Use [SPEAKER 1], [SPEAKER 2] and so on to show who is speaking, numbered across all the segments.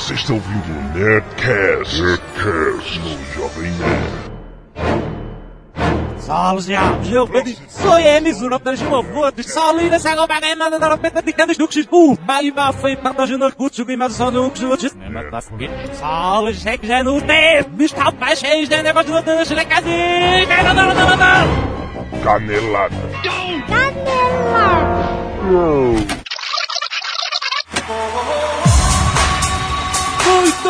[SPEAKER 1] Você está ouvindo o Nerdcast, Nerdcast no Jovem Nerd.
[SPEAKER 2] De Giovanni, soy ina sa goba ga mana da peta de cada duk u, bai ba foi para de no curso que mas só no curso de Solos check já no te, bista pa cheio de negócio do danço de casa. Não não não não.
[SPEAKER 1] Canelada.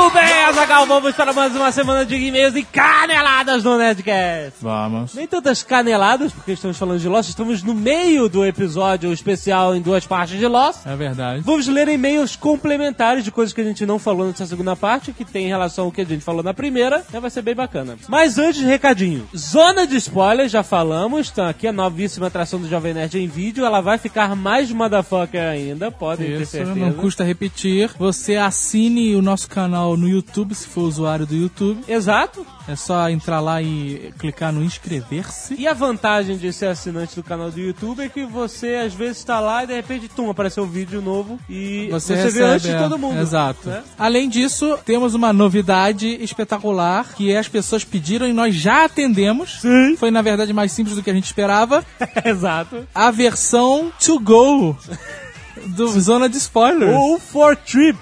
[SPEAKER 2] Muito bem, Azagal, vamos para mais uma semana de e-mails e caneladas no Nerdcast.
[SPEAKER 3] Vamos.
[SPEAKER 2] Nem tantas caneladas, porque estamos falando de Lost, estamos no meio do episódio especial em duas partes de Lost.
[SPEAKER 3] É verdade.
[SPEAKER 2] Vamos ler e-mails complementares de coisas que a gente não falou nessa segunda parte, que tem relação ao que a gente falou na primeira, né? vai ser bem bacana. Mas antes, recadinho. Zona de spoilers, já falamos, então aqui a novíssima atração do Jovem Nerd em vídeo, ela vai ficar mais motherfucker ainda, podem ter
[SPEAKER 3] Isso,
[SPEAKER 2] certeza.
[SPEAKER 3] não custa repetir. Você assine o nosso canal no YouTube, se for usuário do YouTube.
[SPEAKER 2] Exato.
[SPEAKER 3] É só entrar lá e clicar no inscrever-se.
[SPEAKER 2] E a vantagem de ser assinante do canal do YouTube é que você às vezes está lá e de repente, tum, apareceu um vídeo novo e você,
[SPEAKER 3] Você,
[SPEAKER 2] vê antes de
[SPEAKER 3] é,
[SPEAKER 2] todo mundo.
[SPEAKER 3] Exato.
[SPEAKER 2] né?
[SPEAKER 3] Além disso, temos uma novidade espetacular que é as pessoas pediram e nós já atendemos.
[SPEAKER 2] Sim.
[SPEAKER 3] Foi na verdade mais simples do que a gente esperava.
[SPEAKER 2] Exato.
[SPEAKER 3] A versão to go do Zona de Spoilers.
[SPEAKER 2] Ou for trip.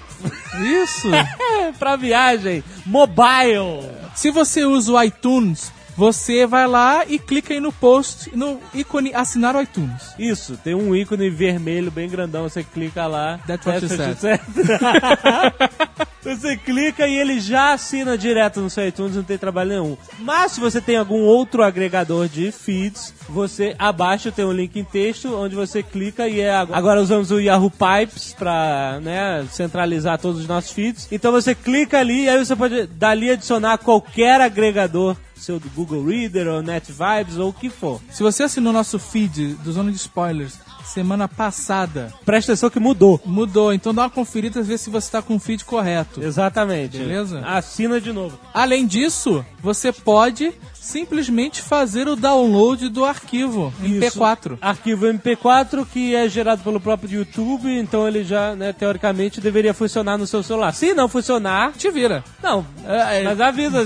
[SPEAKER 3] Isso.
[SPEAKER 2] Pra viagem. Mobile.
[SPEAKER 3] Se você usa o iTunes, você vai lá e clica aí no post, no ícone assinar o iTunes.
[SPEAKER 2] Isso, tem um ícone vermelho bem grandão, você clica lá.
[SPEAKER 3] That's what you said.
[SPEAKER 2] você clica e ele já assina direto no seu iTunes, não tem trabalho nenhum. Mas se você tem algum outro agregador de feeds, você abaixo tem um link em texto onde você clica e é agora, agora usamos o Yahoo Pipes para né, centralizar todos os nossos feeds. Então você clica ali e aí você pode dali adicionar qualquer agregador seu do Google Reader ou NetVibes ou o que for.
[SPEAKER 3] Se você assinou nosso feed do Zona de Spoilers semana passada,
[SPEAKER 2] Presta atenção que mudou.
[SPEAKER 3] mudou. Então dá uma conferida e vê se você está com o feed correto.
[SPEAKER 2] Exatamente.
[SPEAKER 3] Beleza?
[SPEAKER 2] Assina de novo.
[SPEAKER 3] Além disso, você pode simplesmente fazer o download do arquivo MP4.
[SPEAKER 2] Arquivo MP4 que é gerado pelo próprio YouTube, então ele já, né, teoricamente, deveria funcionar no seu celular. Se não funcionar,
[SPEAKER 3] Te vira.
[SPEAKER 2] não.
[SPEAKER 3] É, é,
[SPEAKER 2] Mas avisa,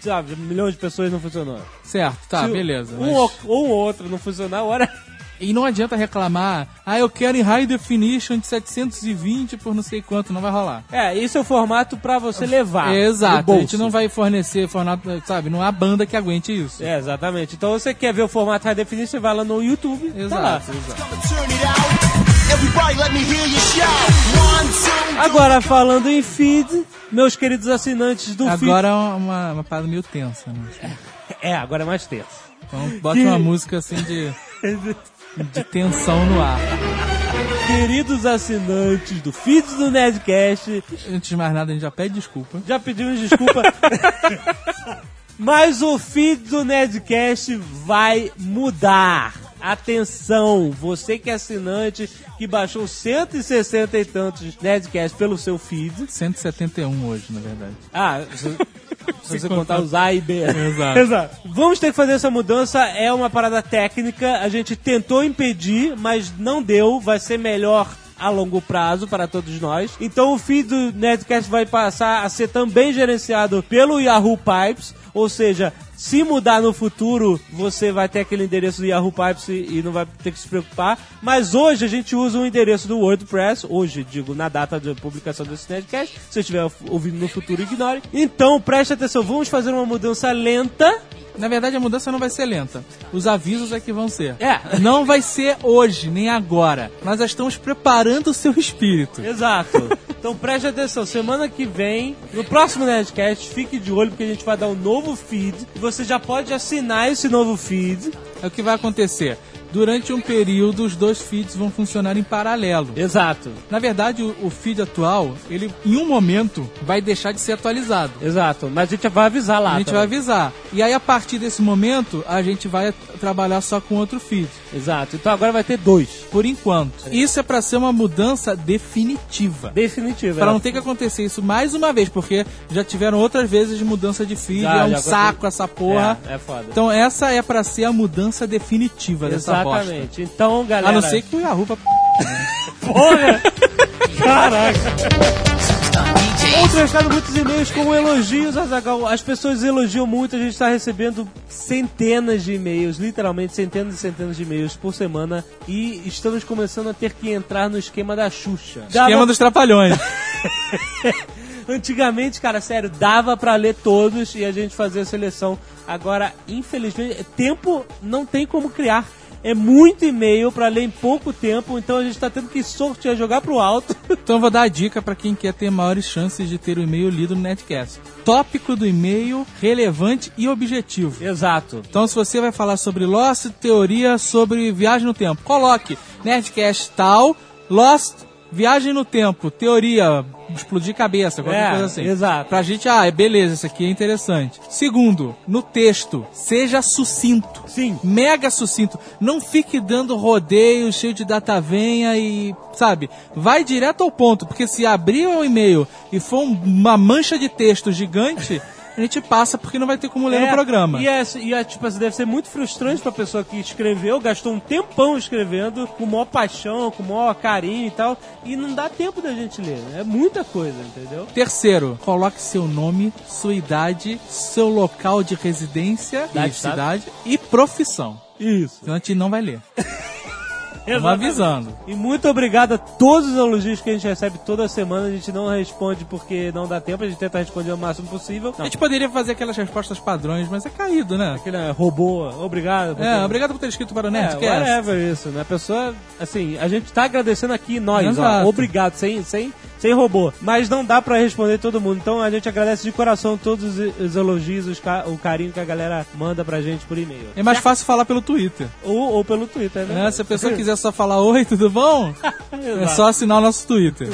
[SPEAKER 2] sabe, milhões de pessoas não funcionou.
[SPEAKER 3] certo, tá,
[SPEAKER 2] Se
[SPEAKER 3] beleza.
[SPEAKER 2] Um
[SPEAKER 3] mas-
[SPEAKER 2] ou, ou outro não funcionar, ora.
[SPEAKER 3] E não adianta reclamar, ah, eu quero em high definition de 720 por não sei quanto, não vai rolar.
[SPEAKER 2] É, esse é o formato pra você levar.
[SPEAKER 3] Exato, a gente não vai fornecer formato, sabe, não há banda que aguente isso.
[SPEAKER 2] É, exatamente. Então você quer ver o formato High Definition, você vai lá no YouTube. Tá lá.
[SPEAKER 3] Exato, exato.
[SPEAKER 4] Shout. One, two,
[SPEAKER 2] Agora, falando em feed, meus queridos assinantes do
[SPEAKER 3] Agora é uma, uma parada meio tensa, né?
[SPEAKER 2] feed. É, agora é mais tenso.
[SPEAKER 3] Então bota uma música assim de, de tensão no ar.
[SPEAKER 2] Queridos assinantes do feed do Nerdcast,
[SPEAKER 3] Antes de mais nada, a gente já pede desculpa.
[SPEAKER 2] já pedimos desculpa. Mas o feed do Nerdcast vai mudar. Atenção, você que é assinante, que baixou 160 e tantos Nerdcast pelo seu feed.
[SPEAKER 3] 171 hoje, na verdade.
[SPEAKER 2] Ah, se, você contar os A e B.
[SPEAKER 3] Exato.
[SPEAKER 2] Vamos ter que fazer essa mudança, é uma parada técnica. A gente tentou impedir, mas não deu. Vai ser melhor a longo prazo para todos nós. Então o feed do Nerdcast vai passar a ser também gerenciado pelo Yahoo Pipes, ou seja, se mudar no futuro, você vai ter aquele endereço do Yahoo Pipes e, não vai ter que se preocupar. Mas hoje a gente usa o endereço do WordPress, hoje, digo, na data de publicação desse Nerdcast. Se você estiver ouvindo no futuro, ignore. Então, preste atenção, vamos fazer uma mudança lenta.
[SPEAKER 3] Na verdade, a mudança não vai ser lenta. Os avisos é que vão ser.
[SPEAKER 2] É.
[SPEAKER 3] Não vai ser hoje, nem agora. Nós já estamos preparando o seu espírito.
[SPEAKER 2] Exato. Então preste atenção, semana que vem, no próximo Nerdcast, fique de olho porque a gente vai dar um novo feed. Você já pode assinar esse novo feed.
[SPEAKER 3] É o que vai acontecer. Durante um período, os dois feeds vão funcionar em paralelo.
[SPEAKER 2] Exato.
[SPEAKER 3] Na verdade, o, o feed atual, ele em um momento vai deixar de ser atualizado.
[SPEAKER 2] Exato. Mas a gente vai avisar lá.
[SPEAKER 3] A gente
[SPEAKER 2] também.
[SPEAKER 3] vai avisar. E aí, a partir desse momento, a gente vai trabalhar só com outro feed.
[SPEAKER 2] Exato. Então agora vai ter dois.
[SPEAKER 3] Por enquanto. Isso é pra ser uma mudança definitiva.
[SPEAKER 2] Definitivo.
[SPEAKER 3] Pra
[SPEAKER 2] é.
[SPEAKER 3] não ter que acontecer isso mais uma vez, porque já tiveram outras vezes de mudança de feed,
[SPEAKER 2] Já,
[SPEAKER 3] é um saco essa porra.
[SPEAKER 2] É, é foda.
[SPEAKER 3] Então essa é pra ser a mudança definitiva dessa bosta.
[SPEAKER 2] Exatamente. Então, galera.
[SPEAKER 3] A não ser que o Yahoo...
[SPEAKER 2] Porra! Caraca! muito recado, muitos e-mails com elogios, Azagal. As pessoas elogiam muito, a gente está recebendo centenas de e-mails, literalmente centenas e centenas de e-mails por semana e estamos começando a ter que entrar no esquema da Xuxa.
[SPEAKER 3] Esquema
[SPEAKER 2] Dava-
[SPEAKER 3] dos trapalhões.
[SPEAKER 2] Antigamente, cara, sério, dava pra ler todos e a gente fazia a seleção. Agora, infelizmente, tempo não tem como criar. É muito e-mail pra ler em pouco tempo, então a gente tá tendo que sortear, jogar pro alto.
[SPEAKER 3] Então eu vou dar a dica para quem quer ter maiores chances de ter o e-mail lido no Netcast. Tópico do e-mail relevante e objetivo.
[SPEAKER 2] Exato.
[SPEAKER 3] Então, se você vai falar sobre Lost, teoria sobre viagem no tempo, coloque Nerdcast tal, Lost, viagem no tempo, teoria, explodir cabeça, qualquer
[SPEAKER 2] É,
[SPEAKER 3] coisa assim.
[SPEAKER 2] exato.
[SPEAKER 3] Pra gente, ah, é beleza, isso aqui é interessante. Segundo, no texto, seja sucinto.
[SPEAKER 2] Sim.
[SPEAKER 3] Mega sucinto. Não fique dando rodeio, cheio de data venha e, sabe, vai direto ao ponto, porque se abrir o e-mail e for um- uma mancha de texto gigante, a gente passa porque não vai ter como ler no programa.
[SPEAKER 2] E, é, e é, tipo assim, deve ser muito frustrante pra pessoa que escreveu, gastou um tempão escrevendo, com maior paixão, com maior carinho e tal, e não dá tempo da gente ler. né? É muita coisa, entendeu?
[SPEAKER 3] Terceiro, coloque seu nome, sua idade, seu local de residência,
[SPEAKER 2] Idade,
[SPEAKER 3] cidade e profissão.
[SPEAKER 2] Isso.
[SPEAKER 3] Senão a gente não vai ler. Estamos avisando.
[SPEAKER 2] E muito obrigado a todos os elogios que a gente recebe toda semana. A gente não responde porque não dá tempo, a gente tenta responder o máximo possível.
[SPEAKER 3] A gente poderia fazer aquelas respostas padrões, mas é caído, né?
[SPEAKER 2] Aquele é, robô, obrigado.
[SPEAKER 3] É,
[SPEAKER 2] ter-
[SPEAKER 3] obrigado por ter escrito para o
[SPEAKER 2] É,
[SPEAKER 3] Nerdcast.
[SPEAKER 2] whatever isso, né? A pessoa, assim, a gente tá agradecendo aqui nós, ó,
[SPEAKER 3] Exato.
[SPEAKER 2] obrigado, sem, sem, sem robô. Mas não dá pra responder todo mundo. Então a gente agradece de coração todos os, os elogios, os ca- o carinho que a galera manda pra gente por e-mail.
[SPEAKER 3] É mais fácil falar pelo Twitter.
[SPEAKER 2] Ou, ou pelo Twitter, né?
[SPEAKER 3] né? Se a pessoa quiser só falar oi, tudo bom? É só assinar o nosso Twitter.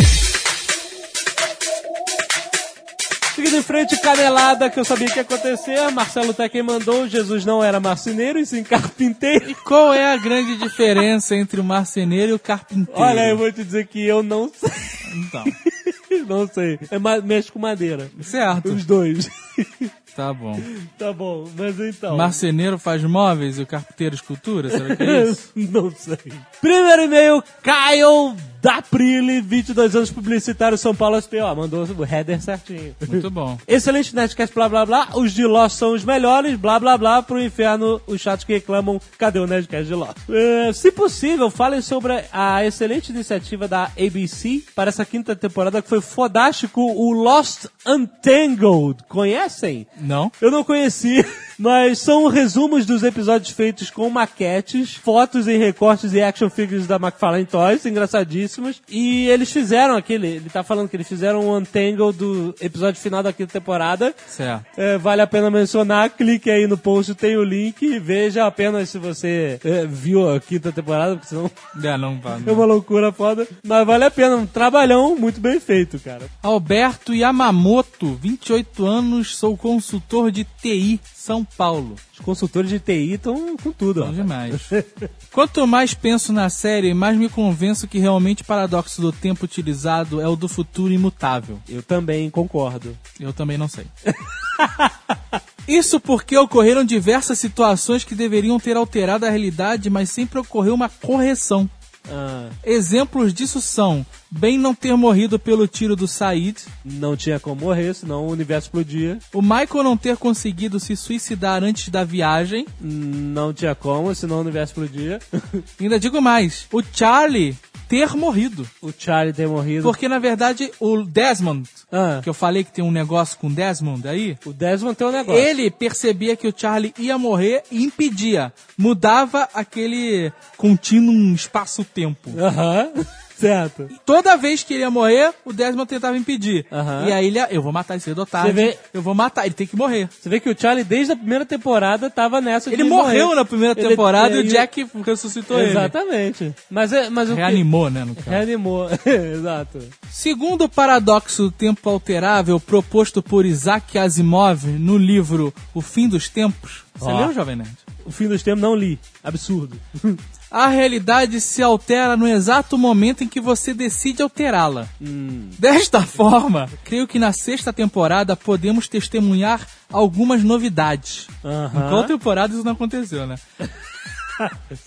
[SPEAKER 2] Seguindo em frente, canelada que eu sabia que ia acontecer. Marcelo Tekken mandou: Jesus não era marceneiro e sim carpinteiro.
[SPEAKER 3] Qual é a grande diferença entre o marceneiro e o carpinteiro?
[SPEAKER 2] Olha, eu vou te dizer que eu não sei.
[SPEAKER 3] Então,
[SPEAKER 2] não sei. É, ma- mexe com madeira.
[SPEAKER 3] certo.
[SPEAKER 2] Os dois.
[SPEAKER 3] Tá bom.
[SPEAKER 2] tá bom, mas então.
[SPEAKER 3] Marceneiro faz móveis e o carpinteiro escultura? Será que é isso?
[SPEAKER 2] Não sei. Primeiro e-mail, Caio Daprile, 22 anos, publicitário, São Paulo SPO. Mandou o header certinho.
[SPEAKER 3] Muito bom.
[SPEAKER 2] Excelente Nerdcast, blá blá blá. Os de Lost são os melhores, blá blá blá. Pro inferno, os chatos que reclamam, cadê o Nerdcast de Lost? É, se possível, falem sobre a excelente iniciativa da ABC para essa quinta temporada que foi fodástico, o Lost Untangled. Conhecem?
[SPEAKER 3] Não?
[SPEAKER 2] Eu não conheci, mas são resumos dos episódios feitos com maquetes, fotos em recortes e action figures da McFarlane Toys, E eles fizeram aquele, ele tá falando que eles fizeram um untangle do episódio final da quinta temporada.
[SPEAKER 3] Certo.
[SPEAKER 2] É, vale a pena mencionar, clique aí no post, tem o link, veja apenas se você é, viu a quinta temporada, porque senão
[SPEAKER 3] É, não, vá,
[SPEAKER 2] é
[SPEAKER 3] não.
[SPEAKER 2] uma loucura foda. Mas vale a pena, um trabalhão muito bem feito, cara.
[SPEAKER 3] Alberto Yamamoto, 28 anos, sou consultor de TI, São Paulo.
[SPEAKER 2] Os consultores de TI estão com tudo, ó.
[SPEAKER 3] Bom demais. Quanto mais penso na série, mais me convenço que realmente o paradoxo do tempo utilizado é o do futuro imutável.
[SPEAKER 2] Eu também concordo.
[SPEAKER 3] Eu também não sei. Isso porque ocorreram diversas situações que deveriam ter alterado a realidade, mas sempre ocorreu uma correção.
[SPEAKER 2] Ah,
[SPEAKER 3] Exemplos disso são Ben não ter morrido pelo tiro do Said,
[SPEAKER 2] não tinha como morrer, senão o universo explodia.
[SPEAKER 3] o Michael não ter conseguido se suicidar antes da viagem,
[SPEAKER 2] Não tinha como, senão o universo explodia.
[SPEAKER 3] ainda digo mais, o Charlie ter morrido.
[SPEAKER 2] o Charlie ter morrido.
[SPEAKER 3] Porque na verdade o Desmond,
[SPEAKER 2] Ah,
[SPEAKER 3] que eu falei que tem um negócio com Desmond aí,
[SPEAKER 2] o Desmond tem um negócio.
[SPEAKER 3] ele percebia que o Charlie ia morrer e impedia. Mudava aquele contínuo espaço-tempo.
[SPEAKER 2] Aham, certo.
[SPEAKER 3] Toda vez que ele ia morrer, o Desmond tentava impedir.
[SPEAKER 2] Aham.
[SPEAKER 3] E aí ele, eu vou matar esse cedo ou tarde,
[SPEAKER 2] Você vê-
[SPEAKER 3] eu vou matar, ele tem que morrer.
[SPEAKER 2] Você vê que o Charlie, desde a primeira temporada, tava nessa de
[SPEAKER 3] Ele morreu
[SPEAKER 2] morrer.
[SPEAKER 3] na primeira
[SPEAKER 2] Ele-
[SPEAKER 3] temporada e o
[SPEAKER 2] ele-
[SPEAKER 3] Jack ressuscitou ele.
[SPEAKER 2] Exatamente. Mas, é, mas o que-
[SPEAKER 3] Reanimou, né, no caso.
[SPEAKER 2] Reanimou, exato.
[SPEAKER 3] Segundo o paradoxo do tempo alterável proposto por Isaac Asimov no livro O Fim dos Tempos, você leu, Jovem Nerd?
[SPEAKER 2] O fim dos tempos não li. Absurdo.
[SPEAKER 3] A realidade se altera no exato momento em que você decide alterá-la.
[SPEAKER 2] Hum.
[SPEAKER 3] Desta forma, creio que na sexta temporada podemos testemunhar algumas novidades.
[SPEAKER 2] Aham.
[SPEAKER 3] Em qual temporada isso não aconteceu, né?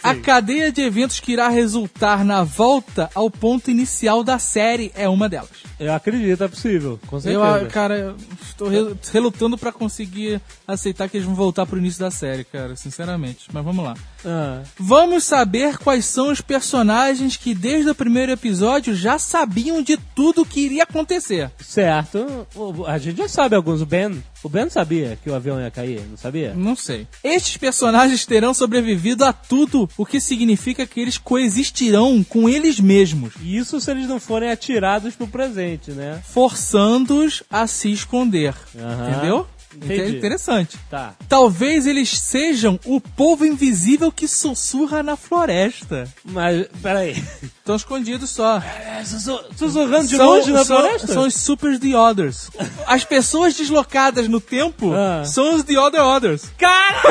[SPEAKER 3] A cadeia de eventos que irá resultar na volta ao ponto inicial da série é uma delas.
[SPEAKER 2] Eu acredito, é possível. Com
[SPEAKER 3] Eu,
[SPEAKER 2] certeza.
[SPEAKER 3] ah, cara, eu estou re- relutando pra conseguir aceitar que eles vão voltar pro início da série, cara, sinceramente. Mas vamos lá.
[SPEAKER 2] Ah,
[SPEAKER 3] Vamos saber quais são os personagens que desde o primeiro episódio já sabiam de tudo que iria acontecer.
[SPEAKER 2] certo. A gente já sabe alguns. O Ben. O Ben sabia que o avião ia cair, não sabia?
[SPEAKER 3] Não sei. Estes personagens terão sobrevivido a tudo, o que significa que eles coexistirão com eles mesmos,
[SPEAKER 2] E Isso se eles não forem atirados pro presente, né?
[SPEAKER 3] forçando-os a se esconder. Entendeu?
[SPEAKER 2] Entendi.
[SPEAKER 3] Interessante.
[SPEAKER 2] Tá.
[SPEAKER 3] Talvez eles sejam o povo invisível que sussurra na floresta.
[SPEAKER 2] Mas, peraí.
[SPEAKER 3] Estão escondidos só.
[SPEAKER 2] É, sussu- sussurrando de
[SPEAKER 3] São-
[SPEAKER 2] longe na
[SPEAKER 3] são-
[SPEAKER 2] floresta?
[SPEAKER 3] São os Super The Others. As pessoas deslocadas no tempo
[SPEAKER 2] Ah.
[SPEAKER 3] são os The Other Others.
[SPEAKER 2] Cara!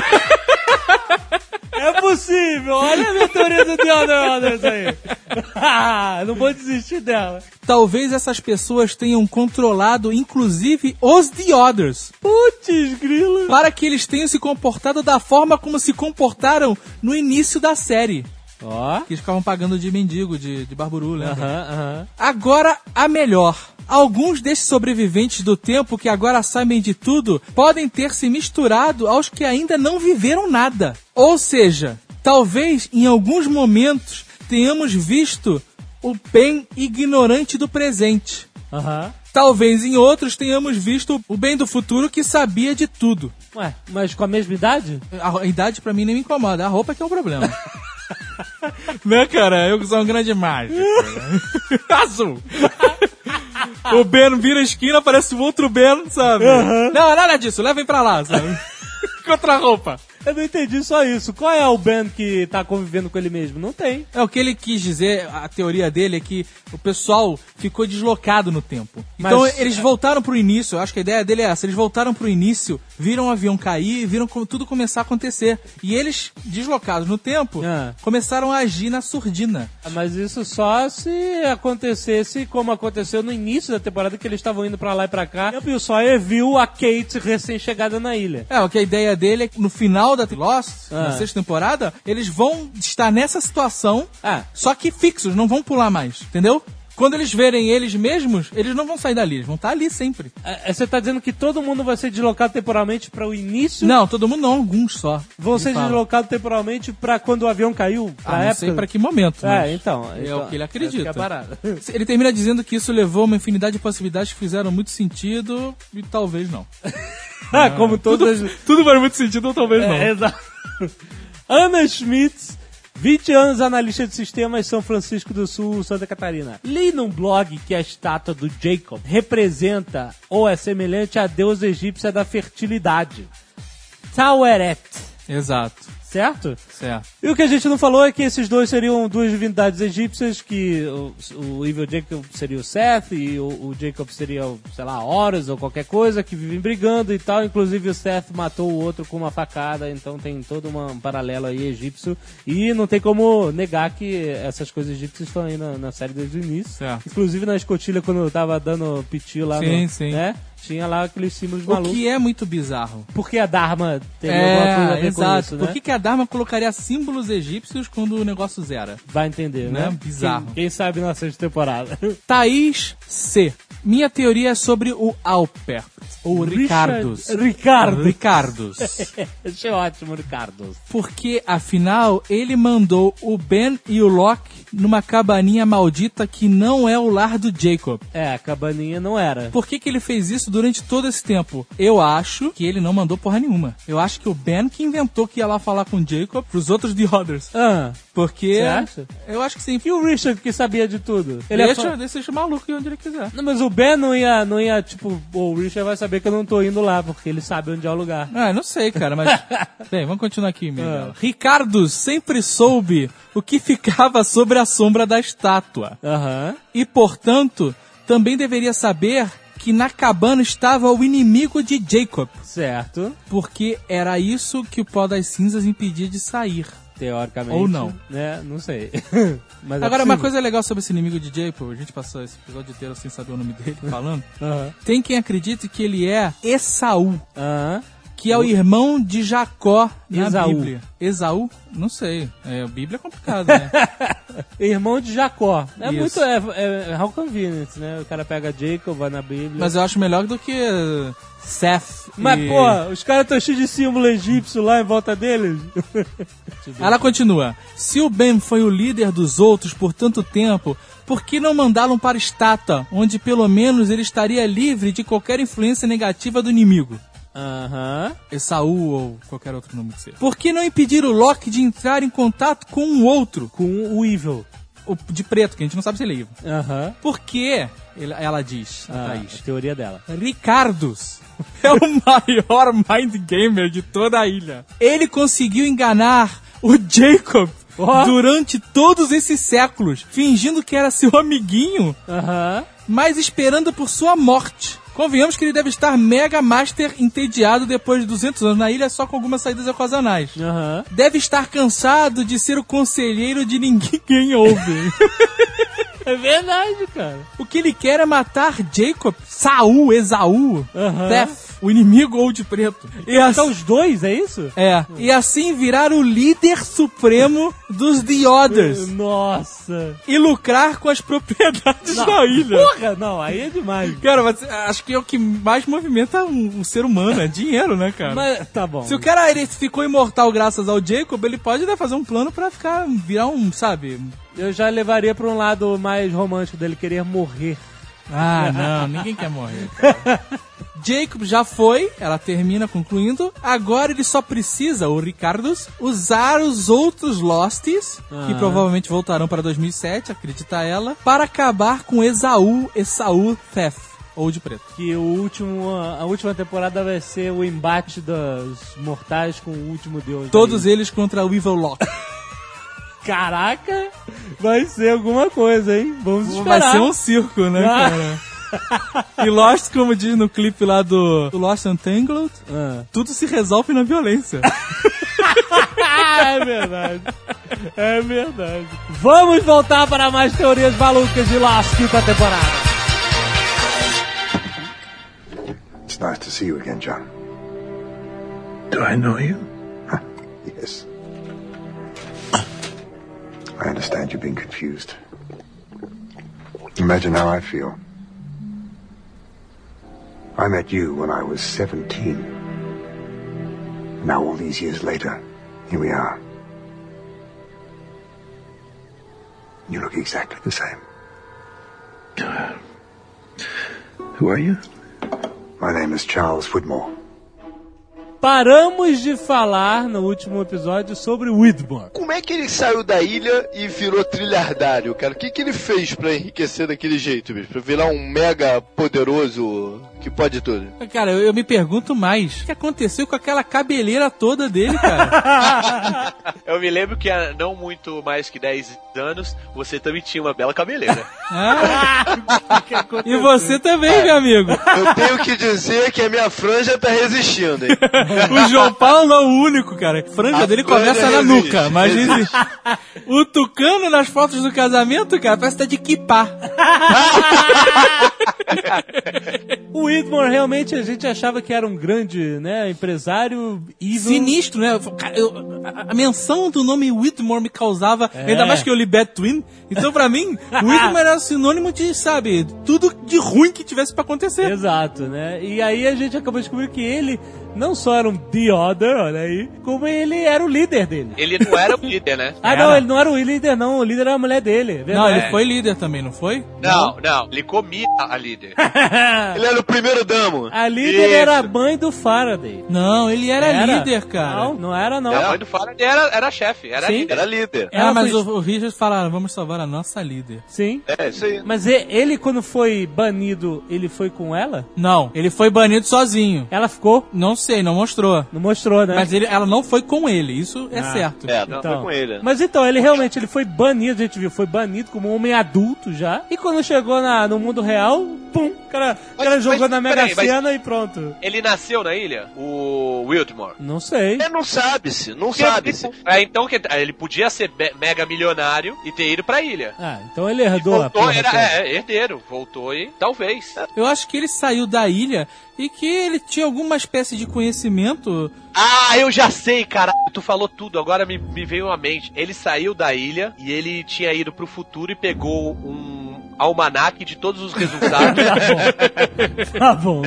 [SPEAKER 2] É possível! Olha a minha teoria do The Other Others aí. Ah, não vou desistir dela.
[SPEAKER 3] Talvez essas pessoas tenham controlado, inclusive, os The Others.
[SPEAKER 2] Putz, grilo.
[SPEAKER 3] Para que eles tenham se comportado da forma como se comportaram no início da série.
[SPEAKER 2] Ó.
[SPEAKER 3] Que eles ficavam pagando de mendigo, de, de barburu, lembra?
[SPEAKER 2] Aham, aham.
[SPEAKER 3] Agora, a melhor. Alguns desses sobreviventes do tempo que agora sabem de tudo podem ter se misturado aos que ainda não viveram nada. Ou seja, talvez em alguns momentos tenhamos visto o bem ignorante do presente.
[SPEAKER 2] Aham.
[SPEAKER 3] Talvez em outros tenhamos visto o bem do futuro que sabia de tudo.
[SPEAKER 2] Ué, mas com a mesma idade?
[SPEAKER 3] A, idade pra mim nem me incomoda, a roupa que é o problema. né, cara? Eu que sou um grande mágico. Azul. o Ben vira a esquina, aparece outro Ben, sabe? Não, nada disso, levem pra lá, sabe? Contra a roupa.
[SPEAKER 2] Eu não entendi só isso. Qual é o Ben que tá convivendo com ele mesmo? Não tem.
[SPEAKER 3] É o que ele quis dizer, a teoria dele é que o pessoal ficou deslocado no tempo. Então
[SPEAKER 2] Mas-
[SPEAKER 3] eles voltaram pro início, acho que a ideia dele é essa, eles voltaram pro início, viram o avião cair, viram tudo começar a acontecer. E eles, deslocados no tempo,
[SPEAKER 2] Ah.
[SPEAKER 3] começaram a agir na surdina.
[SPEAKER 2] Ah, Mas isso só se acontecesse como aconteceu no início da temporada que eles estavam indo pra lá e pra cá. E o Sawyer viu a Kate recém-chegada na ilha.
[SPEAKER 3] É, o que a ideia dele é que no final da Lost, na
[SPEAKER 2] Ah.
[SPEAKER 3] sexta temporada, eles vão estar nessa situação,
[SPEAKER 2] Ah.
[SPEAKER 3] só que fixos, não vão pular mais, entendeu? Quando eles verem eles mesmos, eles não vão sair dali, eles vão estar ali sempre.
[SPEAKER 2] É, Você tá dizendo que todo mundo vai ser deslocado temporalmente para o início?
[SPEAKER 3] Não, todo mundo não, alguns só.
[SPEAKER 2] Vão ser deslocados temporalmente pra quando o avião caiu? Pra
[SPEAKER 3] Ah, não
[SPEAKER 2] época?
[SPEAKER 3] sei pra que momento.
[SPEAKER 2] É, então.
[SPEAKER 3] É
[SPEAKER 2] então,
[SPEAKER 3] o que ele
[SPEAKER 2] que
[SPEAKER 3] acredita.
[SPEAKER 2] é parada.
[SPEAKER 3] Ele termina dizendo que isso levou a uma infinidade de possibilidades que fizeram muito sentido e talvez não.
[SPEAKER 2] Ah, Como todas.
[SPEAKER 3] Tudo faz muito sentido ou talvez
[SPEAKER 2] É, exato. Ana Schmitz, 20 anos analista de sistemas São Francisco do Sul, Santa Catarina. Li num blog que a estátua do Jacob representa ou é semelhante à deusa egípcia da fertilidade. Taweret,
[SPEAKER 3] Exato,
[SPEAKER 2] certo?
[SPEAKER 3] certo.
[SPEAKER 2] E o que a gente não falou é que esses dois seriam duas divindades egípcias, que o, o Evil Jacob seria o Seth e o, o Jacob seria, o, sei lá, Horus ou qualquer coisa, que vivem brigando e tal. Inclusive o Seth matou o outro com uma facada, então tem todo uma- um paralelo aí egípcio. E não tem como negar que essas coisas egípcias estão aí na, na série desde o início.
[SPEAKER 3] Certo.
[SPEAKER 2] Inclusive na escotilha, quando eu tava dando piti lá
[SPEAKER 3] Sim,
[SPEAKER 2] no...
[SPEAKER 3] sim.
[SPEAKER 2] Né? Tinha lá aqueles símbolos
[SPEAKER 3] O
[SPEAKER 2] malucos.
[SPEAKER 3] que é muito bizarro.
[SPEAKER 2] Porque a Dharma tem alguma coisa a
[SPEAKER 3] É,
[SPEAKER 2] ver
[SPEAKER 3] exato.
[SPEAKER 2] com isso, né?
[SPEAKER 3] Por que, que a Dharma colocaria símbolos egípcios quando o negócio zera?
[SPEAKER 2] Vai entender,
[SPEAKER 3] Né?
[SPEAKER 2] né?
[SPEAKER 3] Bizarro.
[SPEAKER 2] Quem, quem sabe na sexta temporada.
[SPEAKER 3] Thaís C. Minha teoria é sobre o Alpert. Ou Ricardos.
[SPEAKER 2] Ricardo.
[SPEAKER 3] Ricardos.
[SPEAKER 2] Achei ótimo, Ricardo.
[SPEAKER 3] Porque, afinal, ele mandou o Ben e o Locke numa cabaninha maldita que não é o lar do Jacob.
[SPEAKER 2] É, a cabaninha não era.
[SPEAKER 3] Por que, que ele fez isso durante todo esse tempo? Eu acho que ele não mandou porra nenhuma. Eu acho que o Ben que inventou que ia lá falar com o Jacob pros outros The Others.
[SPEAKER 2] Ah,
[SPEAKER 3] Porque.
[SPEAKER 2] Você acha?
[SPEAKER 3] Eu acho que sim.
[SPEAKER 2] e o Richard que sabia de tudo? Ele é
[SPEAKER 3] deixa,
[SPEAKER 2] fã-
[SPEAKER 3] deixa esse maluco onde ele quiser.
[SPEAKER 2] Não, mas o Ben não ia, não ia, tipo, o Richard vai saber que eu não tô indo lá, porque ele sabe onde é o lugar.
[SPEAKER 3] Ah, não sei, cara, mas. Bem, vamos continuar aqui, Miguel. Ricardo sempre soube o que ficava sobre a sombra da estátua.
[SPEAKER 2] Aham.
[SPEAKER 3] E, portanto, também deveria saber que na cabana estava o inimigo de Jacob.
[SPEAKER 2] Certo.
[SPEAKER 3] Porque era isso que o pó das cinzas impedia de sair.
[SPEAKER 2] Teoricamente.
[SPEAKER 3] Ou não.
[SPEAKER 2] Né? Não sei. mas é
[SPEAKER 3] Agora, uma
[SPEAKER 2] possível.
[SPEAKER 3] coisa legal sobre esse inimigo de Jacob, a gente passou esse episódio inteiro sem saber o nome dele falando. Tem quem acredite que ele é Esaú,
[SPEAKER 2] Aham.
[SPEAKER 3] Que é o irmão de Jacó na
[SPEAKER 2] Esaú.
[SPEAKER 3] Bíblia. Esaú? Não sei. É, a Bíblia é complicado, né?
[SPEAKER 2] Irmão de Jacó. É
[SPEAKER 3] Isso.
[SPEAKER 2] muito. É, é how convenient, né? O cara pega Jacob, vai na Bíblia.
[SPEAKER 3] Mas eu acho melhor do que Seth.
[SPEAKER 2] Mas,
[SPEAKER 3] e...
[SPEAKER 2] pô, os caras estão cheios de símbolo egípcio lá em volta deles.
[SPEAKER 3] Ela continua. Se o Ben foi o líder dos outros por tanto tempo, por que não mandá-lo para Stata, onde pelo menos ele estaria livre de qualquer influência negativa do inimigo?
[SPEAKER 2] Aham.
[SPEAKER 3] Esaú ou qualquer outro nome que seja. Por que não impedir o Loki de entrar em contato com um outro?
[SPEAKER 2] Com o Evil.
[SPEAKER 3] O de preto, que a gente não sabe se ele é evil.
[SPEAKER 2] Aham.
[SPEAKER 3] Por que, ela diz, a
[SPEAKER 2] Ah,
[SPEAKER 3] Thaís,
[SPEAKER 2] a teoria dela.
[SPEAKER 3] Ricardos é o maior mind gamer de toda a ilha. Ele conseguiu enganar o Jacob
[SPEAKER 2] Ó.
[SPEAKER 3] durante todos esses séculos, fingindo que era seu amiguinho, mas esperando por sua morte. Convenhamos que ele deve estar mega master entediado depois de 200 anos na ilha só com algumas saídas ocasionais.
[SPEAKER 2] Aham.
[SPEAKER 3] Deve estar cansado de ser o conselheiro de ninguém ouve.
[SPEAKER 2] É verdade, cara.
[SPEAKER 3] O que ele quer é matar Jacob, Saul, Esaú,
[SPEAKER 2] Aham.
[SPEAKER 3] Tef, o inimigo ou de preto. E
[SPEAKER 2] Então
[SPEAKER 3] assim,
[SPEAKER 2] os dois, é isso?
[SPEAKER 3] é, e assim virar o líder supremo dos The Others
[SPEAKER 2] Nossa.
[SPEAKER 3] e lucrar com as propriedades da ilha.
[SPEAKER 2] Porra, não, aí é demais.
[SPEAKER 3] Cara, mas acho que é o que mais movimenta um, um ser humano, é dinheiro, né, cara?
[SPEAKER 2] Mas tá bom.
[SPEAKER 3] Se o cara ele ficou imortal graças ao Jacob, ele pode né, fazer um plano pra ficar, virar um, sabe?
[SPEAKER 2] Eu já levaria pra um lado mais romântico dele querer morrer.
[SPEAKER 3] Ah, não, ninguém quer morrer. cara. Jacob já foi, ela termina concluindo. Agora ele só precisa, o Ricardos, usar os outros Losties, que
[SPEAKER 2] Ah.
[SPEAKER 3] provavelmente voltarão para 2007, acredita ela, para acabar com Esaú, Esaú Thef, ou de preto.
[SPEAKER 2] Que o último, a última temporada vai ser o embate dos mortais com o último deus.
[SPEAKER 3] Todos
[SPEAKER 2] Aí.
[SPEAKER 3] eles contra o Evil Lock.
[SPEAKER 2] Caraca, vai ser alguma coisa, hein? Vamos
[SPEAKER 3] Vai
[SPEAKER 2] esperar.
[SPEAKER 3] ser um circo, né,
[SPEAKER 2] Ah.
[SPEAKER 3] cara? E Lost, como diz no clipe lá do, do Lost Untangled,
[SPEAKER 2] Ah.
[SPEAKER 3] tudo se resolve na violência.
[SPEAKER 2] É verdade. É verdade. Vamos voltar para mais teorias malucas de Lost quinta temporada.
[SPEAKER 5] It's nice to see you again, John.
[SPEAKER 1] Do I know you?
[SPEAKER 5] Yes. I understand you've been confused. Imagine how I feel. I met you when I was 17. Now, all these years later, here we are. You look exactly the same.
[SPEAKER 1] Who are you?
[SPEAKER 5] My name is Charles Whitmore.
[SPEAKER 2] Paramos de falar no último episódio sobre Whitmore.
[SPEAKER 6] Como é que ele saiu da ilha e virou trilhardário, cara? O que, que ele fez pra enriquecer daquele jeito, bicho? Pra virar um mega poderoso que pode tudo?
[SPEAKER 3] Cara, eu, eu me pergunto mais. O que aconteceu com aquela cabeleira toda dele, cara?
[SPEAKER 7] Eu me lembro que há não muito mais que 10 anos, você também tinha uma bela cabeleira.
[SPEAKER 3] Ah, e você também, meu amigo.
[SPEAKER 6] Eu tenho que dizer que a minha franja tá resistindo, hein?
[SPEAKER 3] O João Paulo não é o único, cara. A franja
[SPEAKER 6] A
[SPEAKER 3] dele
[SPEAKER 6] franja
[SPEAKER 3] começa na
[SPEAKER 6] resiste,
[SPEAKER 3] nuca, mas existe. O Tucano nas fotos do casamento, cara, parece que tá de kipá.
[SPEAKER 2] O Whitmore realmente a gente achava que era um grande, né, empresário evil.
[SPEAKER 3] Sinistro, né? Eu- a, a menção do nome Whitmore me causava, ainda mais que eu li Bad Twin. Então, pra mim, Whitmore era sinônimo de, sabe, tudo de ruim que tivesse pra acontecer.
[SPEAKER 2] Exato, né? E aí a gente acabou de descobrir que ele não só era um The Other, olha aí, como ele era o líder dele.
[SPEAKER 7] Ele não era o líder, né?
[SPEAKER 2] Ah, não, ele não era o líder, não. O líder era a mulher dele. é
[SPEAKER 3] Não,
[SPEAKER 2] verdade.
[SPEAKER 3] ele foi líder também, não foi?
[SPEAKER 7] Não, não, ele comia a líder.
[SPEAKER 6] Ele era o primeiro damo.
[SPEAKER 2] A líder
[SPEAKER 7] Isso.
[SPEAKER 2] era a mãe do Faraday.
[SPEAKER 3] Não, ele era,
[SPEAKER 2] Era?
[SPEAKER 3] líder, cara.
[SPEAKER 2] Não, não era, não.
[SPEAKER 7] A mãe do Faraday era, era chefe, era
[SPEAKER 2] Sim.
[SPEAKER 7] líder.
[SPEAKER 6] Era líder.
[SPEAKER 3] Ah,
[SPEAKER 2] Ela
[SPEAKER 3] mas
[SPEAKER 2] foi-
[SPEAKER 3] o, o Richard falaram, vamos salvar a nossa líder.
[SPEAKER 2] Sim.
[SPEAKER 6] É, isso aí.
[SPEAKER 2] Mas ele, quando foi banido, ele foi com ela?
[SPEAKER 3] Não, ele foi banido sozinho.
[SPEAKER 2] Ela ficou?
[SPEAKER 3] Não sei, não mostrou.
[SPEAKER 2] Não mostrou, né?
[SPEAKER 3] Mas ele, ela não foi com ele, isso é
[SPEAKER 2] Ah.
[SPEAKER 3] certo.
[SPEAKER 6] É, não, foi com ele.
[SPEAKER 2] Mas então, ele realmente ele foi banido, a gente viu, foi banido como um homem adulto já. E quando chegou na- no mundo real, pum, o cara, o cara
[SPEAKER 7] Mas-
[SPEAKER 2] jogou
[SPEAKER 7] mas
[SPEAKER 2] na Mega
[SPEAKER 7] mas-
[SPEAKER 2] Sena e pronto.
[SPEAKER 7] Ele nasceu na ilha? O Wildmore.
[SPEAKER 2] Não sei.
[SPEAKER 6] É, não sabe-se, não sabe-se.
[SPEAKER 7] É, então que- ele podia ser mega milionário e ter ido pra ilha.
[SPEAKER 2] Ah, então ele herdou a
[SPEAKER 7] Voltou,
[SPEAKER 2] porra
[SPEAKER 7] era,
[SPEAKER 2] toda.
[SPEAKER 7] é, herdeiro. Voltou e talvez.
[SPEAKER 3] Eu acho que ele saiu da ilha e que ele tinha alguma espécie de conhecimento.
[SPEAKER 7] Ah, eu já sei, caralho. Tu falou tudo, agora me, me veio à mente. Ele saiu da ilha e ele tinha ido pro futuro e pegou um almanaque de todos os resultados.
[SPEAKER 2] Tá bom.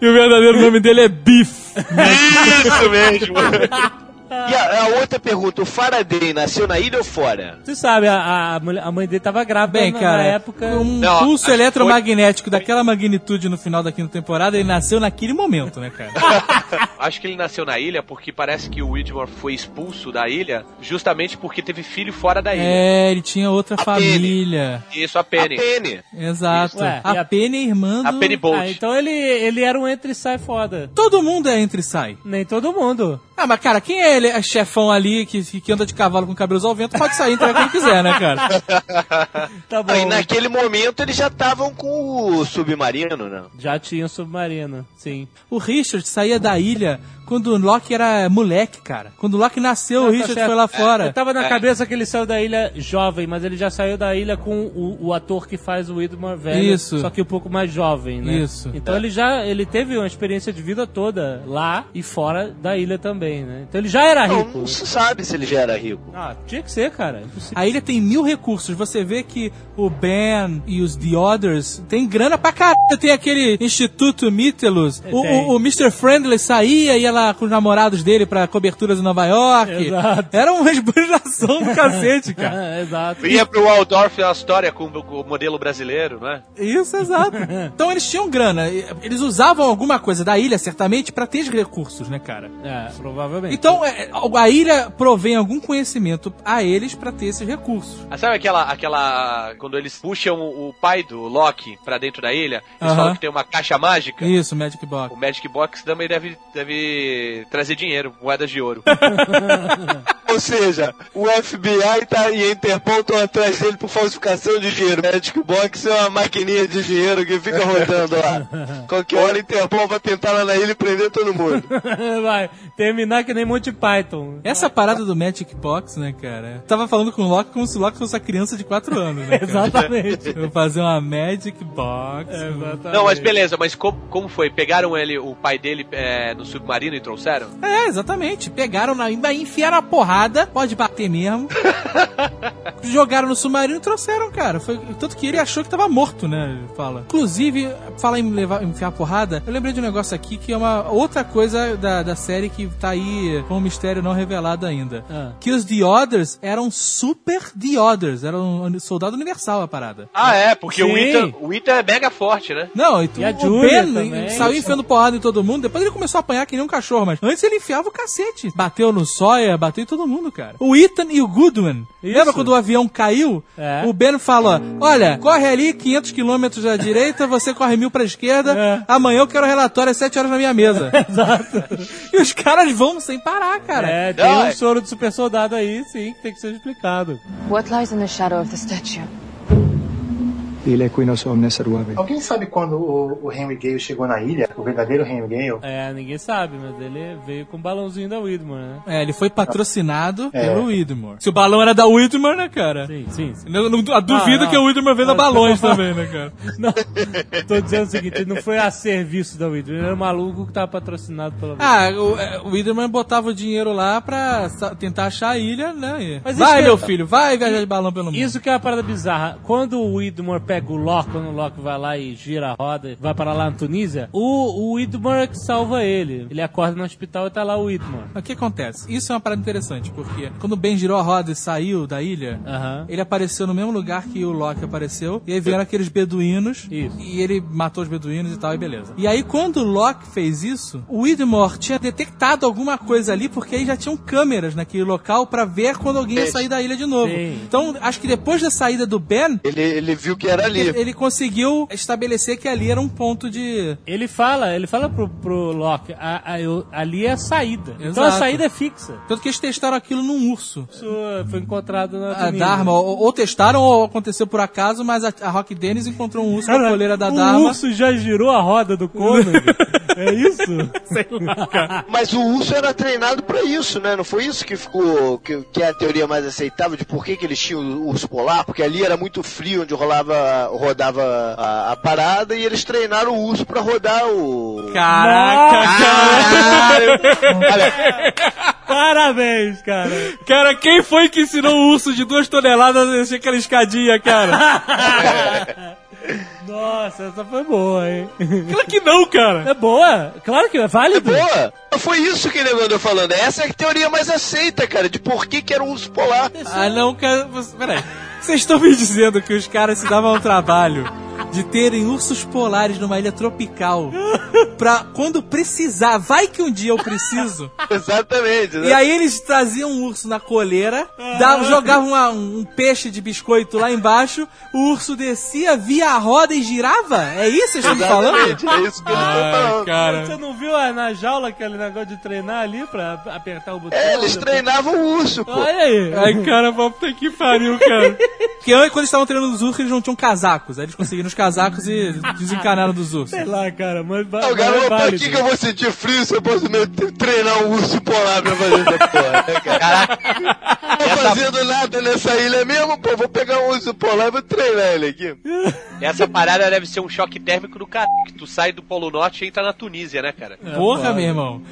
[SPEAKER 3] E o verdadeiro nome dele é Biff.
[SPEAKER 7] Isso mesmo.
[SPEAKER 6] E a, a outra pergunta, o Faraday nasceu na ilha ou fora?
[SPEAKER 2] Você sabe, a, a, mulher- a mãe dele tava grávida
[SPEAKER 3] Bem,
[SPEAKER 2] na,
[SPEAKER 3] cara,
[SPEAKER 2] na época.
[SPEAKER 3] um
[SPEAKER 7] Não,
[SPEAKER 3] pulso eletromagnético daquela magnitude no final da quinta temporada, ele nasceu naquele momento, né, cara?
[SPEAKER 7] Acho que ele nasceu na ilha porque parece que o Widmore foi expulso da ilha justamente porque teve filho fora da ilha.
[SPEAKER 3] É, ele tinha outra
[SPEAKER 6] A
[SPEAKER 3] família.
[SPEAKER 7] Isso, a
[SPEAKER 6] A
[SPEAKER 7] Penny.
[SPEAKER 6] Penny.
[SPEAKER 3] Exato.
[SPEAKER 2] Ué,
[SPEAKER 3] a
[SPEAKER 2] a-
[SPEAKER 3] Penny é irmã do...
[SPEAKER 7] A Penny Bolt.
[SPEAKER 2] Ah, então ele, ele era um entre e sai foda.
[SPEAKER 3] Todo mundo é entre e sai.
[SPEAKER 2] Nem todo mundo.
[SPEAKER 3] Ah, mas cara, quem é ele, é chefão ali que, que anda de cavalo com cabelos ao vento, pode sair entre quem quiser, né, cara?
[SPEAKER 2] Tá bom.
[SPEAKER 6] Aí naquele momento eles já estavam com o submarino, né?
[SPEAKER 2] Já tinha o submarino, sim.
[SPEAKER 3] O Richard saía da ilha quando o Loki era moleque, cara. Quando o Loki nasceu, o
[SPEAKER 2] Não, tá
[SPEAKER 3] Richard
[SPEAKER 2] certo.
[SPEAKER 3] foi lá
[SPEAKER 2] Eu
[SPEAKER 3] fora.
[SPEAKER 2] tava na
[SPEAKER 7] É.
[SPEAKER 2] cabeça que ele saiu da ilha jovem, mas ele já saiu da ilha com o, o ator que faz o Widmore velho.
[SPEAKER 3] Isso.
[SPEAKER 2] Só que um pouco mais jovem, né?
[SPEAKER 3] Isso.
[SPEAKER 2] Então ele já ele teve uma experiência de vida toda lá e fora da ilha também, né? Então ele já era
[SPEAKER 6] Não,
[SPEAKER 2] rico.
[SPEAKER 6] não se sabe se ele já era rico.
[SPEAKER 2] Ah, tinha que ser, cara. Impossível.
[SPEAKER 3] A ilha tem mil recursos. Você vê que o Ben e os The Others tem grana pra caralho. Tem aquele Instituto Mytilus. O,
[SPEAKER 2] Tem.
[SPEAKER 3] o, o Mr. Friendly saía e ia lá com os namorados dele pra coberturas em Nova York.
[SPEAKER 2] Exato.
[SPEAKER 3] Era uma esbanjação do cacete, cara.
[SPEAKER 2] Ah, exato.
[SPEAKER 7] Ia pro Waldorf a história com o modelo brasileiro, né?
[SPEAKER 3] Isso, exato. Então eles tinham grana. Eles usavam alguma coisa da ilha, certamente, pra ter os recursos, né, cara?
[SPEAKER 2] É, provavelmente.
[SPEAKER 3] Então, é, a ilha provém algum conhecimento a eles pra ter esses recursos.
[SPEAKER 7] Ah, sabe aquela, aquela. Quando eles puxam o, pai do Loki pra dentro da ilha, eles
[SPEAKER 3] Aham.
[SPEAKER 7] falam que tem uma caixa mágica.
[SPEAKER 3] Isso, Magic Box.
[SPEAKER 7] O Magic Box também deve, deve trazer dinheiro, moedas de ouro.
[SPEAKER 6] Ou seja, o FBI tá, e a Interpol estão atrás dele por falsificação de dinheiro. Magic Box é uma maquininha de dinheiro que fica rodando lá. Qualquer hora a Interpol vai tentar lá na ilha e prender todo mundo.
[SPEAKER 2] Vai terminar que nem Monty Python.
[SPEAKER 3] Essa parada do Magic Box, né, cara? Tava falando com o Loki como se o Loki fosse uma criança de 4 anos, né?
[SPEAKER 2] Exatamente.
[SPEAKER 3] Vou fazer uma Magic Box.
[SPEAKER 2] Exatamente.
[SPEAKER 7] Não, mas beleza, mas como, como foi? Pegaram ele, o pai dele é, no submarino e trouxeram?
[SPEAKER 3] É, exatamente. Pegaram na aí enfiaram a porrada, pode bater mesmo. Jogaram no submarino e trouxeram, cara. Foi, tanto que ele achou que tava morto, né? Fala. Inclusive, fala em levar, enfiar porrada, eu lembrei de um negócio aqui que é uma outra coisa da, da série que tá aí com um mistério não revelado ainda.
[SPEAKER 2] Ah.
[SPEAKER 3] Que os The Others eram super The Others, eram um soldado universal a parada.
[SPEAKER 7] Ah, é, porque
[SPEAKER 2] Sim.
[SPEAKER 7] o Ita, o Ita é mega forte, né?
[SPEAKER 3] Não, e,
[SPEAKER 2] E a
[SPEAKER 3] o
[SPEAKER 2] Julia
[SPEAKER 3] Ben
[SPEAKER 2] também.
[SPEAKER 3] saiu enfiando porrada em todo mundo, depois ele começou a apanhar que nem um cachorro, mas antes ele enfiava o cacete. Bateu no Sawyer, bateu em todo mundo, cara. O Ethan e o Goodwin.
[SPEAKER 2] Isso.
[SPEAKER 3] Lembra quando o avião caiu?
[SPEAKER 2] É.
[SPEAKER 3] O Ben fala, olha, corre ali 500 quilômetros à direita, você corre mil pra esquerda,
[SPEAKER 2] É.
[SPEAKER 3] amanhã eu quero relatório às 7 horas na minha mesa. Exato. E os caras vão sem parar, cara.
[SPEAKER 2] É, tem
[SPEAKER 7] Não,
[SPEAKER 2] um soro de super soldado aí, sim, que tem que ser explicado.
[SPEAKER 8] What lies in the shadow of the statue?
[SPEAKER 5] Il equinox omnes servave.
[SPEAKER 9] Alguém sabe quando o, o Henry Gale chegou na ilha? O verdadeiro Henry Gale?
[SPEAKER 2] É, ninguém sabe, mas ele veio com o balãozinho da Widmore, né?
[SPEAKER 3] É, ele foi patrocinado
[SPEAKER 9] É.
[SPEAKER 3] pelo Widmore. Se o balão era da Widmore, né, cara?
[SPEAKER 2] Sim, sim. sim.
[SPEAKER 3] Não, não, a duvido
[SPEAKER 2] Ah, não.
[SPEAKER 3] que o Widmore venda
[SPEAKER 2] Ah,
[SPEAKER 3] balões também, né, cara?
[SPEAKER 2] Não, tô dizendo o seguinte, ele não foi a serviço da Widmore, ele era um maluco que tava patrocinado pela
[SPEAKER 3] Ah, o, é, o Widerman botava o dinheiro lá pra tentar achar a ilha, né?
[SPEAKER 2] Mas isso
[SPEAKER 3] vai, meu
[SPEAKER 2] é-
[SPEAKER 3] filho, vai viajar de balão pelo mundo.
[SPEAKER 2] Isso que é uma parada bizarra. Quando o Widmore pega o Loki, quando o Loki vai lá e gira a roda, vai para lá na Tunísia, o, o Widmore é que salva ele. Ele acorda no hospital e tá lá o Widmore.
[SPEAKER 3] O que acontece? Isso é uma parada interessante, porque quando o Ben girou a roda e saiu da ilha, ele apareceu no mesmo lugar que o Loki apareceu, e aí vieram aqueles beduínos,
[SPEAKER 2] Isso.
[SPEAKER 3] e ele matou os beduínos e tal, e beleza. E aí, quando o Loki fez isso, o Widmore tinha detectado alguma coisa ali, porque aí já tinham câmeras naquele local pra ver quando alguém ia sair da ilha de novo.
[SPEAKER 2] Sim.
[SPEAKER 3] Então, acho que depois da saída do Ben,
[SPEAKER 6] Ele, ele viu que era era ali.
[SPEAKER 3] Ele conseguiu estabelecer que ali era um ponto de.
[SPEAKER 2] Ele fala, ele fala pro, pro Loki, a- a- eu- ali é a saída. Então a
[SPEAKER 3] Exato.
[SPEAKER 2] saída é fixa.
[SPEAKER 3] Tanto que eles testaram aquilo num urso.
[SPEAKER 2] Isso foi encontrado na
[SPEAKER 3] A. Dharma, ou, ou testaram ou aconteceu por acaso, mas a, a Rock Dennis encontrou um urso na coleira da
[SPEAKER 2] o
[SPEAKER 3] Dharma.
[SPEAKER 2] urso já girou a roda do Conan. é isso?
[SPEAKER 3] Sei lá, cara.
[SPEAKER 6] Mas o urso era treinado pra isso, né? Não foi isso que ficou. que, que é a teoria mais aceitável de por que, que eles tinham o urso polar? Porque ali era muito frio onde rolava, rodava a, a parada e eles treinaram o urso pra rodar o.
[SPEAKER 3] Caraca,
[SPEAKER 6] Caralho! Olha,
[SPEAKER 2] Parabéns, cara.
[SPEAKER 3] Cara, quem foi que ensinou o urso de duas toneladas a descer aquela escadinha, cara?
[SPEAKER 2] Nossa, essa foi boa, hein?
[SPEAKER 3] Claro que não, cara.
[SPEAKER 2] É boa, claro que é válido.
[SPEAKER 6] boa! Foi isso que ele andou falando. Essa é a teoria mais aceita, cara, de por que, que era o urso polar.
[SPEAKER 3] Ah, não, cara. Peraí. Vocês estão me dizendo que os caras se davam ao trabalho de terem ursos polares numa ilha tropical pra quando precisar, vai que um dia eu preciso.
[SPEAKER 6] Exatamente. né?
[SPEAKER 3] E aí eles traziam um urso na coleira, davam, jogavam uma- um peixe de biscoito lá embaixo, o urso descia, via a roda e girava? É isso que vocês estão me falando?
[SPEAKER 6] É isso que eles estão falando.
[SPEAKER 3] cara.
[SPEAKER 2] Você não viu na jaula aquele negócio de treinar ali pra apertar o botão?
[SPEAKER 6] É, eles
[SPEAKER 2] depois-
[SPEAKER 6] treinavam o urso, pô.
[SPEAKER 2] Olha aí.
[SPEAKER 3] Ai, cara, puta que pariu, cara. Porque antes, quando eles estavam treinando os ursos, eles não tinham casacos. Aí eles conseguiram os casacos e desencanaram dos ursos.
[SPEAKER 2] Sei lá, cara, mas, va-
[SPEAKER 6] Não, garoto,
[SPEAKER 2] é
[SPEAKER 6] pra que, que eu vou sentir frio se eu posso me treinar um urso polar pra fazer essa porra, né, cara? Não tô fazendo nada nessa ilha mesmo, pô, vou pegar um urso polar e vou treinar ele aqui.
[SPEAKER 7] Essa parada deve ser um choque térmico do cara. Que tu sai do Polo Norte e entra na Tunísia, né, cara?
[SPEAKER 3] Porra, meu irmão.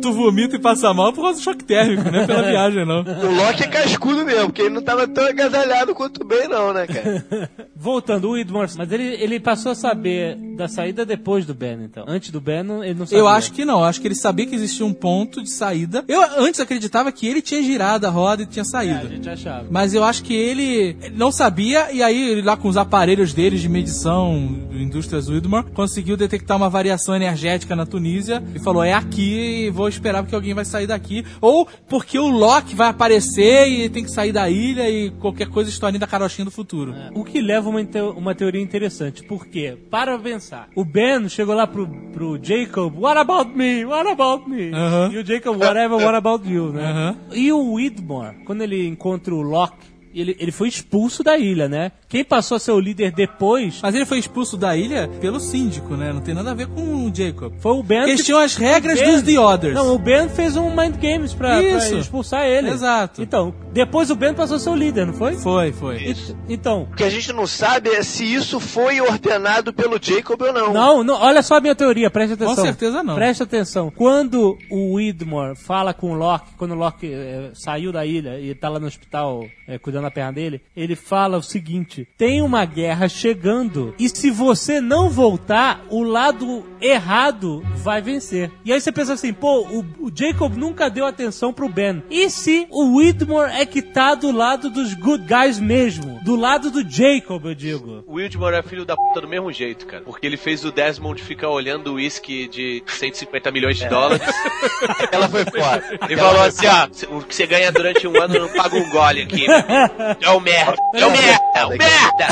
[SPEAKER 3] Tu vomita e passa mal por causa do choque térmico, não é pela viagem, não.
[SPEAKER 6] O Loki é cascudo mesmo, porque ele não tava tão agasalhado quanto bem, não, né, cara?
[SPEAKER 2] Voltando, o Widmore, mas ele, ele passou a saber da saída depois do Ben, então. Antes do Ben, ele não sabia.
[SPEAKER 3] Eu acho que não, acho que ele sabia que existia um ponto de saída. Eu antes acreditava que ele tinha girado a roda e tinha
[SPEAKER 2] É, a
[SPEAKER 3] saído.
[SPEAKER 2] gente achava.
[SPEAKER 3] Mas eu acho que ele não sabia, e aí ele lá com os aparelhos deles de medição, indústrias Widmore, conseguiu detectar uma variação energética na Tunísia e falou: é aqui, e vou esperar porque alguém vai sair daqui. Ou porque o Loki vai aparecer e tem que sair da ilha e qualquer coisa historinha da carochinha do futuro.
[SPEAKER 2] O que leva uma, uma teoria interessante. Por quê? Para pensar. O Ben chegou lá pro, pro Jacob, what about me? What about me?
[SPEAKER 3] Aham.
[SPEAKER 2] E o Jacob, whatever, what about you, né?
[SPEAKER 3] Aham.
[SPEAKER 2] E o Widmore, quando ele encontra o Locke, ele, ele foi expulso da ilha, né? Quem passou a ser o líder depois
[SPEAKER 3] Mas ele foi expulso da ilha pelo síndico, né? Não tem nada a ver com o Jacob.
[SPEAKER 2] foi o Ben.
[SPEAKER 3] Eles
[SPEAKER 2] que-
[SPEAKER 3] tinham as regras
[SPEAKER 2] Ben-
[SPEAKER 3] dos The Others.
[SPEAKER 2] Não, o Ben fez um Mind Games pra, pra
[SPEAKER 3] Isso.
[SPEAKER 2] expulsar ele.
[SPEAKER 3] Exato.
[SPEAKER 2] Então, depois o Ben passou a ser o líder, não foi?
[SPEAKER 3] Foi, foi.
[SPEAKER 2] E- Então,
[SPEAKER 6] O que a gente não sabe é se isso foi ordenado pelo Jacob ou não.
[SPEAKER 2] Não, não, olha só a minha teoria, preste atenção.
[SPEAKER 3] Com certeza não.
[SPEAKER 2] Preste atenção. Quando o Widmore fala com o Loki, quando o Loki eh, saiu da ilha e tá lá no hospital eh, cuidando da perna dele, ele fala o seguinte: tem uma guerra chegando e se você não voltar, o lado errado vai vencer. E aí você pensa assim, pô, o, o Jacob nunca deu atenção pro Ben. E se o Widmore é que tá do lado dos good guys mesmo? Do lado do Jacob, eu digo.
[SPEAKER 7] O Wildmore é filho da puta do mesmo jeito, cara. Porque ele fez o Desmond ficar olhando o uísque de 150 milhões de dólares.
[SPEAKER 6] Ela foi fora.
[SPEAKER 7] E falou assim, ó, o que você ganha durante um ano não paga um gole aqui. É o merda, é o merda, é o merda.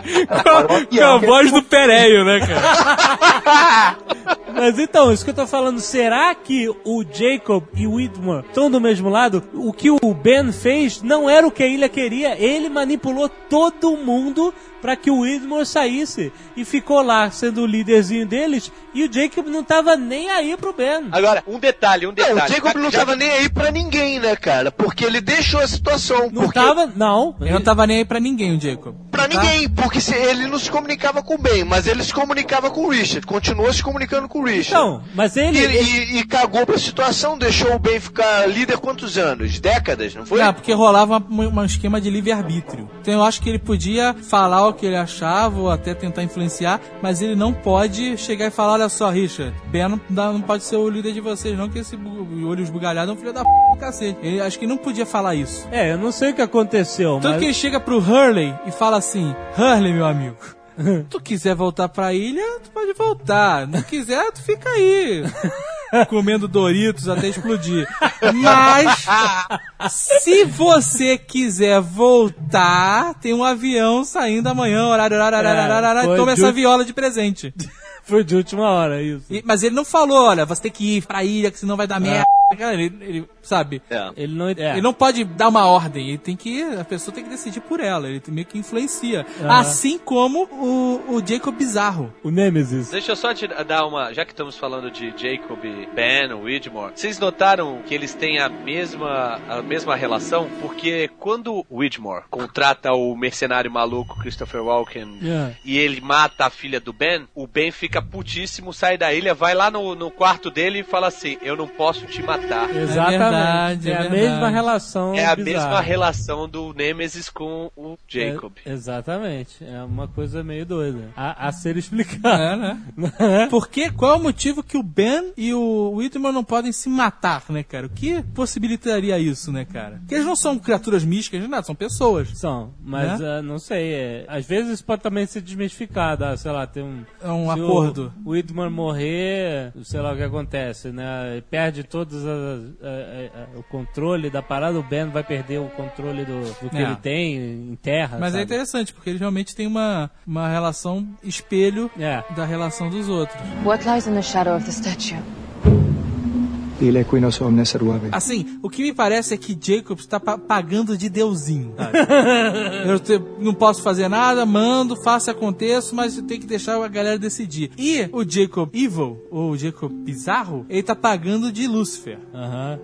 [SPEAKER 3] Com a voz do Pereio, né, cara?
[SPEAKER 2] Mas então, isso que eu tô falando, será que o Jacob e o Widmore estão do mesmo lado? O que o Ben fez não era o que a ilha queria, ele manipulou todo mundo pra que o Widmore saísse e ficou lá sendo o líderzinho deles e o Jacob não tava nem aí pro Ben.
[SPEAKER 7] Agora, um detalhe, um
[SPEAKER 6] Não,
[SPEAKER 7] detalhe.
[SPEAKER 6] o Jacob não tava nem aí pra ninguém, né, cara? Porque ele deixou a situação.
[SPEAKER 2] Não
[SPEAKER 6] porque...
[SPEAKER 2] tava, não.
[SPEAKER 3] Ele não tava nem aí pra ninguém, o Jacob.
[SPEAKER 6] Pra
[SPEAKER 3] Tá?
[SPEAKER 6] ninguém, porque se ele não se comunicava com o Ben, mas ele se comunicava com o Richard, continuou se comunicando com o Richard.
[SPEAKER 2] Então, mas
[SPEAKER 6] E,
[SPEAKER 2] ele, ele-
[SPEAKER 6] e- e cagou pra situação, deixou o Ben ficar líder quantos anos? Décadas, não foi?
[SPEAKER 3] Não, porque rolava um esquema de livre-arbítrio. Então eu acho que ele podia falar que ele achava ou até tentar influenciar, mas ele não pode chegar e falar, olha só, Richard, Ben não, pode ser o líder de vocês não, que esse olho esbugalhado é um filho da p do cacete. Ele, acho que não podia falar isso.
[SPEAKER 2] É, eu não sei o que aconteceu,
[SPEAKER 3] Tanto
[SPEAKER 2] mas...
[SPEAKER 3] que ele chega pro Hurley e fala assim, Hurley, meu amigo, tu quiser voltar pra ilha, tu pode voltar. Não quiser, tu fica aí. comendo Doritos até explodir. Mas, se você quiser voltar, tem um avião saindo amanhã, horário, horário, horário,
[SPEAKER 2] É,
[SPEAKER 3] horário, horário, toma essa viola de presente.
[SPEAKER 2] Foi de última hora, isso.
[SPEAKER 3] E- mas ele não falou, olha, você tem que ir pra ilha, que senão vai dar merda. Cara, ele, ele, sabe?
[SPEAKER 7] É.
[SPEAKER 2] Ele não. É.
[SPEAKER 3] Ele não pode dar uma ordem, ele tem que. A pessoa tem que decidir por ela, ele meio que influencia. Assim como o, o Jacob Bizarro.
[SPEAKER 2] O Nemesis.
[SPEAKER 7] Deixa eu só te dar uma. Já que estamos falando de Jacob, Ben, Widmore, vocês notaram que eles têm a mesma, a mesma relação? Porque quando o Widmore contrata o mercenário maluco Christopher Walken
[SPEAKER 2] É.
[SPEAKER 7] e ele mata a filha do Ben, o Ben fica putíssimo, sai da ilha, vai lá no, no quarto dele e fala assim: Eu não posso te matar.
[SPEAKER 2] Exatamente.
[SPEAKER 3] verdade,
[SPEAKER 2] é
[SPEAKER 3] é
[SPEAKER 2] a
[SPEAKER 3] verdade.
[SPEAKER 2] mesma relação.
[SPEAKER 7] É a
[SPEAKER 2] bizarra.
[SPEAKER 7] mesma relação do Nemesis com o Jacob.
[SPEAKER 2] É, exatamente. É uma coisa meio doida. A, a ser explicada.
[SPEAKER 3] É, né? Porque qual é o motivo que o Ben e o Whitman não podem se matar, né, cara? O que possibilitaria isso, né, cara? Porque eles não são criaturas místicas, nada, são pessoas.
[SPEAKER 2] São, mas
[SPEAKER 3] Né?
[SPEAKER 2] ah, não sei. é, às vezes isso pode também ser desmistificado. ah, sei lá, tem um.
[SPEAKER 3] É um
[SPEAKER 2] se
[SPEAKER 3] acordo.
[SPEAKER 2] O, o Whitman morrer, sei lá o que acontece, né? Ele perde todos as- a- a- a- o controle da parada, o Ben vai perder o controle do, do que
[SPEAKER 3] É.
[SPEAKER 2] ele tem em terra.
[SPEAKER 3] Mas é
[SPEAKER 2] sabe?
[SPEAKER 3] interessante, porque eles realmente têm uma, uma relação espelho
[SPEAKER 2] É.
[SPEAKER 3] da relação dos outros.
[SPEAKER 8] What lies in the shadow of the statue?
[SPEAKER 3] Assim, o que me parece é que Jacob está pa- pagando de deusinho. eu te- não posso fazer nada, mando, faça aconteça, mas tem que deixar a galera decidir. E o Jacob Evil, ou o Jacob Bizarro, ele tá pagando de Lúcifer.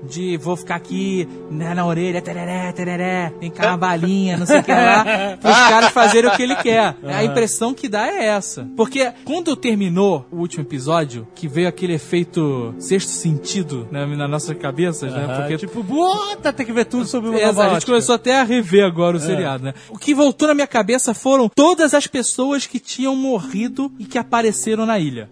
[SPEAKER 3] De vou ficar aqui né, na orelha, tereré, tereré, tem cá uma balinha, não sei o que lá, pros caras fazerem o que ele quer. A impressão que dá é essa. Porque quando terminou o último episódio, que veio aquele efeito sexto sentido né, nas nossas cabeças, né? Porque
[SPEAKER 2] tipo, bota, tem que ver tudo sobre o
[SPEAKER 3] é,
[SPEAKER 2] Nova
[SPEAKER 3] a gente começou até a rever agora o seriado, né? O que voltou na minha cabeça foram todas as pessoas que tinham morrido e que apareceram na ilha.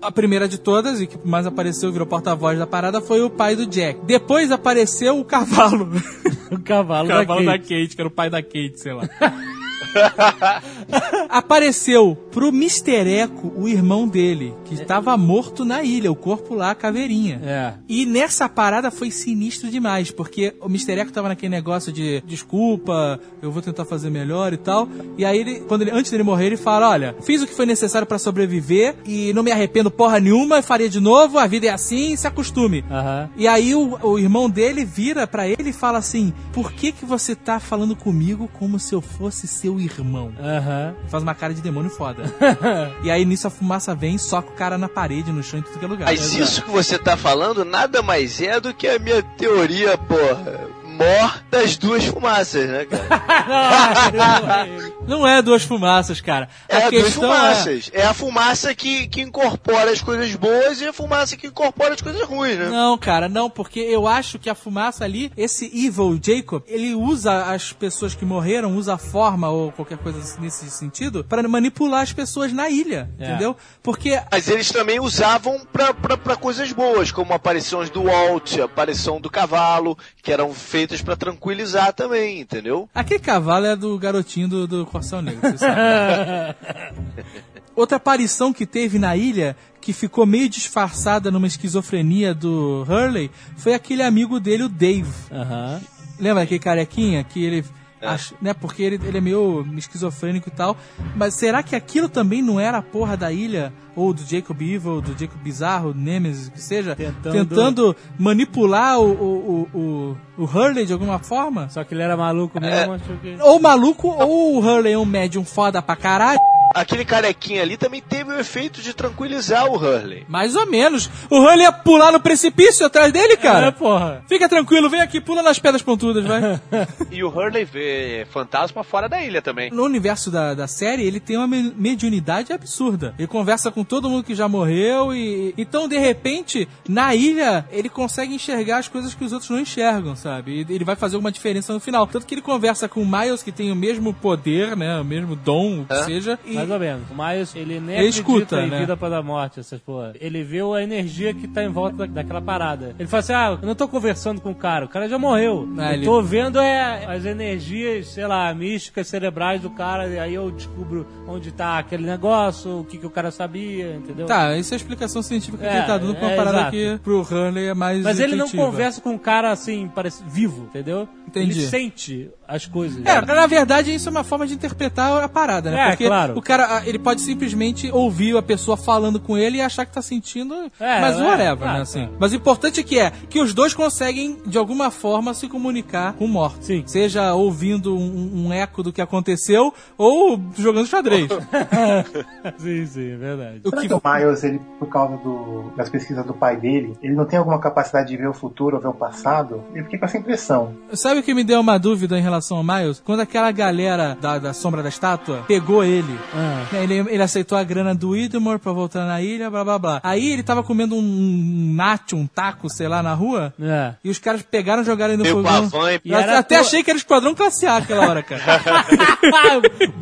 [SPEAKER 3] A primeira de todas, e que mais apareceu virou porta-voz da parada, foi o pai do Jack. Depois apareceu o cavalo.
[SPEAKER 2] O cavalo,
[SPEAKER 3] o cavalo
[SPEAKER 2] da
[SPEAKER 3] da
[SPEAKER 2] Kate.
[SPEAKER 3] Kate, que era o pai da Kate, sei lá. Apareceu pro Mister Eco o irmão dele, que estava morto na ilha, o corpo lá, a caveirinha.
[SPEAKER 2] É.
[SPEAKER 3] E nessa parada foi sinistro demais, porque o Mr. Echo tava naquele negócio de desculpa, eu vou tentar fazer melhor e tal. E aí ele, quando ele, antes dele morrer, ele fala: Olha, fiz o que foi necessário pra sobreviver e não me arrependo porra nenhuma, faria de novo, a vida é assim, se acostume.
[SPEAKER 2] Aham.
[SPEAKER 3] E aí o, o irmão dele vira pra ele e fala assim: Por que que você tá falando comigo como se eu fosse seu irmão?
[SPEAKER 2] Aham.
[SPEAKER 3] Faz uma cara de demônio foda. e aí nisso a fumaça vem e soca o cara na parede, no chão, em tudo que é lugar.
[SPEAKER 6] Mas isso que você tá falando nada mais é do que a minha teoria, porra. Mor das duas fumaças, né, cara?
[SPEAKER 3] Não é duas fumaças, cara.
[SPEAKER 6] É
[SPEAKER 3] a
[SPEAKER 6] duas
[SPEAKER 3] questão é.
[SPEAKER 6] fumaças. É... a fumaça que, que incorpora as coisas boas e a fumaça que incorpora as coisas ruins, né?
[SPEAKER 3] Não, cara, não, porque eu acho que a fumaça ali, esse Evil Jacob, ele usa as pessoas que morreram, usa a forma ou qualquer coisa nesse sentido, pra manipular as pessoas na ilha,
[SPEAKER 2] É.
[SPEAKER 3] entendeu? Porque
[SPEAKER 6] Mas eles também usavam pra, pra, pra coisas boas, como aparições do Walt, a aparição do cavalo, que eram feitas pra tranquilizar também, entendeu?
[SPEAKER 3] aquele cavalo é do garotinho do, do Corcel Negro, você sabe. Outra aparição que teve na ilha, que ficou meio disfarçada numa esquizofrenia do Hurley, foi aquele amigo dele, o Dave.
[SPEAKER 2] Aham.
[SPEAKER 3] Lembra aquele carequinha que ele. Ach- né, porque ele, ele é meio esquizofrênico e tal. Mas será que aquilo também não era a porra da ilha? Ou do Jacob Evil, do Jacob Bizarro, Nemesis, o que seja?
[SPEAKER 2] Tentando-
[SPEAKER 3] tentando manipular o, o, o, o, o Hurley de alguma forma?
[SPEAKER 2] Só que ele era maluco mesmo, achou que...
[SPEAKER 3] Ou maluco, ou o Hurley é um médium foda pra caralho.
[SPEAKER 6] Aquele carequinha ali também teve o efeito de tranquilizar o Hurley.
[SPEAKER 3] Mais ou menos. O Hurley ia pular no precipício atrás dele, cara.
[SPEAKER 2] É, porra.
[SPEAKER 3] Fica tranquilo, vem aqui, pula nas pedras pontudas, vai.
[SPEAKER 7] E o Hurley vê fantasma fora da ilha também.
[SPEAKER 3] No universo da, da série, ele tem uma me- mediunidade absurda. Ele conversa com todo mundo que já morreu e... Então, de repente, na ilha, ele consegue enxergar as coisas que os outros não enxergam, sabe? E ele vai fazer alguma diferença no final. Tanto que ele conversa com o Miles, que tem o mesmo poder, né? O mesmo dom, o que
[SPEAKER 6] Hã?
[SPEAKER 3] seja. E
[SPEAKER 2] Mais ou menos. O Miles, ele nem
[SPEAKER 3] Ele escuta,
[SPEAKER 2] em
[SPEAKER 3] né?
[SPEAKER 2] vida após a morte, essas porra. Ele vê a energia que tá em volta da- daquela parada. Ele fala assim, ah, eu não tô conversando com o cara, o cara já morreu.
[SPEAKER 3] Ah,
[SPEAKER 2] eu
[SPEAKER 3] ele-
[SPEAKER 2] tô vendo é, as energias, sei lá, místicas, cerebrais do cara, e aí eu descubro onde tá aquele negócio, o que, que o cara sabia, entendeu?
[SPEAKER 3] Tá, isso é a explicação científica que
[SPEAKER 2] É,
[SPEAKER 3] ele tá dando pra uma
[SPEAKER 2] é,
[SPEAKER 3] parada
[SPEAKER 2] exato.
[SPEAKER 3] que pro Hurley é mais
[SPEAKER 2] Mas ele não conversa com um cara assim, parece vivo, entendeu?
[SPEAKER 3] Entendi.
[SPEAKER 2] Ele sente as coisas.
[SPEAKER 3] É, na verdade isso é uma forma de interpretar a parada, né?
[SPEAKER 2] É,
[SPEAKER 3] Porque
[SPEAKER 2] claro.
[SPEAKER 3] o cara, ah, ele pode simplesmente ouvir a pessoa falando com ele e achar que tá sentindo,
[SPEAKER 2] É,
[SPEAKER 3] mas
[SPEAKER 2] é,
[SPEAKER 3] whatever,
[SPEAKER 2] claro,
[SPEAKER 3] né, assim. Mas o importante é que é que os dois conseguem, de alguma forma, se comunicar com o morto.
[SPEAKER 2] Sim.
[SPEAKER 3] Seja ouvindo um, um eco do que aconteceu ou jogando xadrez.
[SPEAKER 2] sim, sim, é verdade.
[SPEAKER 3] o que
[SPEAKER 9] o Miles, ele, por causa do- das pesquisas do pai dele, ele não tem alguma capacidade de ver o futuro ou ver o passado? Eu fiquei com essa impressão.
[SPEAKER 3] Sabe o que me deu uma dúvida em relação ao Miles? Quando aquela galera da, da sombra da estátua pegou ele,
[SPEAKER 2] Ah.
[SPEAKER 3] Né, ele, ele aceitou a grana do Widmore pra voltar na ilha, blá blá blá. Aí ele tava comendo um nacho, um taco, sei lá, na rua,
[SPEAKER 2] É.
[SPEAKER 3] e os caras pegaram e jogaram ele no fogão.
[SPEAKER 6] e
[SPEAKER 2] E
[SPEAKER 3] até
[SPEAKER 2] to-
[SPEAKER 3] achei que era esquadrão classe A aquela hora, cara.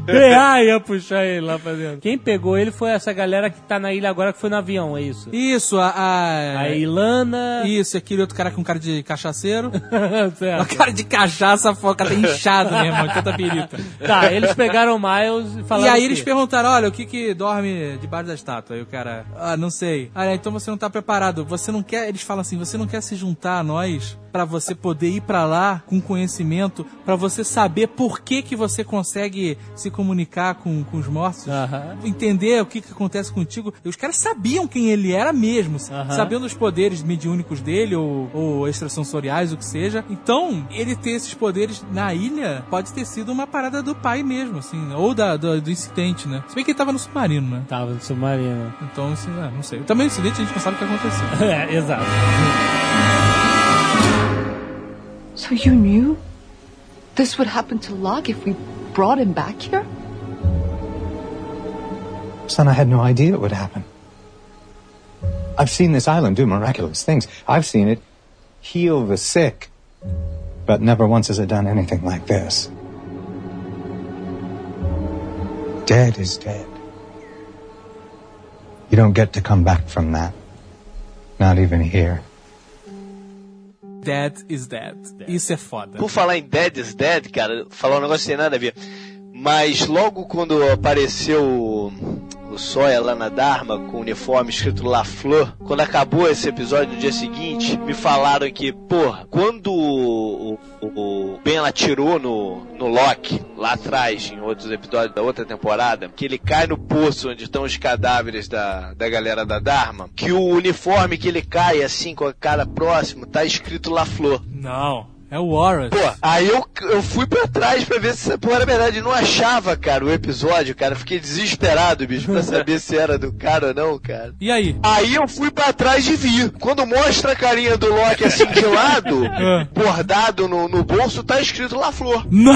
[SPEAKER 2] BA ia puxar ele lá pra dentro. Quem pegou ele foi essa galera que tá na ilha agora que foi no avião, é isso?
[SPEAKER 3] Isso, a. a-
[SPEAKER 2] A Ilana.
[SPEAKER 3] Isso, aquele outro cara com cara de cachaceiro. Uma
[SPEAKER 2] certo.
[SPEAKER 3] cara de cachaça, a foca tá inchado, né, irmão? Tanta pirita.
[SPEAKER 2] Tá, eles pegaram o Miles e
[SPEAKER 3] E
[SPEAKER 2] falaram.
[SPEAKER 3] aí
[SPEAKER 2] o
[SPEAKER 3] eles? Perguntaram, olha, o que que dorme debaixo da estátua? Aí o cara, ah, não sei. Ah, então você não tá preparado. Você não quer, eles falam assim, você não quer se juntar a nós pra você poder ir pra lá com conhecimento, pra você saber por que que você consegue se comunicar com, com os mortos, entender o que que acontece contigo. E os caras sabiam quem ele era mesmo, sabendo os poderes mediúnicos dele ou, ou extrasensoriais, o que seja. Então, ele ter esses poderes na ilha pode ter sido uma parada do pai mesmo, assim, ou da, do, do incidente, né? Se bem que ele tava no submarino, né?
[SPEAKER 2] Tava no submarino.
[SPEAKER 3] Então, isso, é, não sei. Também o incidente a gente não sabe o que aconteceu.
[SPEAKER 2] É, exato.
[SPEAKER 8] So you knew this would happen to Locke if we brought him back here?
[SPEAKER 5] Son, I had no idea it would happen. I've seen this island do miraculous things. I've seen it heal the sick. But never once has it done anything like this. Dead is dead. You don't get to come back from that. Not even here.
[SPEAKER 3] Dead is dead. Isso é foda.
[SPEAKER 6] Por falar em Dead is Dead, cara, falar um negócio sem nada a ver. Mas logo quando apareceu o, Sawyer lá na Dharma com o uniforme escrito La Fleur, quando acabou esse episódio no dia seguinte, me falaram que, porra, quando o, o, o Ben atirou no, no Loki, lá atrás, em outros episódios da outra temporada, que ele cai no poço onde estão os cadáveres da, da galera da Dharma, que o uniforme que ele cai, assim, com a cara próximo, tá escrito La Fleur.
[SPEAKER 3] Não. É o Horus.
[SPEAKER 6] Pô, aí eu, eu fui pra trás pra ver se essa porra era verdade. Eu não achava, cara, o episódio, cara. Fiquei desesperado, bicho, pra saber se era do cara ou não, cara.
[SPEAKER 3] E aí?
[SPEAKER 6] Aí eu fui pra trás e vi. Quando mostra a carinha do Loki assim de lado,
[SPEAKER 3] É.
[SPEAKER 6] bordado no, no bolso, tá escrito La Flor.
[SPEAKER 3] Não!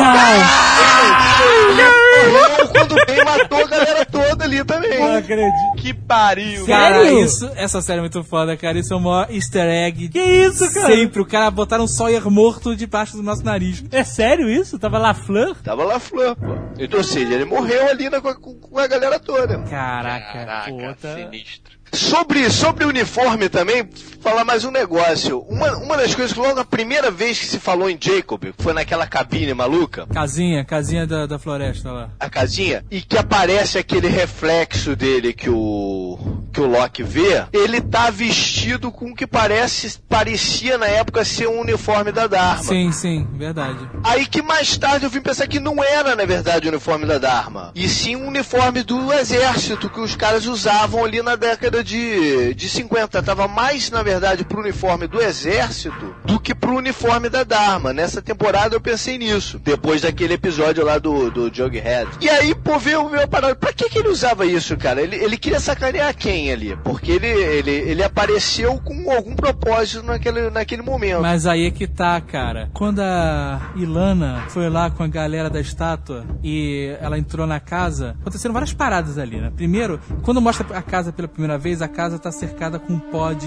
[SPEAKER 6] Morreu quando o Ben matou a galera toda ali também.
[SPEAKER 2] Não acredito.
[SPEAKER 6] Que pariu.
[SPEAKER 3] Cara,
[SPEAKER 2] Sério?
[SPEAKER 3] isso, essa série é muito foda, cara. Isso é o maior easter egg.
[SPEAKER 2] Que isso, cara?
[SPEAKER 3] Sempre. O cara botaram um Sawyer morto debaixo do nosso nariz.
[SPEAKER 2] É sério isso? Tava lá Fleur?
[SPEAKER 6] Tava La Flor, pô. Então, ou seja, ele morreu ali na- com, com a galera toda.
[SPEAKER 3] Caraca.
[SPEAKER 7] Caraca,
[SPEAKER 2] Puta.
[SPEAKER 7] sinistro.
[SPEAKER 6] Sobre, sobre o uniforme também, falar mais um negócio. Uma, uma das coisas que logo a primeira vez que se falou em Jacob foi naquela cabine maluca,
[SPEAKER 3] Casinha, casinha da, da floresta lá.
[SPEAKER 6] a casinha, e que aparece aquele reflexo dele que o que o Loki vê, ele tá vestido com o que parece parecia na época ser um uniforme da Dharma.
[SPEAKER 3] Sim, sim, verdade.
[SPEAKER 6] Aí que mais tarde eu vim pensar que não era, na verdade, o uniforme da Dharma. E sim um uniforme do exército que os caras usavam ali na década de, de 50. Tava mais, na verdade, pro uniforme do exército do que pro uniforme da Dharma. Nessa temporada eu pensei nisso. Depois daquele episódio lá do, do Jughead. E aí, pô, veio o meu parado. Pra que, que ele usava isso, cara? Ele, ele queria sacanear quem ali? Porque ele, ele, ele apareceu com algum propósito naquele, naquele momento.
[SPEAKER 3] Mas aí é que tá, cara. Quando a Ilana foi lá com a galera da estátua e ela entrou na casa, aconteceram várias paradas ali, né? Primeiro, quando mostra a casa pela primeira vez, a casa tá cercada com um pó de.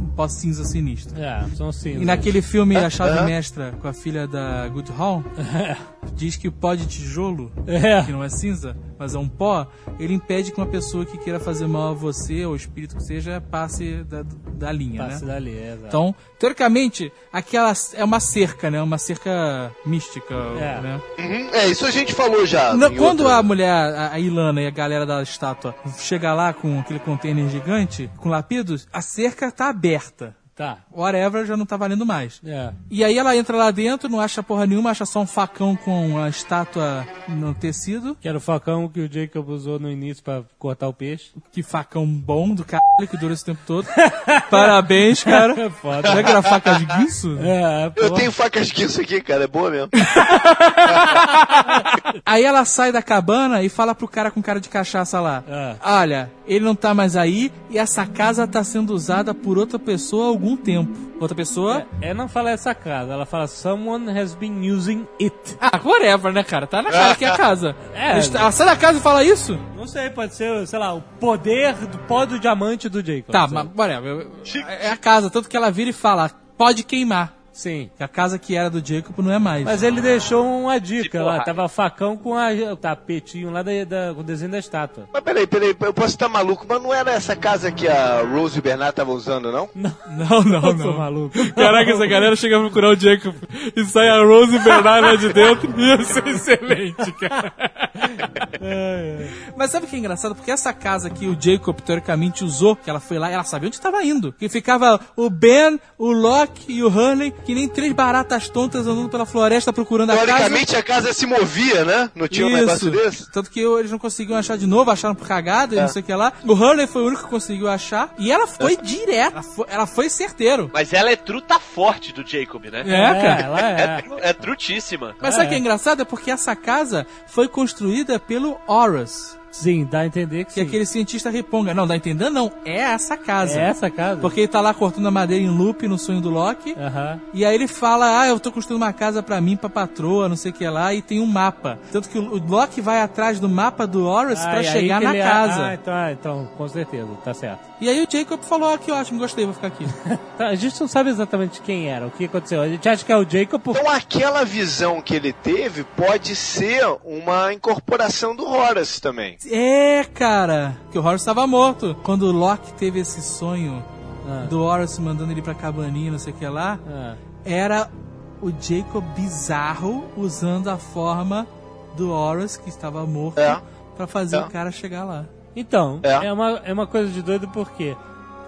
[SPEAKER 3] um pó cinza sinistro.
[SPEAKER 2] É, são sim.
[SPEAKER 3] E naquele filme A Chave Mestra com a filha da Good Hall, diz que o pó de tijolo,
[SPEAKER 2] É.
[SPEAKER 3] que não é cinza, mas é um pó, ele impede que uma pessoa que queira fazer mal a você, ou espírito que seja, passe da, da linha,
[SPEAKER 2] Passe
[SPEAKER 3] né?
[SPEAKER 2] dali, é, exato.
[SPEAKER 3] Então, teoricamente, aquela é uma cerca, né? Uma cerca mística,
[SPEAKER 2] É.
[SPEAKER 3] né?
[SPEAKER 6] Uhum, é, isso a gente falou já.
[SPEAKER 3] Não,
[SPEAKER 6] em
[SPEAKER 3] quando
[SPEAKER 6] outra-
[SPEAKER 3] a mulher, a, a Ilana e a galera da estátua chega lá com aquele container gigante, com lapidos, a cerca tá aberta.
[SPEAKER 2] Tá.
[SPEAKER 3] Whatever já não tá valendo mais.
[SPEAKER 2] É.
[SPEAKER 3] E aí ela entra lá dentro, não acha porra nenhuma, acha só um facão com a estátua no tecido.
[SPEAKER 2] Que era o facão que o Jacob usou no início pra cortar o peixe.
[SPEAKER 3] Que facão bom do caralho que dura esse tempo todo. Parabéns, cara.
[SPEAKER 2] Foda.
[SPEAKER 3] Será que era faca de guinso?
[SPEAKER 2] É,
[SPEAKER 6] Eu
[SPEAKER 2] pô.
[SPEAKER 6] tenho facas guinso aqui, cara, é boa mesmo.
[SPEAKER 3] Aí ela sai da cabana e fala pro cara com cara de cachaça lá:
[SPEAKER 2] É.
[SPEAKER 3] Olha, ele não tá mais aí e essa casa tá sendo usada por outra pessoa há algum tempo. Outra pessoa?
[SPEAKER 2] É, não fala essa casa, ela fala someone has been using it.
[SPEAKER 3] Ah, whatever, né, cara? Tá na cara que é a casa.
[SPEAKER 2] É.
[SPEAKER 3] Ela sai da casa e fala isso?
[SPEAKER 2] Não sei, pode ser, sei lá, o poder do pó do diamante do Jacob.
[SPEAKER 3] Tá, mas whatever. É a casa, tanto que ela vira e fala: pode queimar.
[SPEAKER 2] Sim.
[SPEAKER 3] Que a casa que era do Jacob não é mais.
[SPEAKER 2] Mas ele deixou uma dica
[SPEAKER 7] Tipo
[SPEAKER 2] lá, tava facão com a, o tapetinho lá da, da- com o desenho da estátua.
[SPEAKER 6] Mas peraí, peraí, eu posso estar maluco, mas não era essa casa que a Rose e o Bernard estavam usando, não?
[SPEAKER 3] Não, não,
[SPEAKER 2] Eu sou
[SPEAKER 3] não.
[SPEAKER 2] maluco.
[SPEAKER 3] Caraca, essa galera chega a procurar o Jacob e sai a Rose e o Bernard lá de dentro. Ia ser excelente, cara. Mas sabe o que é engraçado? Porque essa casa que o Jacob teoricamente usou, que ela foi lá, ela sabia onde estava indo. Que ficava o Ben, o Locke e o Hurley, que nem três baratas tontas andando pela floresta procurando a casa.
[SPEAKER 6] Teoricamente a casa se movia, né? Não tinha um negócio desse?
[SPEAKER 3] Tanto que eles não conseguiam achar de novo, acharam por cagada e não sei o que lá. O Hurley foi o único que conseguiu achar. E ela foi direto. Ela foi, ela foi certeiro.
[SPEAKER 7] Mas ela é truta forte do Jacob, né?
[SPEAKER 3] É, cara.
[SPEAKER 2] ela
[SPEAKER 7] É,
[SPEAKER 2] é.
[SPEAKER 7] é trutíssima.
[SPEAKER 3] Mas sabe o que é engraçado? É porque essa casa foi construída pelo Horus.
[SPEAKER 2] Sim, dá a entender que
[SPEAKER 3] Que é
[SPEAKER 2] sim.
[SPEAKER 3] aquele cientista riponga. Não, dá entendendo? Não. É essa casa.
[SPEAKER 2] É essa casa?
[SPEAKER 3] Porque ele tá lá cortando a madeira em loop no sonho do Loki. E aí ele fala, ah, eu tô construindo uma casa pra mim, pra patroa, não sei o que lá, e tem um mapa. Tanto que o Loki vai atrás do mapa do Horus
[SPEAKER 2] Ah,
[SPEAKER 3] pra
[SPEAKER 2] aí
[SPEAKER 3] chegar na
[SPEAKER 2] ele-
[SPEAKER 3] casa.
[SPEAKER 2] Ah, então, ah, então, com certeza, tá certo.
[SPEAKER 3] E aí o Jacob falou, ah, que ótimo, gostei, vou ficar aqui.
[SPEAKER 2] Tá, a gente não sabe exatamente quem era, o que aconteceu. A gente acha que é o Jacob por...
[SPEAKER 6] Então aquela visão que ele teve pode ser uma incorporação do Horus também.
[SPEAKER 3] É, cara, que o Horus estava morto. Quando o Loki teve esse sonho
[SPEAKER 2] Ah,
[SPEAKER 3] do Horus mandando ele pra cabaninha, não sei o que lá,
[SPEAKER 2] ah.
[SPEAKER 3] era o Jacob bizarro usando a forma do Horus, que estava morto,
[SPEAKER 6] É.
[SPEAKER 3] pra fazer
[SPEAKER 6] É.
[SPEAKER 3] o cara chegar lá.
[SPEAKER 2] Então,
[SPEAKER 6] É.
[SPEAKER 2] é. uma, é uma coisa de doido porque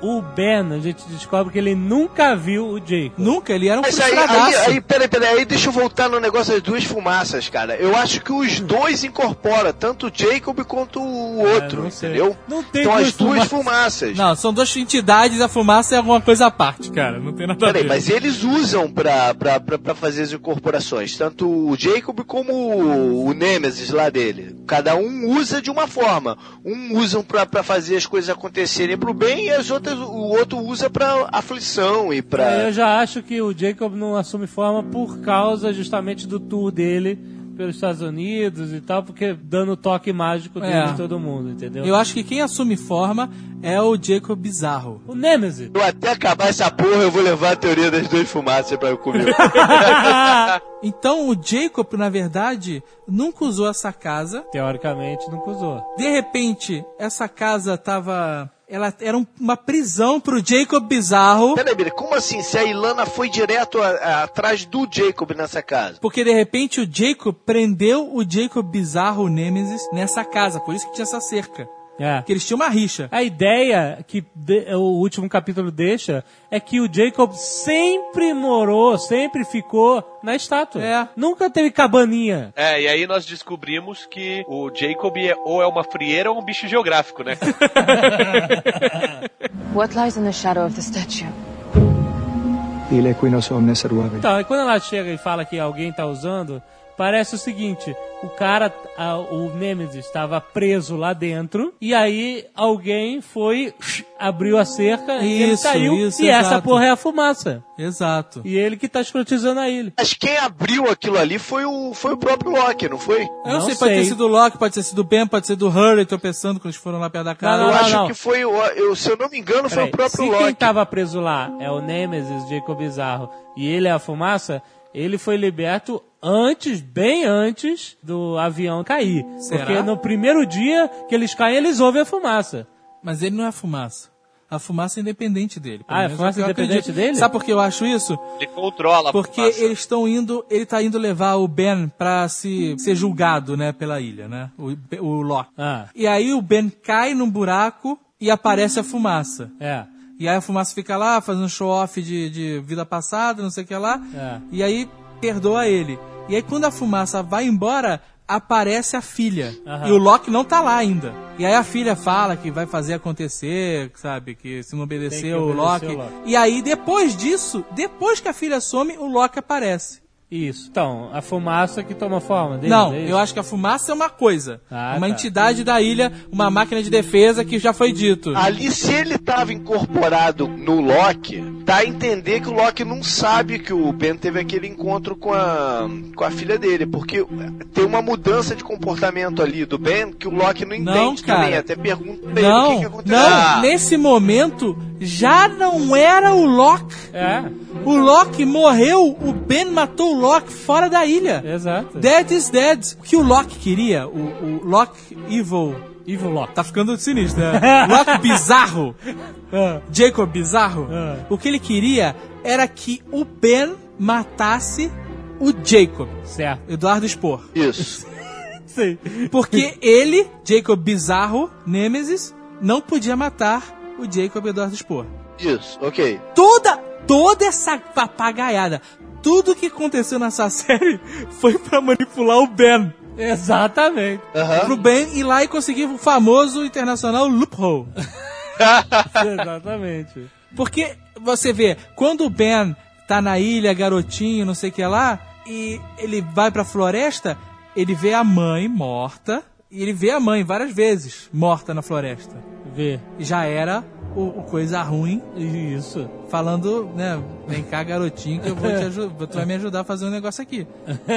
[SPEAKER 2] o Ben, a gente descobre que ele nunca viu o Jacob.
[SPEAKER 3] Nunca, ele era um
[SPEAKER 6] Mas aí, aí, aí, peraí, peraí, aí deixa eu voltar no negócio das duas fumaças, cara. Eu acho que os dois incorporam, tanto o Jacob quanto o outro,
[SPEAKER 2] É, não sei.
[SPEAKER 6] entendeu?
[SPEAKER 2] Não tem
[SPEAKER 6] Então
[SPEAKER 2] duas
[SPEAKER 6] as duas
[SPEAKER 2] fumaças.
[SPEAKER 6] fumaças.
[SPEAKER 3] Não, são duas entidades, a fumaça é alguma coisa à parte, cara. Não tem nada a
[SPEAKER 6] Peraí,
[SPEAKER 3] ver.
[SPEAKER 6] mas eles usam pra, pra, pra, pra fazer as incorporações, tanto o Jacob como o, o Nemesis lá dele. Cada um usa de uma forma. Um usam pra, pra fazer as coisas acontecerem pro bem e as outras, o outro usa pra aflição e pra.
[SPEAKER 2] É, Eu já acho que o Jacob não assume forma por causa justamente do tour dele pelos Estados Unidos e tal, porque dando o toque mágico dele
[SPEAKER 3] É.
[SPEAKER 2] em todo mundo, entendeu?
[SPEAKER 3] Eu acho que quem assume forma é o Jacob Bizarro.
[SPEAKER 2] O Nemesis.
[SPEAKER 6] Eu até acabar essa porra, eu vou levar a teoria das duas fumaças pra eu comer.
[SPEAKER 3] Então o Jacob, na verdade, nunca usou essa casa.
[SPEAKER 2] Teoricamente nunca usou.
[SPEAKER 3] De repente, essa casa tava. Ela era um- uma prisão pro Jacob Bizarro.
[SPEAKER 6] Peraí, peraí, como assim? Se a Ilana foi direto a- a- atrás do Jacob nessa casa?
[SPEAKER 3] Porque de repente o Jacob prendeu o Jacob Bizarro, o Nemesis, nessa casa. Por isso que tinha essa cerca.
[SPEAKER 2] É.
[SPEAKER 3] Porque eles tinham uma rixa.
[SPEAKER 2] A ideia que de- o último capítulo deixa é que o Jacob sempre morou, sempre ficou na estátua.
[SPEAKER 3] É.
[SPEAKER 2] Nunca teve cabaninha.
[SPEAKER 7] É, e aí nós descobrimos que o Jacob é, ou é uma frieira ou um bicho geográfico, né?
[SPEAKER 8] What lies in the shadow of the statue?
[SPEAKER 5] Omnes ruave.
[SPEAKER 2] Então, aí quando ela chega e fala que alguém tá usando, parece o seguinte: o cara, a- o Nemesis, estava preso lá dentro, e aí alguém foi, abriu a cerca e ele saiu,
[SPEAKER 3] isso,
[SPEAKER 2] e essa
[SPEAKER 3] exato.
[SPEAKER 2] porra é a fumaça.
[SPEAKER 3] Exato.
[SPEAKER 2] E ele que tá escrotizando a ilha.
[SPEAKER 6] Mas quem abriu aquilo ali foi o, foi o próprio Loki, não foi?
[SPEAKER 3] Eu não,
[SPEAKER 2] Não
[SPEAKER 3] sei, pode ter
[SPEAKER 2] sei.
[SPEAKER 3] sido o Loki, pode ter sido o Ben, pode ser do Hurley tropeçando quando eles foram lá perto da casa.
[SPEAKER 2] Não,
[SPEAKER 6] eu
[SPEAKER 2] não,
[SPEAKER 6] acho
[SPEAKER 2] não.
[SPEAKER 6] que foi o. Eu, se eu não me engano, foi
[SPEAKER 2] Peraí,
[SPEAKER 6] o próprio
[SPEAKER 2] se
[SPEAKER 6] Loki.
[SPEAKER 2] quem tava preso lá é o Nemesis, Jacob Bizarro, e ele é a fumaça, ele foi liberto antes, bem antes do avião cair.
[SPEAKER 3] Será?
[SPEAKER 2] Porque no primeiro dia que eles caem, eles ouvem a fumaça.
[SPEAKER 3] Mas ele não é a fumaça. A fumaça é independente dele.
[SPEAKER 2] Ah, é
[SPEAKER 3] menos
[SPEAKER 2] fumaça
[SPEAKER 3] eu
[SPEAKER 2] independente
[SPEAKER 3] acredito.
[SPEAKER 2] dele?
[SPEAKER 3] Sabe por que eu acho isso?
[SPEAKER 7] Ele controla a
[SPEAKER 3] Porque
[SPEAKER 7] fumaça.
[SPEAKER 3] eles estão indo, ele tá indo levar o Ben pra se ser julgado, né, pela ilha, né? O, o Loki.
[SPEAKER 2] Ah.
[SPEAKER 3] E aí o Ben cai num buraco e aparece a fumaça.
[SPEAKER 2] É.
[SPEAKER 3] E aí a fumaça fica lá fazendo show off de, de vida passada, não sei o que lá.
[SPEAKER 2] É.
[SPEAKER 3] E aí perdoa ele. E aí quando a fumaça vai embora, aparece a filha.
[SPEAKER 2] Aham.
[SPEAKER 3] E o Loki não tá lá ainda. E aí a filha fala que vai fazer acontecer, sabe? Que se não obedecer,
[SPEAKER 2] que
[SPEAKER 3] o,
[SPEAKER 2] obedecer
[SPEAKER 3] Loki.
[SPEAKER 2] o Loki.
[SPEAKER 3] E aí depois disso, depois que a filha some, o Loki aparece.
[SPEAKER 2] Isso. Então, a fumaça que toma forma dele.
[SPEAKER 3] não,
[SPEAKER 2] é
[SPEAKER 3] eu acho que a fumaça é uma coisa.
[SPEAKER 2] Ah,
[SPEAKER 3] uma
[SPEAKER 2] tá.
[SPEAKER 3] entidade da ilha, uma máquina de defesa que já foi dito.
[SPEAKER 6] Ali, se ele tava incorporado no Loki, dá a entender que o Loki não sabe que o Ben teve aquele encontro com a, com a filha dele, porque tem uma mudança de comportamento ali do Ben que o Loki não entende
[SPEAKER 3] Não, cara.
[SPEAKER 6] também. Até pergunta pra ele o
[SPEAKER 3] Não,
[SPEAKER 6] que, que aconteceu.
[SPEAKER 3] não,
[SPEAKER 6] Ah,
[SPEAKER 3] nesse momento já não era o Loki.
[SPEAKER 2] É,
[SPEAKER 3] O Loki morreu, o Ben matou o Loki fora da ilha.
[SPEAKER 2] exato.
[SPEAKER 3] Dead is dead. O que o Loki queria, o, o Loki Evil.
[SPEAKER 2] Evil Loki.
[SPEAKER 3] Tá ficando sinistro, né? Loki bizarro.
[SPEAKER 2] Ah,
[SPEAKER 3] Jacob bizarro.
[SPEAKER 2] Ah.
[SPEAKER 3] O que ele queria era que o Ben matasse o Jacob,
[SPEAKER 2] certo.
[SPEAKER 3] Eduardo Spor.
[SPEAKER 6] Isso.
[SPEAKER 2] Sim.
[SPEAKER 3] Porque ele, Jacob bizarro, Nemesis, não podia matar o Jacob Eduardo Spor.
[SPEAKER 6] Isso, ok.
[SPEAKER 3] Toda, toda essa papagaiada, tudo que aconteceu nessa série foi pra manipular o Ben.
[SPEAKER 2] Exatamente.
[SPEAKER 3] Pro Ben ir lá e conseguir o famoso internacional loophole.
[SPEAKER 2] Exatamente.
[SPEAKER 3] Porque você vê, quando o Ben tá na ilha, garotinho, não sei o que lá, e ele vai pra floresta, ele vê a mãe morta, e ele vê a mãe várias vezes morta na floresta.
[SPEAKER 2] Vê.
[SPEAKER 3] Já era o, o coisa ruim,
[SPEAKER 2] Isso.
[SPEAKER 3] falando, né, vem cá garotinho que eu vou te ajudar, tu vai me ajudar a fazer um negócio aqui.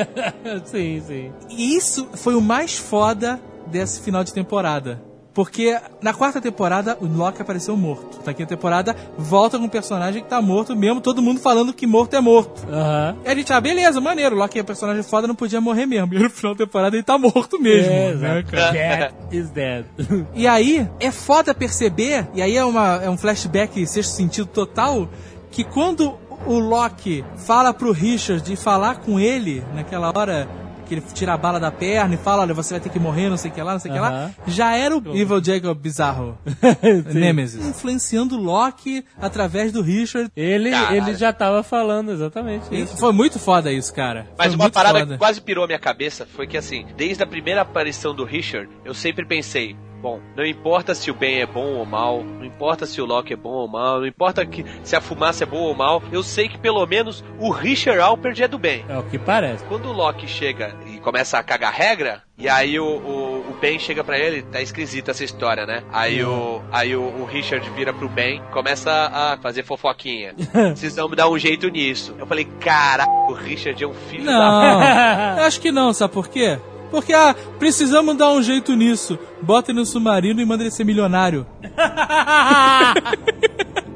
[SPEAKER 2] sim, sim.
[SPEAKER 3] E isso foi o mais foda desse final de temporada. Porque na quarta temporada o Loki apareceu morto. Na quinta temporada volta com um personagem que tá morto mesmo, todo mundo falando que morto é morto.
[SPEAKER 2] Aham.
[SPEAKER 3] E a gente, ah, beleza, maneiro, o Loki é personagem foda, não podia morrer mesmo. E no final da temporada ele tá morto mesmo.
[SPEAKER 2] É,
[SPEAKER 3] né?
[SPEAKER 2] Dead is dead.
[SPEAKER 3] E aí, é foda perceber, e aí é, uma, é um flashback sexto sentido total, que quando o Loki fala pro Richard de falar com ele naquela hora que ele tira a bala da perna e fala, olha, você vai ter que morrer, não sei o que lá, não sei o que lá, já era o Evil Jacob bizarro. Nemesis. Influenciando o Loki através do Richard.
[SPEAKER 2] Ele, ele já tava falando exatamente isso.
[SPEAKER 3] foi muito foda isso, cara.
[SPEAKER 7] Mas
[SPEAKER 3] Foi
[SPEAKER 7] uma parada
[SPEAKER 3] foda.
[SPEAKER 7] que quase pirou a minha cabeça foi que, assim, desde a primeira aparição do Richard, eu sempre pensei. Bom, não importa se o Ben é bom ou mal, não importa se o Loki é bom ou mal, não importa que, se a fumaça é boa ou mal, eu sei que pelo menos o Richard Alpert é do bem.
[SPEAKER 2] É o que parece.
[SPEAKER 7] Quando o Loki chega e começa a cagar regra, e aí o, o, o Ben chega pra ele, tá esquisita essa história, né? Aí, o, aí o, o Richard vira pro Ben, começa a fazer fofoquinha. Precisamos dar um jeito nisso. Eu falei, caraca, o Richard é um filho da
[SPEAKER 3] Não, eu acho que não, sabe por quê? Porque, ah, precisamos dar um jeito nisso. Bota ele no submarino e manda ele ser milionário.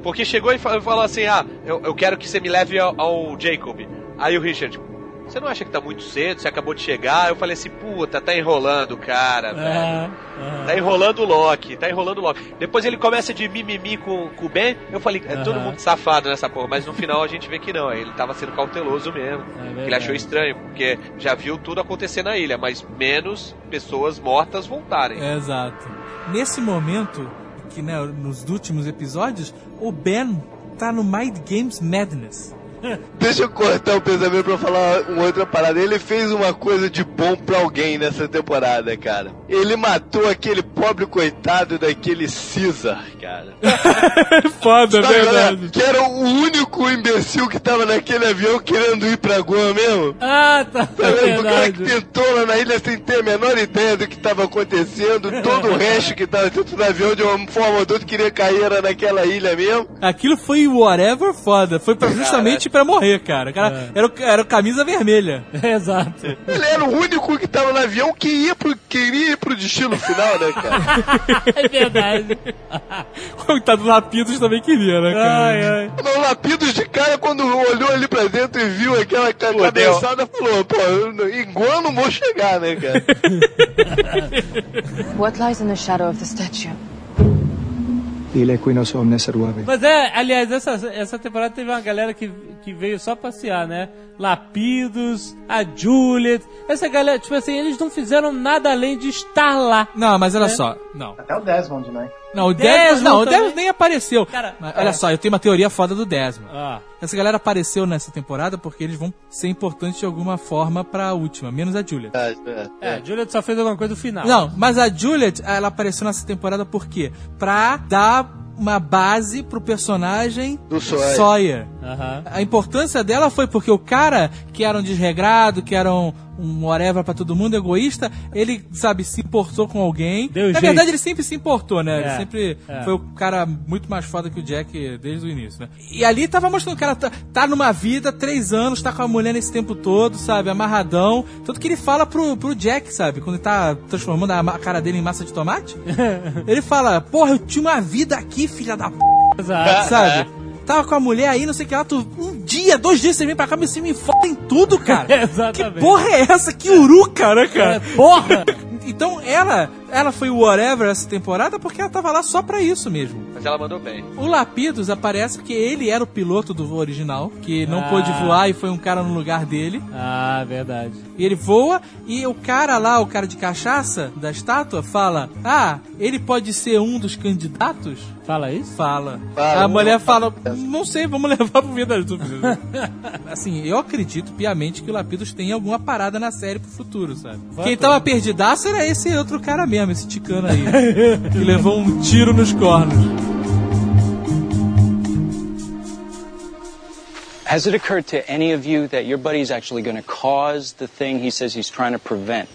[SPEAKER 7] Porque chegou e fa- falou assim: Ah, eu, eu quero que você me leve ao, ao Jacob. Aí o Richard, você não acha que tá muito cedo? Você acabou de chegar? Eu falei assim: Puta, tá enrolando cara, velho.
[SPEAKER 2] É, é.
[SPEAKER 7] Tá enrolando o Loki, tá enrolando o Loki. Depois ele começa de mimimi com, com o Ben. Eu falei, é todo mundo safado nessa porra. Mas no final a gente vê que não. Ele tava sendo cauteloso mesmo.
[SPEAKER 2] verdade.
[SPEAKER 7] ele achou estranho, porque já viu tudo acontecer na ilha, mas menos pessoas mortas voltarem.
[SPEAKER 3] É, exato. Nesse momento, que né, nos últimos episódios, o Ben tá no Mind Games Madness.
[SPEAKER 6] Deixa eu cortar o pensamento pra falar uma outra parada. Ele fez uma coisa de bom pra alguém nessa temporada, cara. Ele matou aquele pobre coitado daquele Caesar, cara.
[SPEAKER 3] Foda,
[SPEAKER 6] Sabe, galera, que era o único imbecil que tava naquele avião querendo ir pra Goa mesmo.
[SPEAKER 2] Ah, tá.
[SPEAKER 6] Tá vendo? O cara que
[SPEAKER 2] verdade.
[SPEAKER 6] tentou lá na ilha sem ter a menor ideia do que estava acontecendo, todo o resto que tava dentro do avião de uma forma ou de outra queria cair era naquela ilha mesmo.
[SPEAKER 3] Aquilo foi whatever foda. Foi pra, justamente pra morrer, cara. O cara era, o, era o camisa vermelha.
[SPEAKER 2] Exato.
[SPEAKER 6] Ele era o único que tava no avião que ia pro, queria ir pro destino final, né, cara?
[SPEAKER 2] É verdade.
[SPEAKER 3] Coitado do Lapidos também queria, né, cara?
[SPEAKER 2] Ai, ai.
[SPEAKER 6] Não, Lapidos de cara, quando olhou ali pra dentro e viu aquela ca- cabeçada, falou, pô, igual eu não vou chegar, né, cara?
[SPEAKER 8] What lies in the shadow of the statue?
[SPEAKER 5] Il equinos omnes ruave.
[SPEAKER 2] Mas é, aliás, essa, essa temporada teve uma galera que, que veio só passear, né? Lapidos, a Juliet. Essa galera, tipo assim, eles não fizeram nada além de estar lá.
[SPEAKER 3] Não, mas olha só. Não.
[SPEAKER 9] Até o Desmond, né?
[SPEAKER 3] Não, o
[SPEAKER 2] Desmond
[SPEAKER 3] não, o. Desmond nem apareceu.
[SPEAKER 2] Cara,
[SPEAKER 3] Mas
[SPEAKER 2] é.
[SPEAKER 3] olha só, eu tenho uma teoria foda do Desmond.
[SPEAKER 2] Ah,
[SPEAKER 3] Essa galera apareceu nessa temporada porque eles vão ser importantes de alguma forma pra última, menos a Juliet.
[SPEAKER 2] é, a Juliet só fez alguma coisa no final.
[SPEAKER 3] Não, mas a Juliet, ela apareceu nessa temporada por quê? Pra dar uma base pro personagem
[SPEAKER 6] Do Sawyer.
[SPEAKER 3] Sawyer.
[SPEAKER 2] Aham.
[SPEAKER 3] A importância dela foi porque o cara, que era um desregrado, que era um, um whatever pra todo mundo, egoísta, ele, sabe, se importou com alguém.
[SPEAKER 2] Deu
[SPEAKER 3] Na
[SPEAKER 2] jeito.
[SPEAKER 3] verdade, ele sempre se importou, né? Ele
[SPEAKER 2] É,
[SPEAKER 3] sempre
[SPEAKER 2] é.
[SPEAKER 3] foi o cara muito mais foda que o Jack desde o início, né? E ali tava mostrando que o cara tá, tá numa vida, três anos, tá com a mulher nesse tempo todo, sabe? Amarradão. Tanto que ele fala pro, pro Jack, sabe? Quando ele tá transformando a, ma- a cara dele em massa de tomate. ele fala, porra, eu tinha uma vida aqui, filha da p
[SPEAKER 2] Exato.
[SPEAKER 3] sabe? Tava com a mulher aí, não sei o que lá, tu, um dia, dois dias você vem pra cá, mas você me foda em tudo, cara.
[SPEAKER 2] Exatamente.
[SPEAKER 3] Que porra é essa? Que uruca, né, cara?
[SPEAKER 2] É, porra!
[SPEAKER 3] Então ela, ela foi o whatever essa temporada porque ela tava lá só pra isso mesmo.
[SPEAKER 7] Mas ela mandou bem.
[SPEAKER 3] O Lapidos aparece porque ele era o piloto do voo original, que não
[SPEAKER 2] Ah.
[SPEAKER 3] pôde voar e foi um cara no lugar dele.
[SPEAKER 2] Ah, verdade.
[SPEAKER 3] E ele voa e o cara lá, o cara de cachaça da estátua, fala: Ah, ele pode ser um dos candidatos?
[SPEAKER 2] Fala isso?
[SPEAKER 3] Fala.
[SPEAKER 6] Fala,
[SPEAKER 3] a mulher fala, não sei, vamos levar pro vida das dúvidas. assim, eu acredito piamente que o Lapidos tem alguma parada na série pro futuro, sabe? Quem tava perdidaço era esse outro cara mesmo, esse ticano aí. que levou um tiro nos cornos.
[SPEAKER 10] Has it occurred to any of you that your buddy's actually going to cause the thing he says he's trying to prevent?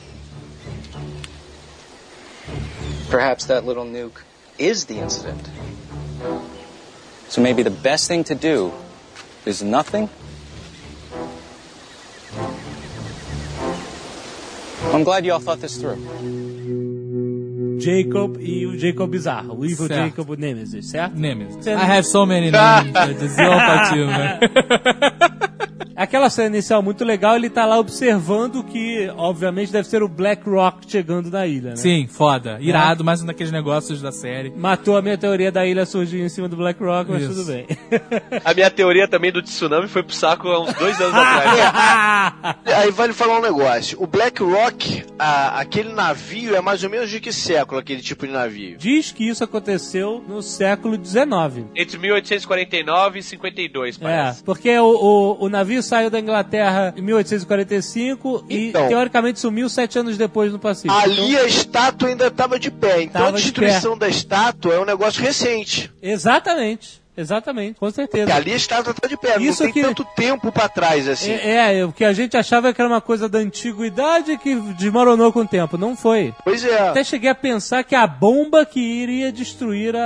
[SPEAKER 10] Perhaps that little nuke is the incident. So maybe the best thing to do is nothing? I'm glad you all thought this through.
[SPEAKER 2] Jacob e o Jacob bizarro. O Evil
[SPEAKER 3] Certo.
[SPEAKER 2] Jacob Nemesis, certo?
[SPEAKER 3] Nemesis. I have so many names. o Alpatino, né?
[SPEAKER 2] Aquela cena inicial muito legal, ele tá lá observando que, obviamente, deve ser o Black Rock chegando na ilha, né?
[SPEAKER 3] Sim, foda. Irado, mais um daqueles negócios da série.
[SPEAKER 2] Matou a minha teoria da ilha surgir em cima do Black Rock, mas
[SPEAKER 3] Isso.
[SPEAKER 2] tudo bem.
[SPEAKER 7] A minha teoria também do tsunami foi pro saco há uns dois anos atrás.
[SPEAKER 6] Aí vale falar um negócio. O Black Rock, a- aquele navio é mais ou menos de que século, aquele tipo de navio?
[SPEAKER 2] Diz que isso aconteceu no século XIX.
[SPEAKER 7] Entre 1849 e 52,
[SPEAKER 2] É,
[SPEAKER 7] parece.
[SPEAKER 2] porque o, o, o navio saiu da Inglaterra em 1845
[SPEAKER 6] Então.
[SPEAKER 2] e teoricamente sumiu sete anos depois no Pacífico.
[SPEAKER 6] Ali a estátua ainda estava de pé. Então a
[SPEAKER 2] de
[SPEAKER 6] destruição da estátua é um negócio recente.
[SPEAKER 2] Exatamente, exatamente, com certeza.
[SPEAKER 6] Porque ali a estátua está de pé.
[SPEAKER 2] Isso
[SPEAKER 6] não tem
[SPEAKER 2] que-
[SPEAKER 6] tanto tempo para trás assim.
[SPEAKER 2] É, é, o que a gente achava que era uma coisa da antiguidade que desmoronou com o tempo. Não foi.
[SPEAKER 6] Pois é.
[SPEAKER 2] Até cheguei a pensar que a bomba que iria destruir a,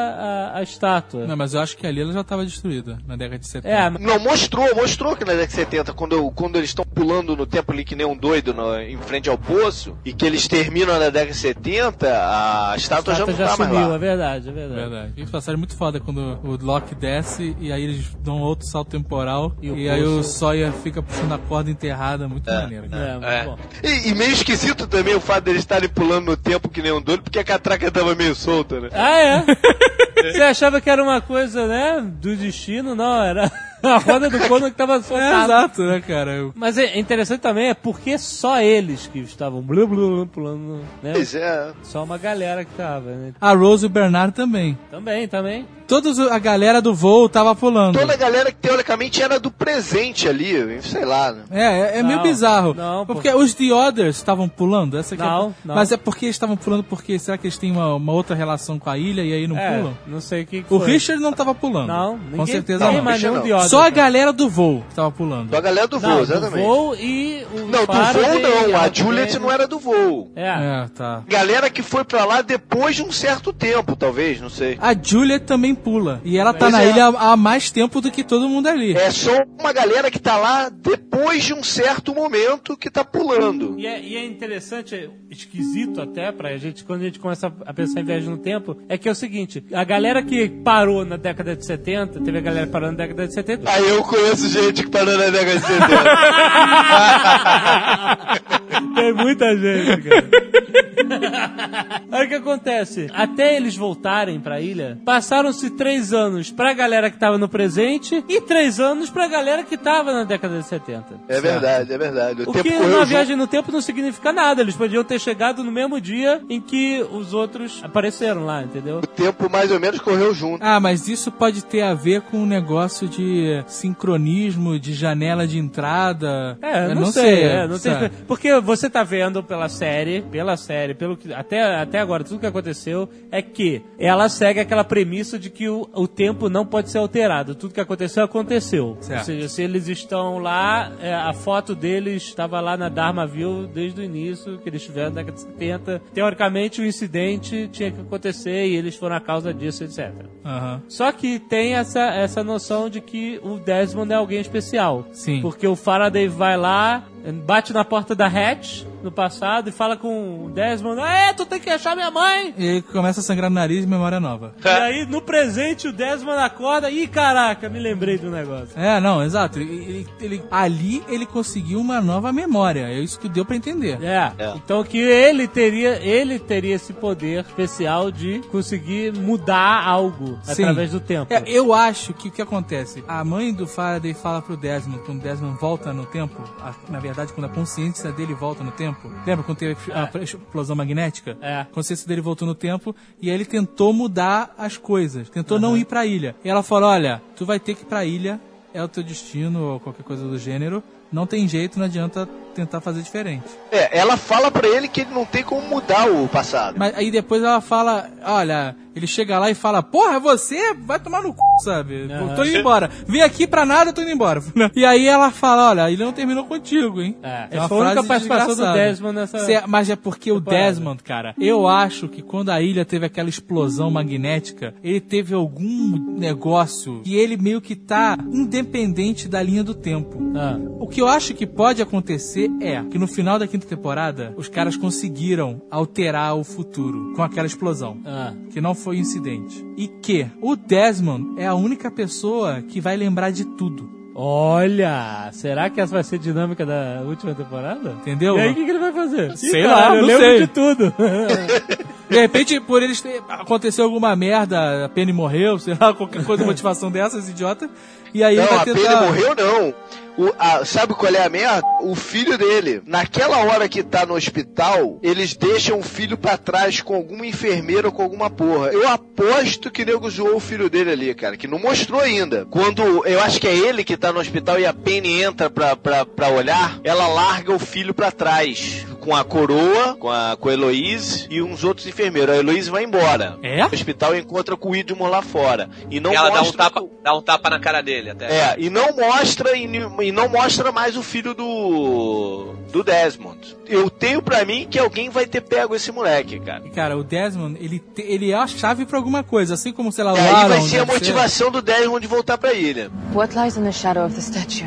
[SPEAKER 2] a, a estátua.
[SPEAKER 3] Não, mas eu acho que ali ela já tava destruída, na década de 70.
[SPEAKER 2] É,
[SPEAKER 6] Não, mostrou, mostrou que na década de 70, quando, eu- quando eles estão pulando no tempo ali que nem um doido no- em frente ao poço, e que eles terminam na década de 70, a estátua,
[SPEAKER 2] a estátua
[SPEAKER 6] já não tá mais
[SPEAKER 2] sumiu,
[SPEAKER 6] lá.
[SPEAKER 2] é verdade, é verdade.
[SPEAKER 3] Verdade. E passagem muito foda quando o Loki desce e aí eles dão outro salto temporal
[SPEAKER 2] E
[SPEAKER 3] e, aí o Sawyer fica puxando a corda enterrada, muito maneiro. cara.
[SPEAKER 2] É, muito
[SPEAKER 7] É.
[SPEAKER 2] bom.
[SPEAKER 6] E, e meio esquisito também o fato deles estarem pulando no tempo que nem um doido, porque a catraca tava meio solta, né?
[SPEAKER 2] Ah, é? Você achava que era uma coisa, né, do destino? Não, era a roda do Conan que tava
[SPEAKER 3] É,
[SPEAKER 2] soltada.
[SPEAKER 3] exato, né, cara? Eu-
[SPEAKER 2] Mas é interessante também é porque só eles que estavam blu, blu, blu, pulando, né?
[SPEAKER 6] Pois é.
[SPEAKER 2] Só uma galera que tava, né?
[SPEAKER 3] A Rose e o Bernard também.
[SPEAKER 2] Também, também.
[SPEAKER 3] Todos a galera do voo tava pulando.
[SPEAKER 6] Toda a galera que teoricamente era do presente ali, sei lá, né?
[SPEAKER 3] É, é, é meio
[SPEAKER 2] Não,
[SPEAKER 3] bizarro.
[SPEAKER 2] não,
[SPEAKER 3] porque os The Others estavam pulando? Essa aqui é-
[SPEAKER 2] Não, não.
[SPEAKER 3] Mas é porque eles estavam pulando porque será que eles têm uma, uma outra relação com a ilha e aí não
[SPEAKER 2] é,
[SPEAKER 3] pulam?
[SPEAKER 2] não sei o que, que
[SPEAKER 3] O
[SPEAKER 2] foi.
[SPEAKER 3] Richard não tava pulando.
[SPEAKER 2] Não,
[SPEAKER 3] com
[SPEAKER 2] ninguém,
[SPEAKER 3] certeza
[SPEAKER 2] ninguém
[SPEAKER 3] não.
[SPEAKER 2] mais nenhum
[SPEAKER 6] Não.
[SPEAKER 2] ordem.
[SPEAKER 3] Só a galera do voo que tava pulando.
[SPEAKER 6] Só a galera do voo, exatamente.
[SPEAKER 2] do voo e o
[SPEAKER 6] Não, do voo não, a
[SPEAKER 2] Alpine.
[SPEAKER 6] Juliet não era do voo.
[SPEAKER 2] É.
[SPEAKER 3] É, tá.
[SPEAKER 6] Galera que foi pra lá depois de um certo tempo, talvez, não sei.
[SPEAKER 3] A Juliet também quem pula. E ela tá
[SPEAKER 6] Pois
[SPEAKER 3] na
[SPEAKER 6] é.
[SPEAKER 3] ilha há mais tempo do que todo mundo ali.
[SPEAKER 6] É só uma galera que tá lá depois de um certo momento que tá pulando.
[SPEAKER 2] E é, e é interessante, é esquisito até pra gente, quando a gente começa a pensar em viagem no tempo, é que é o seguinte, a galera que parou na década de 70, teve a galera parando na década de 70.
[SPEAKER 6] Aí eu conheço gente que parou na década de 70.
[SPEAKER 2] Tem muita gente, cara. Aí o que acontece? Até eles voltarem pra ilha, passaram-se três anos pra galera que tava no presente e três anos pra galera que tava na década de 70.
[SPEAKER 6] É verdade, é verdade. O,
[SPEAKER 2] O
[SPEAKER 6] tempo
[SPEAKER 2] que na viagem no tempo não significa nada. Eles podiam ter chegado no mesmo dia em que os outros apareceram lá, entendeu?
[SPEAKER 6] O tempo mais ou menos correu junto.
[SPEAKER 3] Ah, mas isso pode ter a ver com um negócio de sincronismo, de janela de entrada.
[SPEAKER 2] É,
[SPEAKER 3] Eu
[SPEAKER 2] não, sei, é, não tem porque você tá vendo pela série, pela série, pelo que até, até agora tudo que aconteceu é que ela segue aquela premissa de que o, o tempo não pode ser alterado. Tudo que aconteceu aconteceu.
[SPEAKER 3] Certo.
[SPEAKER 2] Ou seja, se eles estão lá, é, a foto deles estava lá na Dharmaville desde o início, que eles estiveram na década de 70. Teoricamente o incidente tinha que acontecer e eles foram a causa disso, etc.
[SPEAKER 3] Aham.
[SPEAKER 2] Só que tem essa, essa noção de que o Desmond é alguém especial.
[SPEAKER 3] Sim.
[SPEAKER 2] Porque o Faraday vai lá, bate na porta da Hatch no passado e fala com o Desmond: É, tu tem que achar minha mãe!
[SPEAKER 3] E aí começa a sangrar no nariz e memória nova.
[SPEAKER 2] E aí, no presente, o Desmond acorda. Ih, caraca, me lembrei do negócio.
[SPEAKER 3] É, não, exato. Ele, ele- ele- ali ele conseguiu uma nova memória. É isso que deu pra entender.
[SPEAKER 2] É. Então que ele teria, ele teria esse poder especial de conseguir mudar algo
[SPEAKER 3] Sim.
[SPEAKER 2] através do tempo.
[SPEAKER 3] É, eu acho que o que acontece? A mãe do Faraday fala pro Desmond, quando o Desmond volta no tempo, a- na verdade, quando a consciência dele volta no tempo. Lembra quando teve a explosão magnética?
[SPEAKER 2] É.
[SPEAKER 3] A consciência dele voltou no tempo e aí ele tentou mudar as coisas, tentou não ir pra ilha. E ela falou: Olha, tu vai ter que ir pra ilha, é o teu destino ou qualquer coisa do gênero. Não tem jeito, não adianta tentar fazer diferente.
[SPEAKER 6] É, ela fala pra ele que ele não tem como mudar o passado.
[SPEAKER 3] Mas aí depois ela fala, olha, ele chega lá e fala, porra, você vai tomar no c, sabe?
[SPEAKER 2] Aham.
[SPEAKER 3] Tô indo embora. Vim aqui pra nada, tô indo embora. E aí ela fala, olha, ele não terminou contigo, hein?
[SPEAKER 2] É,
[SPEAKER 3] É uma
[SPEAKER 2] foi a única
[SPEAKER 3] frase
[SPEAKER 2] participação do. Desmond nessa.
[SPEAKER 3] Cê- mas é porque o
[SPEAKER 2] temporada.
[SPEAKER 3] Desmond, cara, eu acho que quando a ilha teve aquela explosão magnética, ele teve algum negócio que ele meio que tá independente da linha do tempo.
[SPEAKER 2] Ah.
[SPEAKER 3] O que eu acho que pode acontecer é que no final da quinta temporada, os caras conseguiram alterar o futuro com aquela explosão.
[SPEAKER 2] Ah.
[SPEAKER 3] Que não foi um incidente. E que o Desmond é a única pessoa que vai lembrar de tudo.
[SPEAKER 2] Olha, será que essa vai ser a dinâmica da última temporada?
[SPEAKER 3] Entendeu?
[SPEAKER 2] E aí o que, que ele vai fazer?
[SPEAKER 3] Sei
[SPEAKER 2] Ih,
[SPEAKER 3] lá,
[SPEAKER 2] cara, eu
[SPEAKER 3] não
[SPEAKER 2] lembro
[SPEAKER 3] sei.
[SPEAKER 2] de tudo.
[SPEAKER 3] De repente, por eles ter, aconteceu alguma merda, a Penny morreu, sei lá, qualquer coisa, motivação dessas, idiota. E aí ele
[SPEAKER 6] Não,
[SPEAKER 3] vai
[SPEAKER 6] a
[SPEAKER 3] tentar...
[SPEAKER 6] Penny morreu não. O, a- sabe qual é a merda? O filho dele. Naquela hora que tá no hospital, eles deixam o filho pra trás com alguma enfermeira ou com alguma porra. Eu aposto que o nego zoou o filho dele ali, cara, que não mostrou ainda. Quando eu acho que é ele que tá no hospital e a Penny entra pra, pra, pra olhar, ela larga o filho pra trás. Com a coroa, com a, com a Heloise e uns outros enfermeiros. A Heloise vai embora.
[SPEAKER 3] É?
[SPEAKER 6] No hospital e encontra com o Widmore lá fora. E não
[SPEAKER 7] E ela dá um,
[SPEAKER 6] mostra
[SPEAKER 7] tapa, dá um tapa na cara dele até.
[SPEAKER 6] é, e não mostra e, ni- e não mostra mais o filho do do Desmond. Eu tenho pra mim que alguém vai ter pego esse moleque, cara.
[SPEAKER 3] Cara, o Desmond, ele, te- ele é a chave pra alguma coisa, assim como, sei lá, o
[SPEAKER 6] E aí vai ser a motivação do Desmond de voltar pra ilha.
[SPEAKER 8] What lies in the shadow of the statue?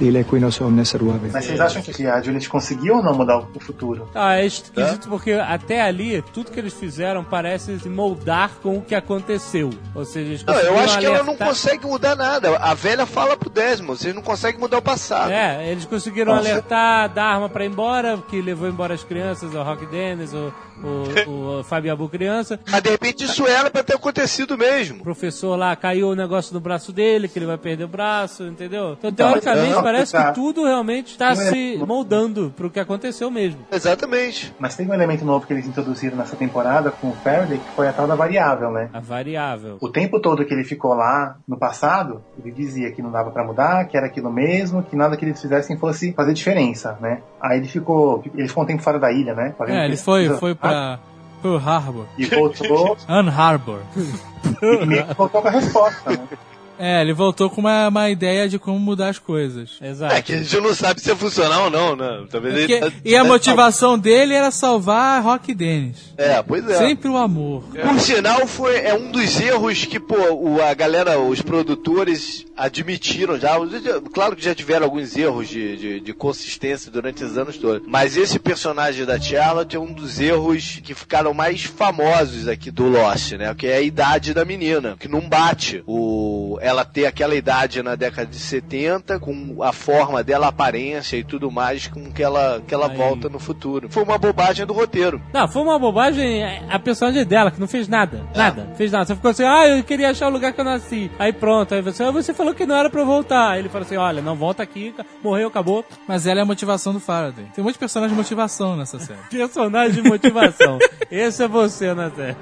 [SPEAKER 5] Il equinox omnes ruave.
[SPEAKER 9] Mas vocês acham que a Juliet conseguiu ou não mudar o futuro?
[SPEAKER 2] Ah, é esquisito porque até ali, tudo que eles fizeram parece se moldar com o que aconteceu. Ou seja, eles
[SPEAKER 6] Não, eu
[SPEAKER 2] conseguiram
[SPEAKER 6] acho que ela não
[SPEAKER 2] alertar-
[SPEAKER 6] consegue mudar nada. A velha fala pro Desmond, vocês não conseguem mudar o passado.
[SPEAKER 2] É, eles conseguiram
[SPEAKER 6] Nossa.
[SPEAKER 2] alertar da arma pra ir embora, que levou embora as crianças, o Rock Dennis, o, o, o Fabiabu criança.
[SPEAKER 6] Mas de repente isso era pra ter acontecido mesmo.
[SPEAKER 2] O professor lá caiu o negócio no braço dele, que ele vai perder o braço, entendeu? Então,
[SPEAKER 9] Então,
[SPEAKER 2] teoricamente,
[SPEAKER 9] não,
[SPEAKER 2] parece
[SPEAKER 9] tá.
[SPEAKER 2] que tudo realmente está
[SPEAKER 9] Não é-
[SPEAKER 2] se moldando pro que aconteceu mesmo.
[SPEAKER 6] Exatamente.
[SPEAKER 9] Mas tem um elemento novo que eles introduziram nessa temporada com o Faraday, que foi a tal da variável, né?
[SPEAKER 2] A variável.
[SPEAKER 9] O tempo todo que ele ficou lá no passado, ele dizia que não dava pra mudar, que era aquilo mesmo, que nada que eles fizessem fosse fazer diferença, né? Aí ele ficou, ele ficou um tempo fora da ilha, né? Fazendo
[SPEAKER 3] É, ele foi,
[SPEAKER 9] pesquisa.
[SPEAKER 3] foi pra Pearl Harbor.
[SPEAKER 9] E voltou
[SPEAKER 3] Ann Harbor.
[SPEAKER 9] e meio que voltou com a resposta, né?
[SPEAKER 3] É, ele voltou com uma, uma ideia de como mudar as coisas.
[SPEAKER 2] Exato.
[SPEAKER 6] É que a gente não sabe se ia funcionar ou não, né? Talvez
[SPEAKER 3] Porque-
[SPEAKER 6] ele...
[SPEAKER 3] e a motivação dele era salvar Rock Dennis.
[SPEAKER 6] É, pois é.
[SPEAKER 3] Sempre o amor.
[SPEAKER 6] Por sinal, foi, é um dos erros que, pô, o, a galera, os produtores admitiram já. Claro que já tiveram alguns erros de, de, de consistência durante os anos todos. Mas esse personagem da Charlotte é um dos erros que ficaram mais famosos aqui do Lost, né? Que é a idade da menina, que não bate. O, ela ter aquela idade na década de 70, com a forma dela, a aparência e tudo mais, com que ela, que ela
[SPEAKER 2] Aí.
[SPEAKER 6] volta no futuro. Foi uma bobagem do roteiro.
[SPEAKER 2] Não, foi uma bobagem a personagem dela, que não fez nada. Nada. Fez nada. Você ficou assim, ah, eu queria achar o lugar que eu nasci. Aí pronto. Aí você, ah, você falou que não era pra eu voltar. Aí ele falou assim, olha, não volta aqui, morreu, acabou.
[SPEAKER 3] Mas ela é a motivação do Faraday. Tem um monte de personagem de motivação nessa série.
[SPEAKER 2] Personagem de motivação. Esse é você, Zé?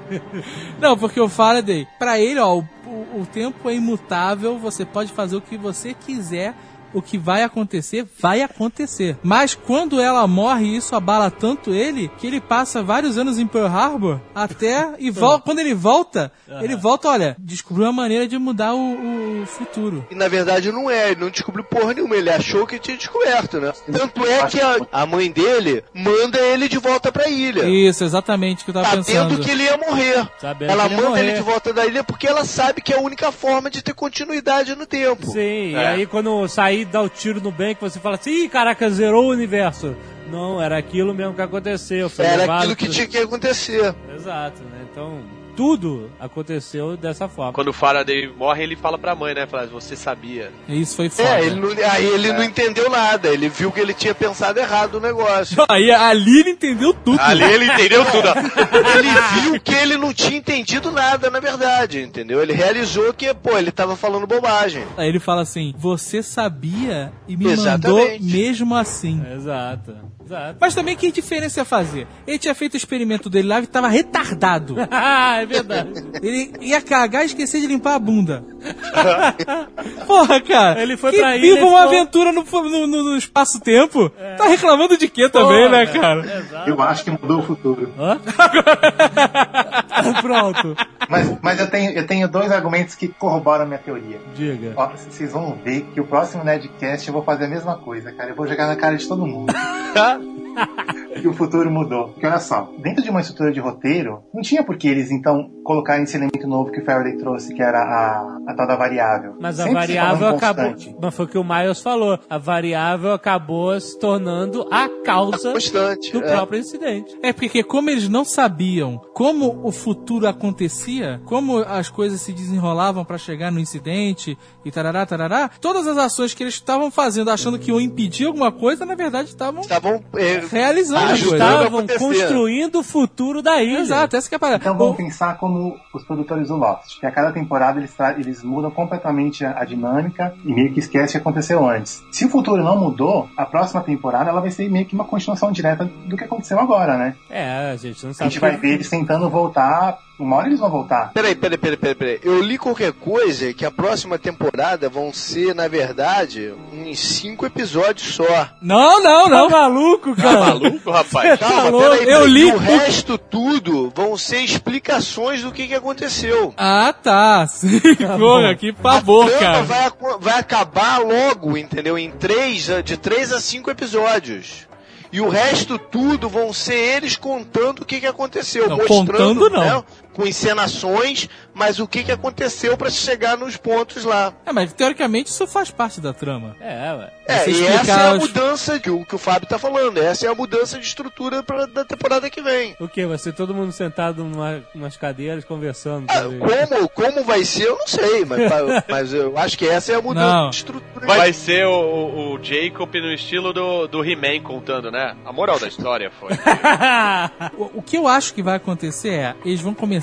[SPEAKER 3] Não, porque o Faraday, pra ele, ó, o, o- tempo é imutável, você pode fazer o que você quiser. O que vai acontecer, vai acontecer. Mas quando ela morre, isso abala tanto ele que ele passa vários anos em Pearl Harbor até e vol quando ele volta, ele volta, olha, descobriu uma maneira de mudar o, o futuro.
[SPEAKER 6] E na verdade não é, ele não descobriu porra nenhuma, ele achou que tinha descoberto, né? Tanto é que a, a mãe dele manda ele de volta pra ilha.
[SPEAKER 3] Isso, exatamente o que eu tava
[SPEAKER 6] Sabendo
[SPEAKER 3] pensando.
[SPEAKER 6] que ele ia morrer.
[SPEAKER 2] Sabendo
[SPEAKER 6] ela
[SPEAKER 2] ele
[SPEAKER 6] manda ele
[SPEAKER 2] morrer.
[SPEAKER 6] de volta da ilha porque ela sabe que é a única forma de ter continuidade no tempo.
[SPEAKER 2] Sim, e
[SPEAKER 6] É.
[SPEAKER 2] aí quando sair dá o tiro no bem, que você fala assim, ih, caraca, zerou o universo. Não, era aquilo mesmo que aconteceu. Foi
[SPEAKER 6] Era aquilo que
[SPEAKER 2] pro-
[SPEAKER 6] tinha que acontecer.
[SPEAKER 2] Exato, né? Então, tudo aconteceu dessa forma.
[SPEAKER 7] Quando o Faraday morre, ele fala pra mãe, né? Fala, você sabia.
[SPEAKER 3] Isso foi foda.
[SPEAKER 6] É, ele não- aí ele não entendeu nada, ele viu que ele tinha pensado errado o negócio.
[SPEAKER 3] Aí ali ele entendeu tudo.
[SPEAKER 7] Ali ele entendeu tudo.
[SPEAKER 6] ele viu que ele não tinha entendido nada, na verdade, entendeu? Ele realizou que, pô, ele tava falando bobagem.
[SPEAKER 3] Aí ele fala assim: Você sabia e me
[SPEAKER 6] Exatamente.
[SPEAKER 3] mandou mesmo assim.
[SPEAKER 2] Exato. Exato.
[SPEAKER 3] Mas também que diferença ia fazer? Ele tinha feito o experimento dele lá e tava retardado.
[SPEAKER 2] Ah, é verdade.
[SPEAKER 3] Ele ia cagar e esquecer de limpar a bunda. Porra, cara.
[SPEAKER 2] Ele foi
[SPEAKER 3] que
[SPEAKER 2] pra ilha
[SPEAKER 3] viva
[SPEAKER 2] e
[SPEAKER 3] uma
[SPEAKER 2] ficou-
[SPEAKER 3] aventura no, no, no- no espaço-tempo. Tá reclamando de quê também, né, cara?
[SPEAKER 9] Eu acho que mudou o futuro.
[SPEAKER 2] Hã? Pronto.
[SPEAKER 9] Mas, mas eu, tenho, eu tenho dois argumentos que corroboram a minha teoria.
[SPEAKER 2] Diga.
[SPEAKER 9] Ó, vocês vão ver que o próximo Nerdcast eu vou fazer a mesma coisa, cara. Eu vou jogar na cara de todo mundo. que o futuro mudou. Porque olha só, dentro de uma estrutura de roteiro, não tinha por que eles então colocarem esse elemento novo que o Faraday trouxe, que era a, a tal da variável.
[SPEAKER 2] Mas a
[SPEAKER 9] Sempre se falou
[SPEAKER 2] variável acabou.
[SPEAKER 9] constante.
[SPEAKER 2] Mas foi o que o Miles falou. A variável acabou se tornando a causa
[SPEAKER 6] Constante.
[SPEAKER 2] do
[SPEAKER 6] é.
[SPEAKER 2] próprio incidente.
[SPEAKER 3] É porque como eles não sabiam como o futuro acontecia, como as coisas se desenrolavam pra chegar no incidente e tarará, tarará, todas as ações que eles estavam fazendo achando que iam impedir alguma coisa, na verdade estavam
[SPEAKER 6] Estavam é,
[SPEAKER 3] realizando
[SPEAKER 6] a
[SPEAKER 2] Estavam construindo o futuro da ilha.
[SPEAKER 3] Exato, essa que é a parada.
[SPEAKER 9] Então vamos
[SPEAKER 3] O-
[SPEAKER 9] pensar como os produtores do Lost, que a cada temporada eles, tra- eles mudam completamente a, a dinâmica e meio que esquece o que aconteceu antes. Se o futuro não mudou, a próxima temporada ela vai ser meio que uma continuação direta do que aconteceu agora, né?
[SPEAKER 2] É, a gente não
[SPEAKER 9] A
[SPEAKER 2] sabe.
[SPEAKER 9] gente vai ver eles tentando voltar, uma hora eles vão voltar.
[SPEAKER 6] Peraí, peraí, peraí, peraí, peraí. Eu li qualquer coisa que a próxima temporada vão ser, na verdade, uns cinco episódios só.
[SPEAKER 3] Não, não,
[SPEAKER 2] Tá
[SPEAKER 3] não.
[SPEAKER 2] maluco,
[SPEAKER 7] Tá
[SPEAKER 2] cara?
[SPEAKER 7] maluco, rapaz?
[SPEAKER 6] Calma,
[SPEAKER 2] louco?
[SPEAKER 6] peraí,
[SPEAKER 3] Eu li
[SPEAKER 6] O
[SPEAKER 3] o-
[SPEAKER 6] resto tudo vão ser explicações do que, que aconteceu.
[SPEAKER 3] Ah, tá. Sim,
[SPEAKER 2] Tá
[SPEAKER 3] porra, que pavor,
[SPEAKER 6] a
[SPEAKER 3] cara.
[SPEAKER 6] vai, vai acabar logo, entendeu? Em três, de três a cinco episódios. E o resto tudo vão ser eles contando o que, que aconteceu.
[SPEAKER 3] Não,
[SPEAKER 6] mostrando,
[SPEAKER 3] contando não.
[SPEAKER 6] né, com encenações, mas o que, que aconteceu pra chegar nos pontos lá.
[SPEAKER 3] É, mas teoricamente isso faz parte da trama.
[SPEAKER 2] É, ué.
[SPEAKER 6] É, e essa é a
[SPEAKER 3] os-
[SPEAKER 6] mudança que o, que o Fábio tá falando. Essa é a mudança de estrutura pra, da temporada que vem.
[SPEAKER 2] O que? Vai ser todo mundo sentado numa, umas cadeiras conversando. Sabe?
[SPEAKER 6] como, como vai ser, eu não sei, mas, mas eu acho que essa é a mudança
[SPEAKER 3] Não.
[SPEAKER 6] de estrutura.
[SPEAKER 7] Vai ser o, o, o Jacob no estilo do, do He-Man contando, né? A moral da história foi.
[SPEAKER 3] O, o que eu acho que vai acontecer é, eles vão começar,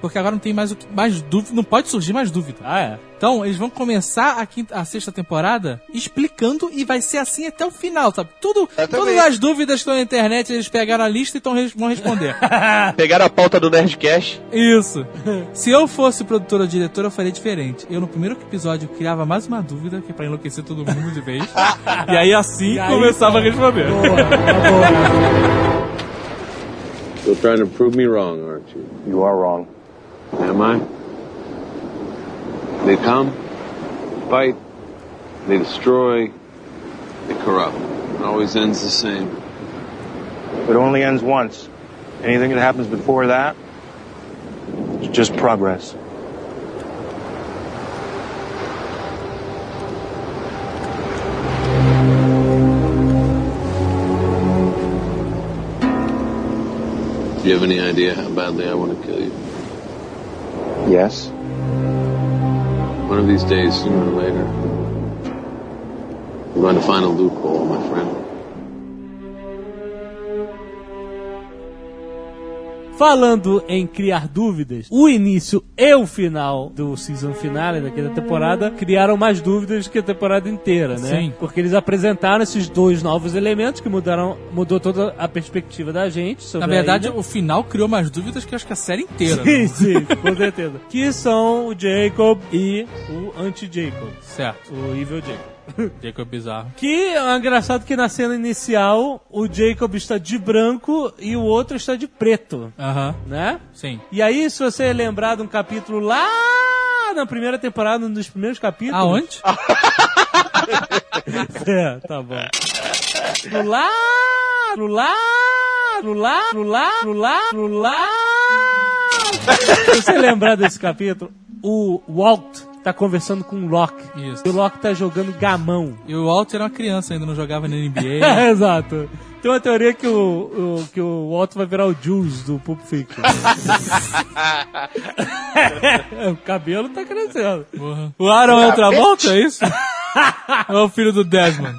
[SPEAKER 3] porque agora não tem mais, o que- mais dúvida, não pode surgir mais dúvida.
[SPEAKER 2] ah, é.
[SPEAKER 3] Então, eles vão começar a, quinta, a sexta temporada explicando e vai ser assim até o final, sabe? Tudo, todas as dúvidas que estão na internet, eles pegaram a lista e tão, vão responder.
[SPEAKER 7] Pegaram a pauta do Nerdcast.
[SPEAKER 3] Isso. Se eu fosse produtor ou diretor, eu faria diferente. Eu, no primeiro episódio, criava mais uma dúvida, que é pra enlouquecer todo mundo de vez. e aí, assim,
[SPEAKER 2] E aí,
[SPEAKER 3] começava a responder.
[SPEAKER 11] You're trying to prove me wrong, aren't you?
[SPEAKER 10] You are wrong.
[SPEAKER 11] Am I? They come? fight, they destroy, they corrupt. It always ends the same.
[SPEAKER 12] It only ends once. Anything that happens before that, it's just progress.
[SPEAKER 11] Do you have any idea how badly I want to kill you?
[SPEAKER 12] Yes.
[SPEAKER 11] One of these days, sooner or later, we're going to find a loophole, my friend.
[SPEAKER 2] Falando em criar dúvidas, o início e o final do season finale daquela temporada criaram mais dúvidas que a temporada inteira, né?
[SPEAKER 3] Sim.
[SPEAKER 2] Porque eles apresentaram esses dois novos elementos que mudaram, mudou toda a perspectiva da gente sobre
[SPEAKER 3] Na verdade, o final criou mais dúvidas que acho que a série inteira.
[SPEAKER 2] Sim,
[SPEAKER 3] né?
[SPEAKER 2] sim, com certeza. que são o Jacob e o anti-Jacob.
[SPEAKER 3] Certo.
[SPEAKER 2] O Evil Jacob.
[SPEAKER 3] Jacob bizarro.
[SPEAKER 2] Que é engraçado que na cena inicial o Jacob está de branco e o outro está de preto,
[SPEAKER 3] Aham.
[SPEAKER 2] né?
[SPEAKER 3] Sim.
[SPEAKER 2] E aí, se você lembrar de um capítulo lá na primeira temporada, um dos primeiros capítulos.
[SPEAKER 3] Aonde?
[SPEAKER 2] é, tá bom. No lá, no lá, no lá, no lá, no lá, no lá. Se você lembrar desse capítulo, o Walt tá conversando com o Locke.
[SPEAKER 3] Isso.
[SPEAKER 2] E o Locke tá jogando gamão.
[SPEAKER 3] E o Walter era uma criança ainda, não jogava na NBA.
[SPEAKER 2] Exato. Tem uma teoria que o, o- que o Walt vai virar o Jules do Pulp Fiction. o cabelo tá crescendo.
[SPEAKER 3] Porra. O Aaron é outra volta, é isso? é o filho do Desmond.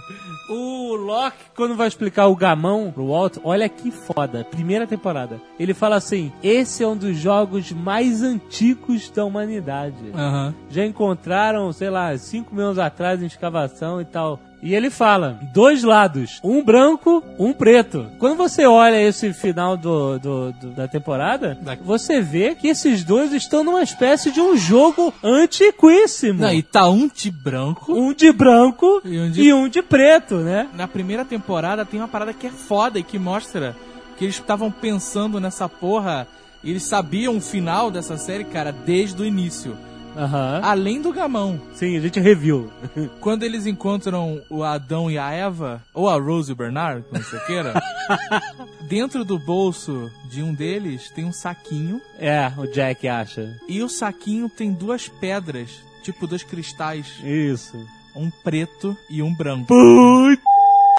[SPEAKER 2] O Locke, quando vai explicar o gamão pro Walt, olha que foda. Primeira temporada. Ele fala assim: esse é um dos jogos mais antigos da humanidade.
[SPEAKER 3] Aham.
[SPEAKER 2] Já encontraram, sei lá, 5 mil anos atrás em escavação e tal. E ele fala, dois lados, um branco, um preto. Quando você olha esse final do, do- do- da temporada, você vê que esses dois estão numa espécie de um jogo antiquíssimo.
[SPEAKER 3] Não, e tá um de branco.
[SPEAKER 2] Um de branco
[SPEAKER 3] E um de-
[SPEAKER 2] e um de preto, né?
[SPEAKER 3] Na primeira temporada tem uma parada que é foda e que mostra que eles estavam pensando nessa porra. e Eles sabiam o final dessa série, cara, desde o início.
[SPEAKER 2] Aham.
[SPEAKER 3] Além do gamão.
[SPEAKER 2] Sim, a gente reviu.
[SPEAKER 3] Quando eles encontram o Adão e a Eva, ou a Rose e o Bernard, como você queira, dentro do bolso de um deles tem um saquinho.
[SPEAKER 2] É, o Jack acha.
[SPEAKER 3] E o saquinho tem duas pedras, tipo dois cristais.
[SPEAKER 2] Isso.
[SPEAKER 3] Um preto e um branco.
[SPEAKER 2] Putz.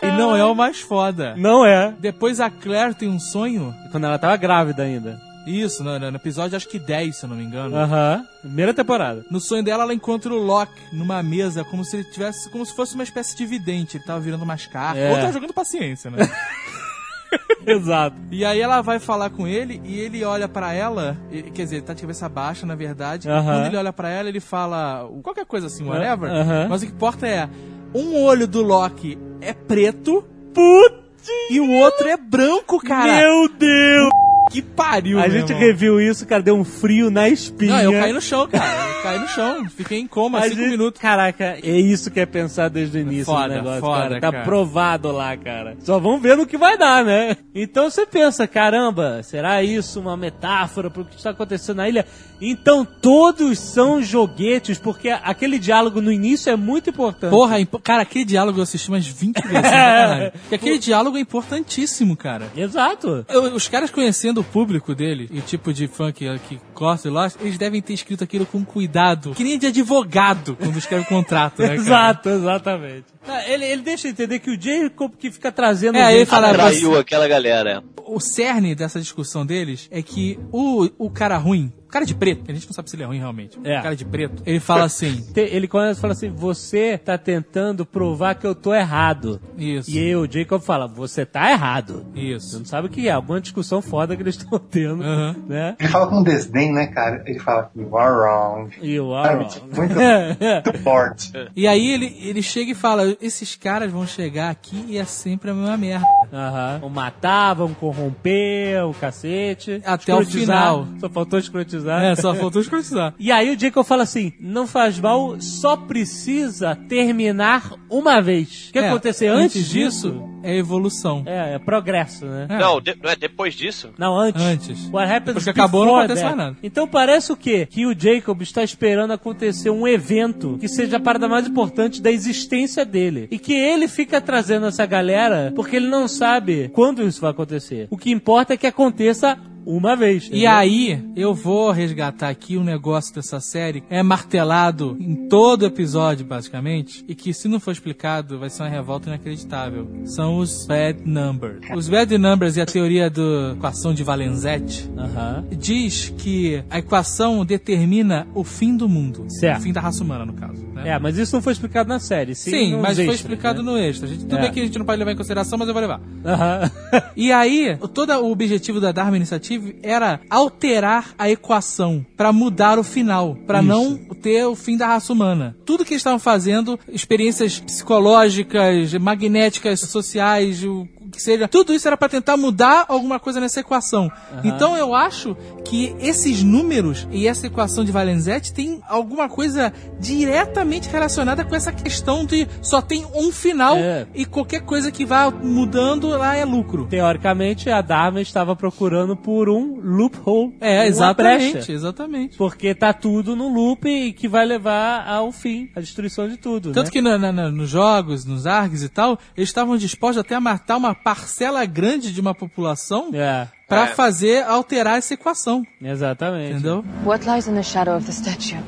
[SPEAKER 3] E não é o mais foda.
[SPEAKER 2] Não é.
[SPEAKER 3] Depois a Claire tem um sonho.
[SPEAKER 2] Quando ela tava grávida ainda.
[SPEAKER 3] Isso, no, no episódio acho que 10, se eu não me engano.
[SPEAKER 2] Aham. Primeira temporada.
[SPEAKER 3] No sonho dela, ela encontra o Locke numa mesa, como se ele tivesse, como se fosse uma espécie de vidente. Ele tava virando umas cartas.
[SPEAKER 2] É.
[SPEAKER 3] Ou tava jogando paciência, né?
[SPEAKER 2] Exato.
[SPEAKER 3] E aí ela vai falar com ele e ele olha pra ela, e- quer dizer, ele tá de cabeça baixa, na verdade. Quando ele olha pra ela, ele fala qualquer coisa assim, whatever. Mas o que importa é, um olho do Loki é preto
[SPEAKER 2] Putz.
[SPEAKER 3] e o outro é branco, cara.
[SPEAKER 2] Meu Deus!
[SPEAKER 3] Que pariu,
[SPEAKER 2] A gente
[SPEAKER 3] irmão.
[SPEAKER 2] reviu isso, cara, deu um frio na espinha.
[SPEAKER 3] Não, eu caí no chão, cara. Eu caí no chão. Fiquei em coma
[SPEAKER 2] A
[SPEAKER 3] cinco
[SPEAKER 2] gente-
[SPEAKER 3] minutos.
[SPEAKER 2] Caraca, é isso que é pensar desde o início
[SPEAKER 3] Foda,
[SPEAKER 2] do negócio,
[SPEAKER 3] foda,
[SPEAKER 2] cara. Tá
[SPEAKER 3] cara.
[SPEAKER 2] provado lá, cara. Só vamos ver no que vai dar, né? Então você pensa, caramba, será isso uma metáfora pro que está acontecendo na ilha? Então todos são joguetes, porque aquele diálogo no início é muito importante.
[SPEAKER 3] Porra, é impo- cara, aquele diálogo eu assisti umas 20 vezes. sem sacanagem. Porque aquele diálogo é importantíssimo, cara.
[SPEAKER 2] Exato.
[SPEAKER 3] Eu- Os caras conhecendo o público dele e o tipo de fã que, que gosta e Lost, eles devem ter escrito aquilo com cuidado. Que nem de advogado quando escreve contrato, né, cara?
[SPEAKER 2] Exato, exatamente. Ele, ele deixa entender que o Jacob que fica trazendo
[SPEAKER 3] É, ele fala-
[SPEAKER 2] pra-
[SPEAKER 6] Traiu aquela galera.
[SPEAKER 3] O cerne dessa discussão deles é que o, o cara ruim, cara de preto, que a gente não sabe se ele é ruim realmente,
[SPEAKER 2] É.
[SPEAKER 3] o cara de preto, ele fala assim,
[SPEAKER 2] Te- Ele começa a falar assim: você tá tentando provar que eu tô errado.
[SPEAKER 3] isso,
[SPEAKER 2] E aí o Jacob fala: você tá errado. Você
[SPEAKER 3] isso.
[SPEAKER 2] não sabe o que é, alguma discussão foda que eles estão tendo, né?
[SPEAKER 9] Ele fala com desdém, né, cara? Ele fala, you are wrong.
[SPEAKER 2] E
[SPEAKER 9] Sabe,
[SPEAKER 2] Aaron.
[SPEAKER 9] tipo, muito, muito forte.
[SPEAKER 3] E aí ele, ele chega e fala, esses caras vão chegar aqui e é sempre a mesma merda.
[SPEAKER 2] Aham. Vão matar, vão corromper, o cacete.
[SPEAKER 3] Até o final.
[SPEAKER 2] Só faltou escrotizar escrotizar.
[SPEAKER 3] É, só faltou escrotizar.
[SPEAKER 2] E aí o Jacob fala assim: não faz mal, só precisa terminar uma vez. O que
[SPEAKER 3] É,
[SPEAKER 2] acontecer antes, disso?
[SPEAKER 3] É evolução.
[SPEAKER 2] É, é progresso, né?
[SPEAKER 7] Não, de- não é depois disso?
[SPEAKER 2] Não, antes.
[SPEAKER 3] Antes.
[SPEAKER 2] What happens
[SPEAKER 3] Depois que acabou, não acontece mais nada.
[SPEAKER 2] Então parece o quê? Que o Jacob está esperando acontecer um evento que seja a parada mais importante da existência dele. E que ele fica trazendo essa galera porque ele não sabe quando isso vai acontecer. O que importa é que aconteça uma vez.
[SPEAKER 3] E
[SPEAKER 2] entendeu?
[SPEAKER 3] aí, eu vou resgatar aqui um negócio dessa série. É martelado em todo episódio, basicamente. E que, se não for explicado, vai ser uma revolta inacreditável. São os bad numbers. Os bad numbers e a teoria da equação de Valenzetti
[SPEAKER 2] Aham.
[SPEAKER 3] diz que a equação determina o fim do mundo.
[SPEAKER 2] Certo.
[SPEAKER 3] O fim da raça humana, no caso. né?
[SPEAKER 2] É, mas isso não foi explicado na série. Sim,
[SPEAKER 3] Sim, mas foi
[SPEAKER 2] extras,
[SPEAKER 3] explicado
[SPEAKER 2] né?
[SPEAKER 3] no extra. A gente, tudo
[SPEAKER 2] É.
[SPEAKER 3] bem que a gente não pode levar em consideração, mas eu vou levar.
[SPEAKER 2] Aham.
[SPEAKER 3] E aí, todo o objetivo da Dharma Initiative era alterar a equação para mudar o final, para não ter o fim da raça humana. Tudo que eles estavam fazendo, experiências psicológicas, magnéticas, sociais, o que seja, tudo isso era para tentar mudar alguma coisa nessa equação. Então eu acho que esses números e essa equação de Valenzetti tem alguma coisa diretamente relacionada com essa questão de só tem um final
[SPEAKER 2] É.
[SPEAKER 3] e qualquer coisa que vá mudando lá é lucro.
[SPEAKER 2] Teoricamente, a Dharma estava procurando por um loophole.
[SPEAKER 3] É, exatamente,
[SPEAKER 2] brecha.
[SPEAKER 3] exatamente.
[SPEAKER 2] Porque tá tudo no loop e que vai levar ao fim, à destruição de tudo.
[SPEAKER 3] Tanto
[SPEAKER 2] né?
[SPEAKER 3] que na- na- na- nos jogos, nos ARGs e tal, eles estavam dispostos até a matar uma parcela grande de uma população
[SPEAKER 2] É,
[SPEAKER 3] pra
[SPEAKER 7] É.
[SPEAKER 3] fazer alterar essa equação,
[SPEAKER 2] exatamente.
[SPEAKER 3] entendeu?
[SPEAKER 8] What lies in the shadow of the statue?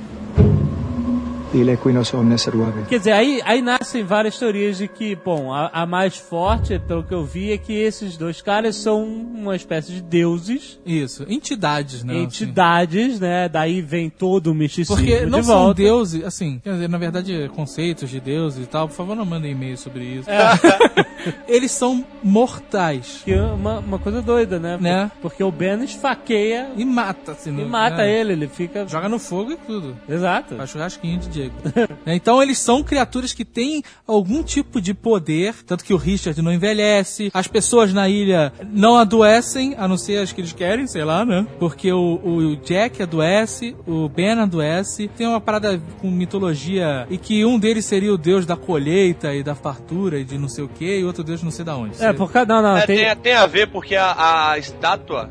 [SPEAKER 2] Quer dizer, aí, aí nascem várias teorias de que, bom, a, a mais forte, pelo que eu vi, é que esses dois caras são uma espécie de deuses,
[SPEAKER 3] Isso, entidades, né? assim.
[SPEAKER 2] entidades, né? Daí vem todo o misticismo
[SPEAKER 3] Porque não
[SPEAKER 2] de
[SPEAKER 3] são
[SPEAKER 2] volta.
[SPEAKER 3] deuses, assim, quer dizer, na verdade, conceitos de deuses e tal, por favor não mandem e-mail sobre isso.
[SPEAKER 2] É.
[SPEAKER 3] Eles são mortais.
[SPEAKER 2] Que é uma, uma coisa doida, né?
[SPEAKER 3] Né?
[SPEAKER 2] Porque o Ben esfaqueia
[SPEAKER 3] E mata, assim,
[SPEAKER 2] e mata
[SPEAKER 3] né?
[SPEAKER 2] ele, ele fica...
[SPEAKER 3] Joga no fogo e tudo.
[SPEAKER 2] Exato.
[SPEAKER 3] Faz churrasquinho de Diego. Né, então eles são criaturas que têm algum tipo de poder, tanto que o Richard não envelhece, as pessoas na ilha não adoecem, a não ser as que eles querem, sei lá, né? Porque o, o Jack adoece, o Ben adoece, tem uma parada com mitologia e que um deles seria o deus da colheita e da fartura e de não sei o que, e outro deus não sei da onde.
[SPEAKER 2] É, por causa... Não, não,
[SPEAKER 7] É,
[SPEAKER 2] tem...
[SPEAKER 7] tem, tem a ver porque a, a estátua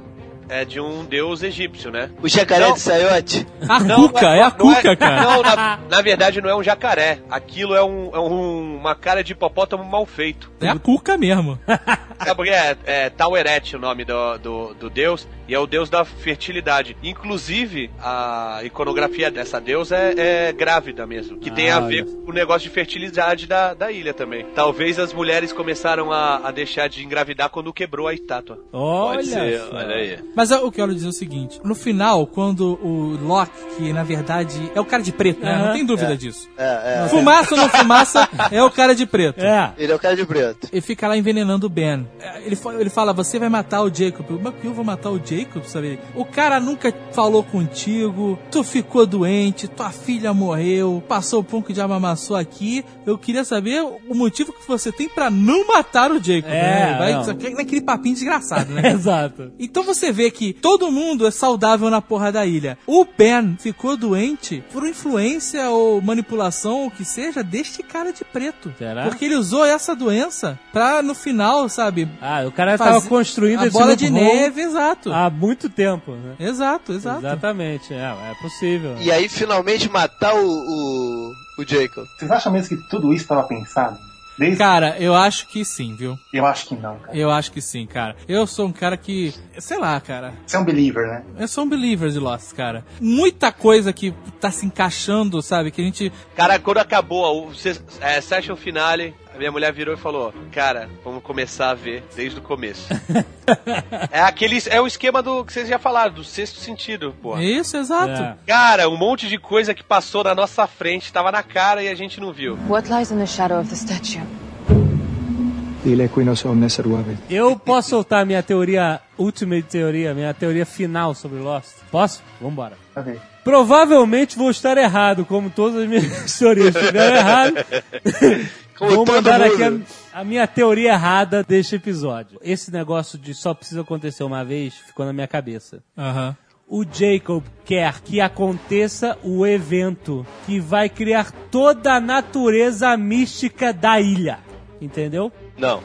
[SPEAKER 7] é de um deus egípcio, né?
[SPEAKER 6] O jacaré
[SPEAKER 7] Não.
[SPEAKER 6] de Saiote.
[SPEAKER 3] A
[SPEAKER 7] Não,
[SPEAKER 3] Cuca,
[SPEAKER 7] não
[SPEAKER 3] é a
[SPEAKER 7] não
[SPEAKER 3] Cuca, cara.
[SPEAKER 7] Não, na, na verdade não é um jacaré. Aquilo é, um, é um- uma cara de hipopótamo mal feito.
[SPEAKER 3] É a Cuca mesmo.
[SPEAKER 7] Sabe por quê? É, é Taueret o nome do, do, do deus, e é o deus da fertilidade. Inclusive, a iconografia dessa deusa é, é grávida mesmo, que tem
[SPEAKER 2] Ah,
[SPEAKER 7] a ver com o negócio de fertilidade da, da ilha também. Talvez as mulheres começaram a, a deixar de engravidar quando quebrou a estátua.
[SPEAKER 2] Olha
[SPEAKER 7] Pode ser, olha aí.
[SPEAKER 3] Mas eu quero dizer o seguinte: no final, quando o Loki, que na verdade é o cara de preto, né? Não tem dúvida disso.
[SPEAKER 6] É, é.
[SPEAKER 3] Fumaça ou não fumaça, é o cara de preto.
[SPEAKER 2] É.
[SPEAKER 6] Ele é o cara de preto.
[SPEAKER 3] Ele fica lá envenenando o Ben. Ele, ele fala, você vai matar o Jacob. Mas que eu vou matar o Jacob, sabe? O cara nunca falou contigo, tu ficou doente, tua filha morreu, passou o pão que já amassou aqui. Eu queria saber o motivo que você tem pra não matar o Jacob.
[SPEAKER 2] É,
[SPEAKER 3] né? Vai naquele papinho desgraçado, né?
[SPEAKER 2] Exato.
[SPEAKER 3] Então você vê que todo mundo é saudável na porra da ilha. O Ben ficou doente por influência ou manipulação, ou o que seja, deste cara de preto.
[SPEAKER 2] Será?
[SPEAKER 3] Porque ele usou essa doença pra, no final, sabe?
[SPEAKER 2] Ah, o cara tava construindo
[SPEAKER 3] a
[SPEAKER 2] esse
[SPEAKER 3] bola de neve, exato.
[SPEAKER 2] há muito tempo, né?
[SPEAKER 3] Exato, exato.
[SPEAKER 2] Exatamente, é, é possível.
[SPEAKER 6] E aí finalmente matar o, o, o Jacob.
[SPEAKER 9] Vocês acham mesmo que tudo isso estava pensado? Desde...
[SPEAKER 3] Cara, eu acho que sim, viu?
[SPEAKER 9] Eu acho que não, cara.
[SPEAKER 3] Eu acho que sim, cara. Eu sou um cara que. Sei lá, cara.
[SPEAKER 9] Você é um believer, né?
[SPEAKER 3] Eu sou um believer de Lost, cara. Muita coisa que tá se encaixando, sabe? Que a gente.
[SPEAKER 7] Cara, quando acabou o é, session finale, minha mulher virou e falou: Cara, vamos começar a ver desde o começo. é aquele. É o esquema do que vocês já falaram, do sexto sentido, pô.
[SPEAKER 3] Isso, exato.
[SPEAKER 2] É.
[SPEAKER 7] Cara, um monte de coisa que passou na nossa frente, tava na cara e a gente não viu.
[SPEAKER 8] What lies in the shadow of the statue?
[SPEAKER 2] Eu posso soltar a minha teoria, ultimate teoria, minha teoria final sobre Lost? Posso? Vambora.
[SPEAKER 9] Ver.
[SPEAKER 2] Provavelmente vou estar errado, como todas as minhas teorias estiveram erradas. Vou mandar aqui a, a minha teoria errada deste episódio. Esse negócio de só precisa acontecer uma vez ficou na minha cabeça.
[SPEAKER 3] Aham.
[SPEAKER 2] o Jacob quer que aconteça o evento que vai criar toda a natureza mística da ilha. Entendeu?
[SPEAKER 6] Não.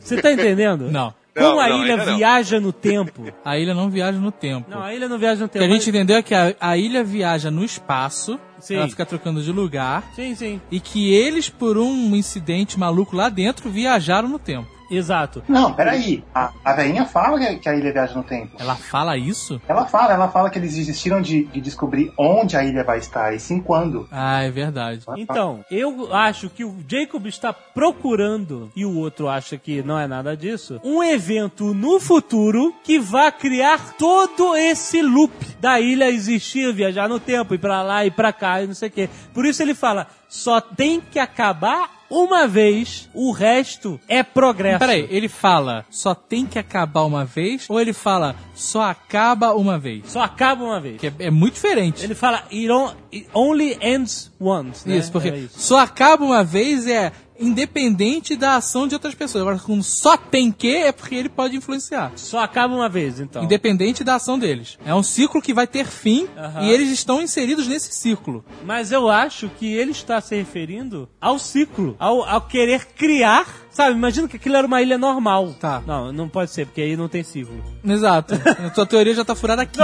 [SPEAKER 2] Você tá entendendo?
[SPEAKER 3] Não.
[SPEAKER 2] Como
[SPEAKER 6] Não,
[SPEAKER 2] a
[SPEAKER 6] não,
[SPEAKER 2] ilha viaja no tempo.
[SPEAKER 3] A ilha não viaja no tempo.
[SPEAKER 2] Não, a ilha não viaja no
[SPEAKER 3] O que
[SPEAKER 2] tempo.
[SPEAKER 3] a gente entendeu é que a, a ilha viaja no espaço,
[SPEAKER 2] Sim.
[SPEAKER 3] ela fica trocando de lugar,
[SPEAKER 2] Sim, sim.
[SPEAKER 3] e que eles, por um incidente maluco lá dentro, viajaram no tempo.
[SPEAKER 2] Exato.
[SPEAKER 9] Não, peraí. A, a velhinha fala que, que a ilha viaja no tempo.
[SPEAKER 3] Ela fala isso?
[SPEAKER 9] Ela fala, ela fala que eles desistiram de, de descobrir onde a ilha vai estar e sim quando.
[SPEAKER 3] Ah, é verdade.
[SPEAKER 2] Então, eu acho que o Jacob está procurando, e o outro acha que não é nada disso, um evento no futuro que vá criar todo esse loop da ilha existir, viajar no tempo, ir pra lá e pra cá e não sei o quê. Por isso ele fala, só tem que acabar uma vez, o resto é progresso.
[SPEAKER 3] Peraí, ele fala só tem que acabar uma vez, ou ele fala só acaba uma vez?
[SPEAKER 2] Só acaba uma vez.
[SPEAKER 3] Que é, é muito diferente.
[SPEAKER 2] Ele fala, it, on- it only ends once. né?
[SPEAKER 3] Isso, porque
[SPEAKER 2] Era isso.
[SPEAKER 3] só acaba uma vez é independente da ação de outras pessoas. Agora, quando só tem que, é porque ele pode influenciar.
[SPEAKER 2] Só acaba uma vez, então.
[SPEAKER 3] Independente da ação deles. É um ciclo que vai ter fim e eles estão inseridos nesse ciclo.
[SPEAKER 2] Mas eu acho que ele está se referindo ao ciclo, ao, ao querer criar. Sabe, imagina que aquilo era uma ilha normal.
[SPEAKER 3] Tá.
[SPEAKER 2] Não, não pode ser, porque aí não tem ciclo.
[SPEAKER 3] Exato. a tua teoria já tá furada aqui.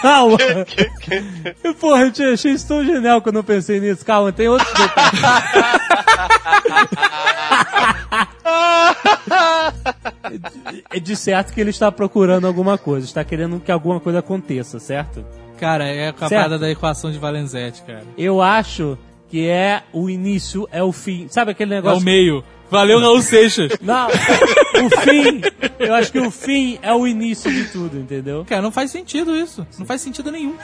[SPEAKER 2] Calma! Porra, eu achei isso tão genial quando eu pensei nisso. Calma, tem outros detalhes. É de certo que ele está procurando alguma coisa, está querendo que alguma coisa aconteça, certo?
[SPEAKER 3] Cara, é com a parada da equação de Valenzetti, cara.
[SPEAKER 2] Eu acho que é o início, é o fim. Sabe aquele
[SPEAKER 3] É
[SPEAKER 2] negócio?
[SPEAKER 3] o meio. Valeu, Raul Seixas.
[SPEAKER 2] Não, o fim, eu acho que o fim é o início de tudo, entendeu?
[SPEAKER 3] Cara, não faz sentido isso. Não faz sentido nenhum.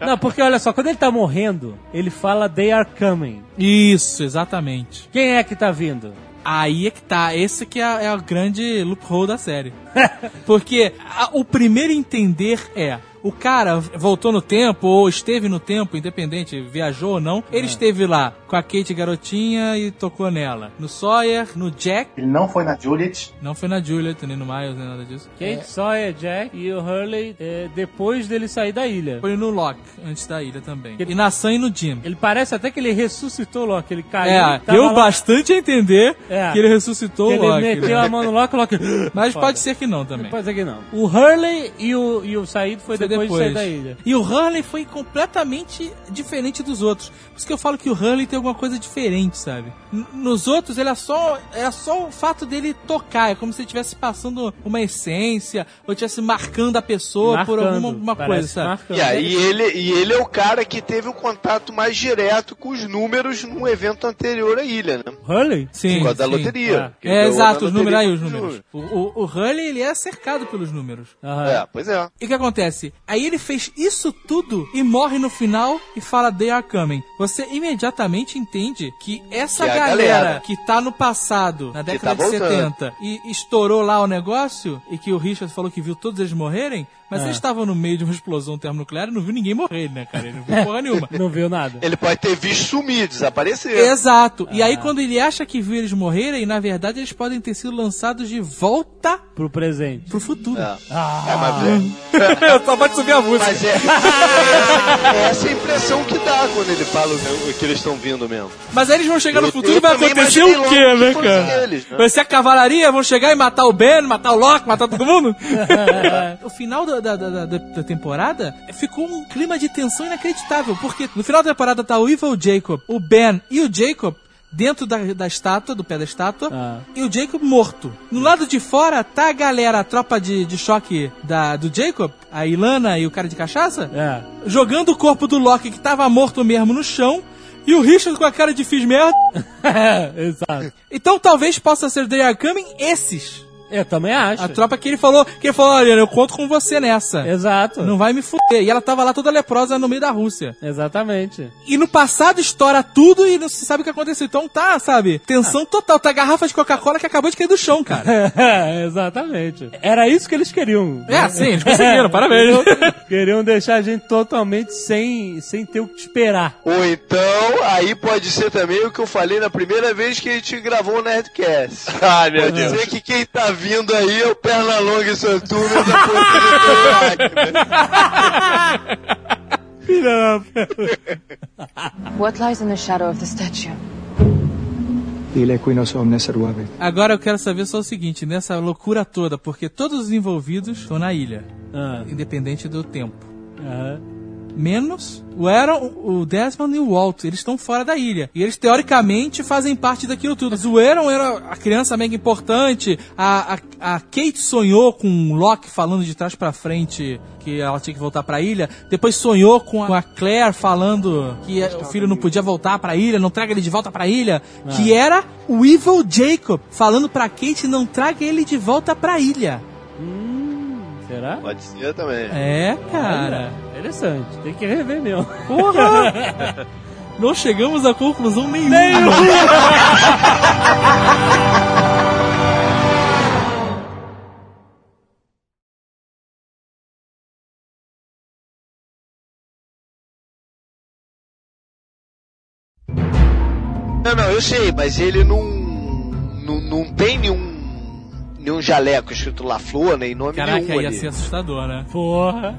[SPEAKER 2] Não, porque olha só, quando ele tá morrendo, ele fala they are coming.
[SPEAKER 3] Isso, exatamente.
[SPEAKER 2] Quem é que tá vindo?
[SPEAKER 3] Aí é que tá. Esse que é, é o grande loophole da série. Porque a- o primeiro entender é. O cara voltou no tempo, ou esteve no tempo, independente, viajou ou não. Ele esteve lá com a Kate garotinha e tocou nela. No Sawyer, no Jack.
[SPEAKER 9] Ele não foi na Juliet.
[SPEAKER 3] Não foi na Juliet, nem no Miles, nem nada disso.
[SPEAKER 2] Kate Sawyer, Jack e o Hurley é, depois dele sair da ilha.
[SPEAKER 3] Foi no Locke, antes da ilha também. E na Sam e no Jim.
[SPEAKER 2] Ele parece até que ele ressuscitou o Loki, ele caiu.
[SPEAKER 3] É, deu
[SPEAKER 2] lá-
[SPEAKER 3] bastante a entender
[SPEAKER 2] É.
[SPEAKER 3] que ele ressuscitou
[SPEAKER 2] que
[SPEAKER 3] o Loki.
[SPEAKER 2] Ele meteu
[SPEAKER 3] né?
[SPEAKER 2] a mão no Loki, o Loki...
[SPEAKER 3] Mas
[SPEAKER 2] Foda.
[SPEAKER 3] pode ser que não também.
[SPEAKER 2] Pode ser que não. O Hurley e o, e o Said foi,
[SPEAKER 3] Foi
[SPEAKER 2] depois, de sair da ilha.
[SPEAKER 3] E o Hurley foi completamente diferente dos outros. Por isso que eu falo que o Hurley tem alguma coisa diferente, sabe? Nos outros, ele é só, é só o fato dele tocar. É como se ele estivesse passando uma essência, ou estivesse marcando a pessoa por
[SPEAKER 2] Marcando,
[SPEAKER 3] alguma alguma
[SPEAKER 2] parece
[SPEAKER 3] coisa, sabe?
[SPEAKER 2] marcando.
[SPEAKER 6] E aí ele, e ele é o cara que teve o contato mais direto com os números num evento anterior à ilha, né?
[SPEAKER 2] Hurley?
[SPEAKER 3] Sim,
[SPEAKER 6] Por causa da
[SPEAKER 3] sim.
[SPEAKER 6] loteria. Que
[SPEAKER 3] É,
[SPEAKER 6] ganhou
[SPEAKER 3] exato, os números aí, os números. O, o, o Hurley, ele é cercado pelos números.
[SPEAKER 2] Aham.
[SPEAKER 6] É, pois é.
[SPEAKER 3] E o que acontece? Aí ele fez isso tudo e morre no final e fala They are coming. Você imediatamente entende que essa
[SPEAKER 6] Que é
[SPEAKER 3] galera,
[SPEAKER 6] galera.
[SPEAKER 3] que tá no passado, na década
[SPEAKER 6] tá
[SPEAKER 3] de
[SPEAKER 6] voltando.
[SPEAKER 3] 70, e estourou lá o negócio, e que o Richard falou que viu todos eles morrerem, mas
[SPEAKER 2] É.
[SPEAKER 3] eles estavam no meio de uma explosão termonuclear e não viu ninguém morrer, né, cara? Ele não viu porra nenhuma.
[SPEAKER 2] Não viu nada.
[SPEAKER 6] Ele pode ter visto sumir, desaparecer.
[SPEAKER 3] Exato. E
[SPEAKER 2] Ah.
[SPEAKER 3] aí, quando ele acha que viu eles morrerem, na verdade, eles podem ter sido lançados de volta
[SPEAKER 2] Pro presente.
[SPEAKER 3] pro futuro.
[SPEAKER 6] É.
[SPEAKER 2] Ah,
[SPEAKER 6] É, mas é,
[SPEAKER 3] Só pode subir a música.
[SPEAKER 6] mas é, é essa a impressão que dá quando ele fala o que eles estão vindo mesmo.
[SPEAKER 3] Mas aí eles vão chegar no
[SPEAKER 6] Eu-
[SPEAKER 3] futuro
[SPEAKER 6] eu
[SPEAKER 3] e vai acontecer o quê,
[SPEAKER 6] que
[SPEAKER 3] né, cara?
[SPEAKER 6] eles, né?
[SPEAKER 3] Vai ser a cavalaria, vão chegar e matar o Ben, matar o Loki, matar todo mundo? o final da, da, da, da- da temporada ficou um clima de tensão inacreditável, porque no final da temporada tá o Evil Jacob, o Ben e o Jacob dentro da, da estátua, do pé da estátua,
[SPEAKER 2] Ah.
[SPEAKER 3] e o Jacob morto. No lado de fora tá a galera, a tropa de, de choque da, do Jacob, a Ilana e o cara de cachaça,
[SPEAKER 2] É.
[SPEAKER 3] jogando o corpo do Loki que tava morto mesmo no chão e o Richard com a cara de fiz merda.
[SPEAKER 2] Exato.
[SPEAKER 3] Então talvez possa ser They Are Coming esses.
[SPEAKER 2] Eu também acho.
[SPEAKER 3] A tropa que ele falou, que ele falou, olha, eu conto com você nessa.
[SPEAKER 2] Exato.
[SPEAKER 3] Não vai me fuder. E ela tava lá toda leprosa no meio da Rússia.
[SPEAKER 2] Exatamente.
[SPEAKER 3] E no passado estoura tudo e não se sabe o que aconteceu. Então tá, sabe? Tensão total. Tá a garrafa de Coca-Cola que acabou de cair do chão, cara.
[SPEAKER 2] Exatamente. Era isso que eles queriam.
[SPEAKER 3] É, sim, eles conseguiram, parabéns.
[SPEAKER 2] Queriam, queriam deixar a gente totalmente sem, sem ter o que esperar.
[SPEAKER 6] Ou então, aí pode ser também o que eu falei na primeira vez que a gente gravou o Nerdcast.
[SPEAKER 7] Ai, meu
[SPEAKER 6] Pode
[SPEAKER 7] Deus.
[SPEAKER 6] dizer que quem tá vindo aí é o perna longa e soturno da
[SPEAKER 2] Filha da
[SPEAKER 8] What lies in the shadow of the statue?
[SPEAKER 3] Agora eu quero saber só o seguinte, nessa loucura toda, porque todos os envolvidos estão na ilha,
[SPEAKER 2] Ah,
[SPEAKER 3] independente do tempo.
[SPEAKER 2] aham.
[SPEAKER 3] Menos o Aaron, o Desmond e o Walt. Eles estão fora da ilha. E eles, teoricamente, fazem parte daquilo tudo. Mas o Aaron era a criança mega importante. A, a, a Kate sonhou com o Locke falando de trás pra frente que ela tinha que voltar pra ilha. Depois sonhou com a, com a Claire falando que o filho não podia voltar pra ilha, não traga ele de volta pra ilha. Que era o Evil Jacob falando pra Kate não traga ele de volta pra ilha.
[SPEAKER 2] Será?
[SPEAKER 6] Pode ser também.
[SPEAKER 3] É, cara.
[SPEAKER 2] Olha, Interessante. Tem que rever mesmo.
[SPEAKER 3] Porra! Não chegamos a conclusão nenhuma.
[SPEAKER 6] Não, não, eu sei, mas ele não. Não, não tem nenhum. Nenhum jaleco escrito La Flor, nem nome
[SPEAKER 3] Caraca,
[SPEAKER 6] nenhum
[SPEAKER 3] ia
[SPEAKER 6] ali.
[SPEAKER 3] ser assustador, né?
[SPEAKER 2] Porra.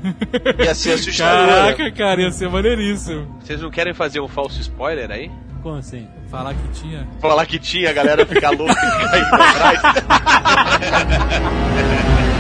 [SPEAKER 6] Ia ser assustador.
[SPEAKER 3] Caraca, cara, ia ser maneiríssimo.
[SPEAKER 7] Vocês não querem fazer um falso spoiler aí?
[SPEAKER 2] Como assim?
[SPEAKER 3] Falar que tinha.
[SPEAKER 7] Falar que tinha, a galera ficar louca e cair pra trás.